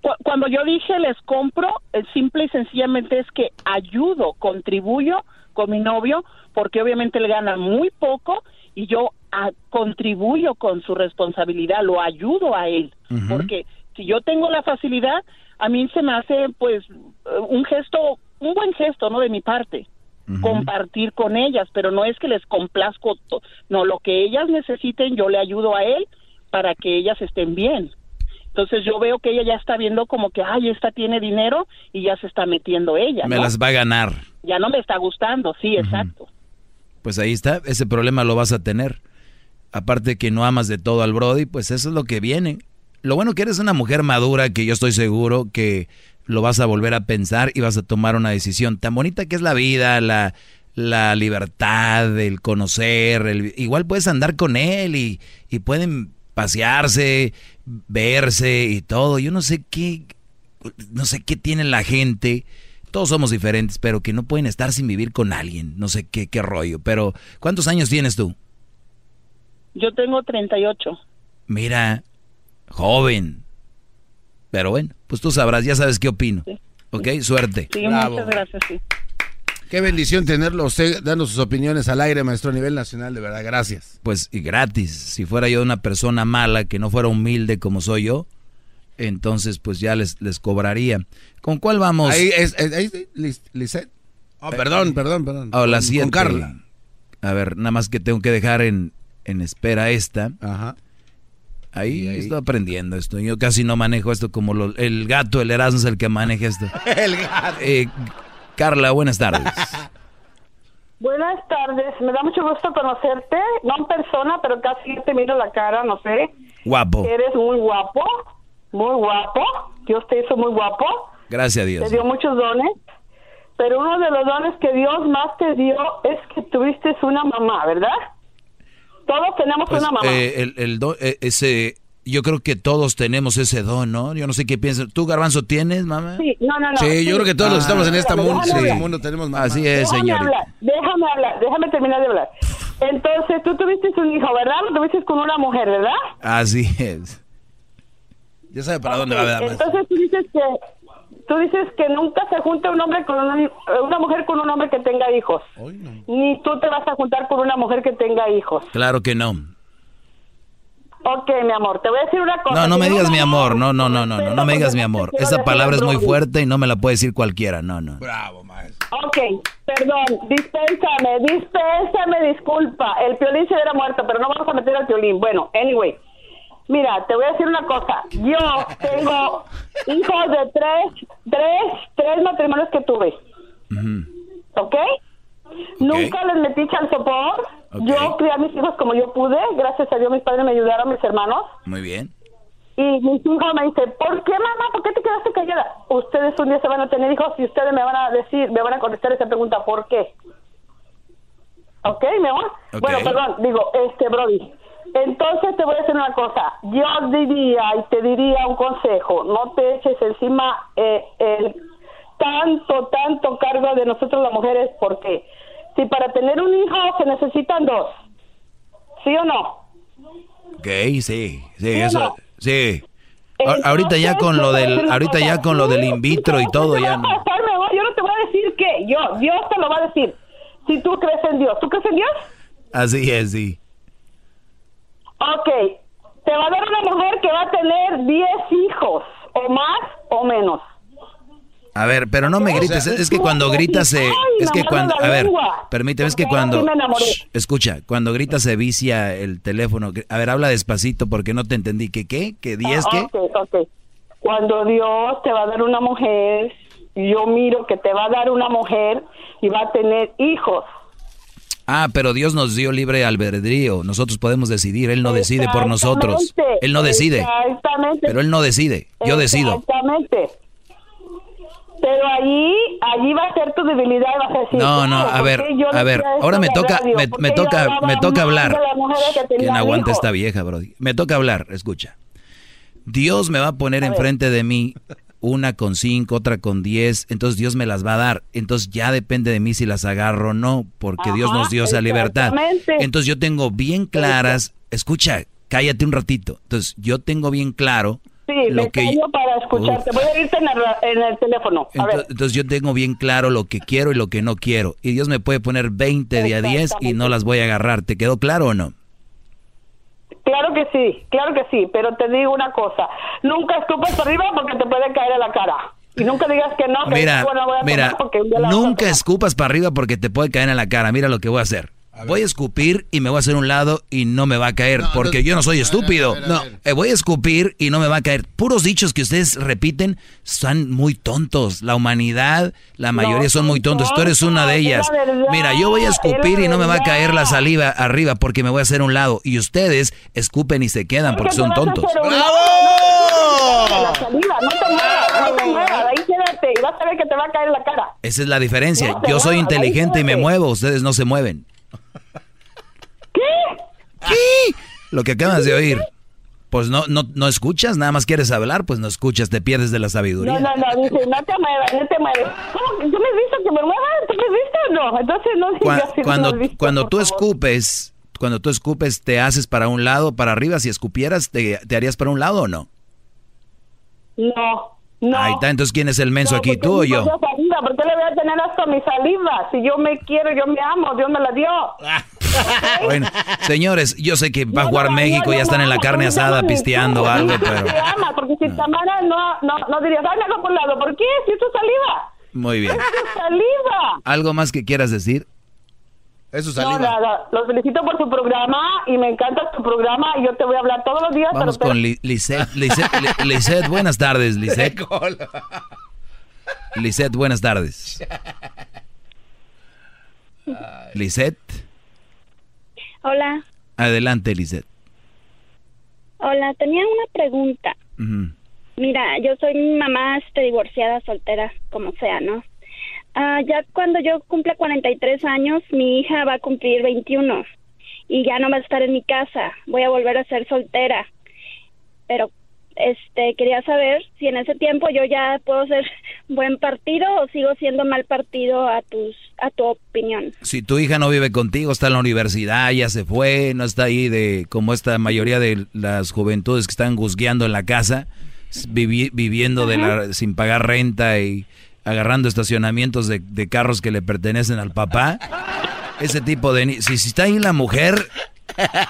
Cu- Cuando yo dije les compro, eh, simple y sencillamente es que ayudo, contribuyo con mi novio, porque obviamente él gana muy poco y yo ah, contribuyo con su responsabilidad, lo ayudo a él, porque si yo tengo la facilidad, a mí se me hace pues un gesto, un buen gesto, ¿no? De mi parte compartir con ellas, pero no es que les complazco, to- no, lo que ellas necesiten yo le ayudo a él para que ellas estén bien. Entonces yo veo que ella ya está viendo como que, ay, esta tiene dinero y ya se está metiendo ella, Me las va a ganar. Ya no me está gustando, sí, exacto. Pues ahí está, ese problema lo vas a tener. Aparte que no amas de todo al Brody, pues eso es lo que viene. Lo bueno que eres una mujer madura que yo estoy seguro que lo vas a volver a pensar y vas a tomar una decisión. Tan bonita que es la vida, la, la libertad, el conocer, el- igual puedes andar con él y, y pueden pasearse, verse y todo. Yo no sé qué, no sé qué tiene la gente. Todos somos diferentes, pero que no pueden estar sin vivir con alguien. No sé qué, qué rollo. Pero, ¿cuántos años tienes tú? Yo tengo 38. Mira, joven. Pero bueno, pues tú sabrás, ya sabes qué opino. ¿Ok? Suerte. Sí, muchas gracias, sí. Qué bendición tenerlo usted dando sus opiniones al aire, maestro, a nivel nacional, de verdad, gracias. Pues y gratis. Si fuera yo una persona mala, que no fuera humilde como soy yo, entonces pues ya les, les cobraría. ¿Con cuál vamos? Ahí es, es- ahí Lisette. Oh, perdón, perdón, perdón. Oh, la Con-. Con Carla. A ver, nada más que tengo que dejar en, en espera esta. Ajá. Ahí, estoy aprendiendo esto. Yo casi no manejo esto como lo- el gato, el Erasmo es el que maneja esto. [laughs] El gato. Eh, Carla, buenas tardes. [laughs] Buenas tardes, me da mucho gusto conocerte, no en persona, pero casi te miro la cara, no sé. Guapo. Eres muy guapo, muy guapo, Dios te hizo muy guapo, Gracias a te Dios. dio muchos dones, pero uno de los dones que Dios más te dio es que tuviste una mamá, ¿verdad? Todos tenemos Pues, una mamá. eh, el, el do- eh, ese, yo creo que todos tenemos ese don, ¿no? Yo no sé qué piensas. ¿Tú, Garbanzo, tienes, mamá? Sí, no, no, no. Sí, yo creo que todos los que estamos en este mundo, Déjame en este mundo tenemos mamá. Así es, Déjame señorita. hablar, déjame hablar, déjame terminar de hablar. Entonces, tú tuviste un hijo, ¿verdad? Lo tuviste con una mujer, ¿verdad? Así es. Ya sabe para dónde va a más. Entonces tú dices que tú dices que nunca se junta un hombre con una, una mujer con un hombre que tenga hijos. Ni tú te vas a juntar con una mujer que tenga hijos. Claro que no. Ok, mi amor, te voy a decir una cosa. No, no me digas mi amor. No, no, no, no, no, no me digas mi amor. Esa palabra es muy fuerte y no me la puede decir cualquiera. No, no. Bravo, maestro. Ok, perdón, dispénsame, dispénsame, disculpa. El piolín se hubiera muerto, pero no vamos a meter al piolín. Bueno, anyway. Mira, te voy a decir una cosa. Yo tengo hijos de tres, tres, tres matrimonios que tuve. ¿Ok? Nunca les metí sopor. Yo crié a mis hijos como yo pude. Gracias a Dios mis padres me ayudaron, mis hermanos. Muy bien. Y mis hijos me dicen, ¿por qué mamá? ¿Por qué te quedaste callada? Ustedes un día se van a tener hijos y ustedes me van a decir, me van a contestar esa pregunta, ¿por qué? ¿Ok, mi amor? Bueno, perdón, digo, este, Brody. Entonces te voy a decir una cosa. Yo diría y te diría un consejo. No te eches encima eh, el tanto, tanto cargo de nosotros las mujeres, porque si para tener un hijo se necesitan dos, ¿sí o no? Ok, sí, sí, ¿Sí eso, no? sí. Ahorita ya con lo del, ahorita ya con lo del in vitro y todo ya no. yo no te voy a decir que yo, Dios te lo va a decir. Si tú crees en Dios, ¿tú crees en Dios? Así es, sí. Ok, te va a dar una mujer que va a tener 10 hijos, o más o menos. A ver, pero no me grites, es, que cuando gritas se, es que cuando, a ver, permíteme, es que cuando. Shh, escucha, cuando gritas se vicia el teléfono. A ver, habla despacito porque no te entendí. ¿Qué qué? ¿Qué 10 qué? Ok, ok. Cuando Dios te va a dar una mujer, yo miro que te va a dar una mujer y va a tener hijos. Ah, pero Dios nos dio libre albedrío. Nosotros podemos decidir. Él no decide por nosotros. Él no decide. Exactamente. Pero Él no decide. Yo decido. Exactamente. Pero allí, allí va a ser tu debilidad vas a decir, No, no, "Wow, a ¿por ver, a ver, ahora me toca, radio? me, ¿Por me qué yo toca, me toca hablar. de las mujeres que ¿Quién tenían aguanta esta vieja, Brody? Me toca hablar, escucha. Dios me va a poner enfrente de mí una con cinco, otra con diez, entonces Dios me las va a dar. Entonces ya depende de mí si las agarro o no, porque Dios nos dio esa libertad. Entonces yo tengo bien claras, escucha, cállate un ratito. Entonces yo tengo bien claro Sí, lo me que callo para escucharte. Voy a irte en el, en el teléfono. A entonces, ver. entonces yo tengo bien claro lo que quiero y lo que no quiero. Y Dios me puede poner 20 de a 10 y no las voy a agarrar. ¿Te quedó claro o no? Claro que sí, claro que sí, pero te digo una cosa. Nunca escupes para arriba porque te puede caer en la cara. Y nunca digas que no, que Mira, bueno, voy a mira, porque a nunca escupas para arriba porque te puede caer en la cara. Mira lo que voy a hacer. Voy a escupir y me voy a hacer un lado y no me va a caer porque yo no soy estúpido. No, eh, voy a escupir y no me va a caer. Puros dichos que ustedes repiten son muy tontos. La humanidad, la mayoría son muy tontos. Tú eres una de ellas. verdad, Mira, yo voy a escupir y no me va a caer la saliva arriba porque me voy a hacer un lado. Y ustedes escupen y se quedan porque son tontos. La salida, no te muevas, no te muevas, ahí quédate y vas a ver que te va a caer en la cara. Esa es la diferencia. Yo soy inteligente y me muevo. Ustedes no se mueven. ¿Qué? ¿Qué? Lo que acabas de oír. Pues no, no, no escuchas, nada más quieres hablar, pues no escuchas, te pierdes de la sabiduría. No, no, no, dice, no te muevas, no te muevas. ¿Cómo? que ¿Tú me has visto que me mueva? ¿Tú me has visto o no? Entonces no no cuando, visto, cuando por tú favor. escupes, cuando tú escupes, te haces para un lado, para arriba. Si escupieras, ¿te, te harías para un lado o no? No, no. Ahí está, entonces ¿quién es el menso No, aquí, tú o yo? saliva, ¿Por qué le voy a tener hasta mi saliva? Si yo me quiero, yo me amo, Dios me la dio. [laughs] Bueno, señores, yo sé que va a jugar México, ya están en la carne asada pisteando algo, pero... Te ama, porque si te amara no, no, no dirías, ay, me por un lado. ¿Por qué? Si es tu saliva. Muy bien. Es tu saliva. ¿Algo más que quieras decir? Es su No, nada. Los felicito por su programa y me encanta tu programa y yo te voy a hablar todos los días. Vamos pero con Li- Lisette. Lisette, Li- Lisette, buenas tardes, [laughs] Lisette. Lisette, buenas tardes. Lisette, Hola, adelante, Lisette. hola, tenía una pregunta. Mira, yo soy mamá este, divorciada, soltera, como sea, ¿no? Ah, ya cuando yo cumpla 43 años, mi hija va a cumplir 21 y ya no va a estar en mi casa. Voy a volver a ser soltera. Pero, este, quería saber si en ese tiempo yo ya puedo ser [laughs] buen partido o sigo siendo mal partido a tus, a tu opinión. Si tu hija no vive contigo, está en la universidad, ya se fue, no está ahí de como esta mayoría de las juventudes que están guzgueando en la casa, vivi- viviendo de la, sin pagar renta y agarrando estacionamientos de, de carros que le pertenecen al papá. Ese tipo de... Si, si está ahí la mujer,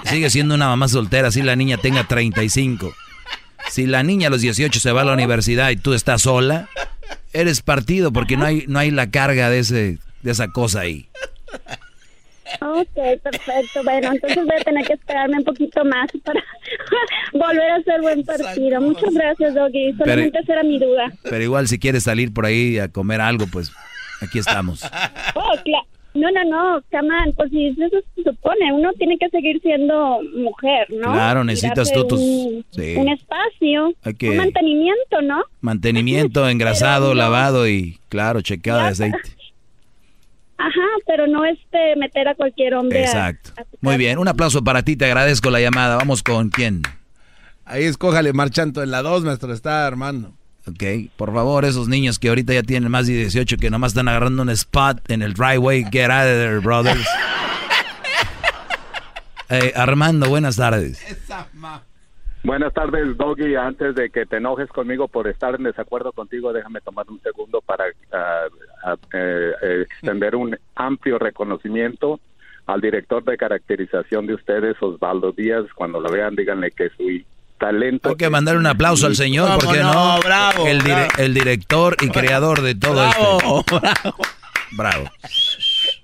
sigue siendo una mamá soltera, si la niña tenga 35. Si la niña a los 18 se va a la universidad y tú estás sola, eres partido porque no hay, no hay la carga de, ese, de esa cosa ahí. Ok, perfecto. Bueno, entonces voy a tener que esperarme un poquito más para [laughs] volver a ser buen partido. Muchas gracias, Doggy. Solamente esa era mi duda. Pero igual si quieres salir por ahí a comer algo, pues aquí estamos. [laughs] Oh, No, no, no, Camán, pues si eso se supone, uno tiene que seguir siendo mujer, ¿no? Claro, necesitas tú tus- Un, sí. un espacio, que- un mantenimiento, ¿no? Mantenimiento, [laughs] engrasado, lavado y claro, checada de aceite. Ajá, pero no este meter a cualquier hombre a- Exacto. Muy bien, un aplauso para ti, te agradezco la llamada. Vamos con quién. Ahí escójale marchanto en la 2, maestro, está armando. Ok, por favor, esos niños que ahorita ya tienen más de 18 que nomás están agarrando un spot en el driveway, get out of there, brothers. [laughs] Eh, Armando, buenas tardes. Buenas tardes, Doggy. Antes de que te enojes conmigo por estar en desacuerdo contigo, déjame tomar un segundo para eh, extender un amplio reconocimiento al director de caracterización de ustedes, Osvaldo Díaz. Cuando lo vean, díganle que su talento. Hay que mandar un aplauso al señor, ¿por qué no? Bravo, el, dire- bravo. el director y creador de todo Bravo, [laughs] esto. Bravo.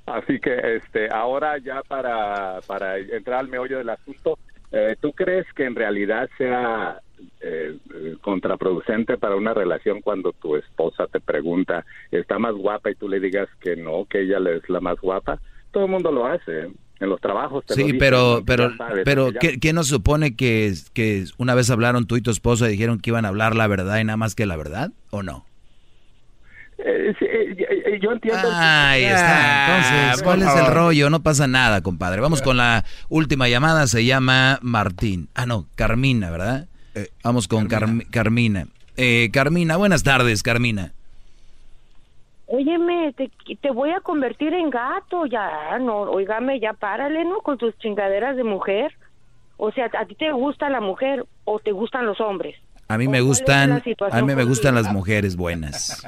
Así que este, ahora ya para, para entrar al meollo del asunto, eh, ¿tú crees que en realidad sea eh, contraproducente para una relación cuando tu esposa te pregunta, ¿está más guapa? y tú le digas que no, que ella es la más guapa? Todo el mundo lo hace. ¿eh? En los trabajos te lo Sí, dicen, pero, pero, sabes, pero, ya- ¿qué, qué nos supone que, que una vez hablaron tú y tu esposa y dijeron que iban a hablar la verdad y nada más que la verdad? ¿O no? Eh, eh, eh, yo entiendo. Ahí está. Entonces, ¿cuál es el rollo? No pasa nada, compadre. Vamos con la última llamada. Se llama Martín. Ah, no, Carmina, ¿verdad? Vamos con Carmi- Carmina. Eh, Carmina, buenas tardes, Carmina. Óyeme, te, te voy a convertir en gato, ya, no, oígame, ya párale, ¿no? Con tus chingaderas de mujer. O sea, ¿a ti te gusta la mujer o te gustan los hombres? A mí me gustan, a mí me gustan las mujeres buenas.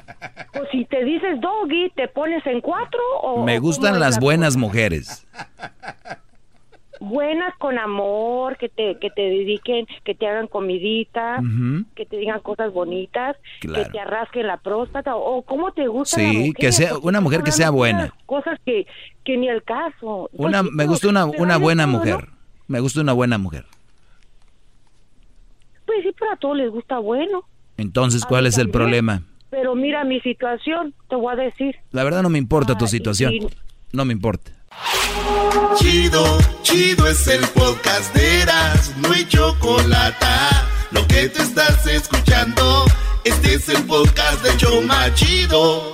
Pues si te dices doggy, ¿te pones en cuatro o...? Me gustan las la buenas mujeres. buenas con amor, que te, que te dediquen, que te hagan comidita, Ujú. que te digan cosas bonitas, Claro. que te arrasquen la próstata, o cómo te gusta la Sí, mujer, que sea una mujer que sea buena. Cosas que, que ni el caso. Pues Una, sí, me gusta una, una buena mujer. Me gusta una buena mujer. Sí, pero a todos les gusta bueno. Entonces, ¿cuál es el problema? Pero mira mi situación, te voy a decir. La verdad no me importa tu Ah, situación. y- No me importa. Chido, chido es el podcast de Eras, no hay chocolate. Lo que te estás escuchando, este es el podcast de Choma Chido.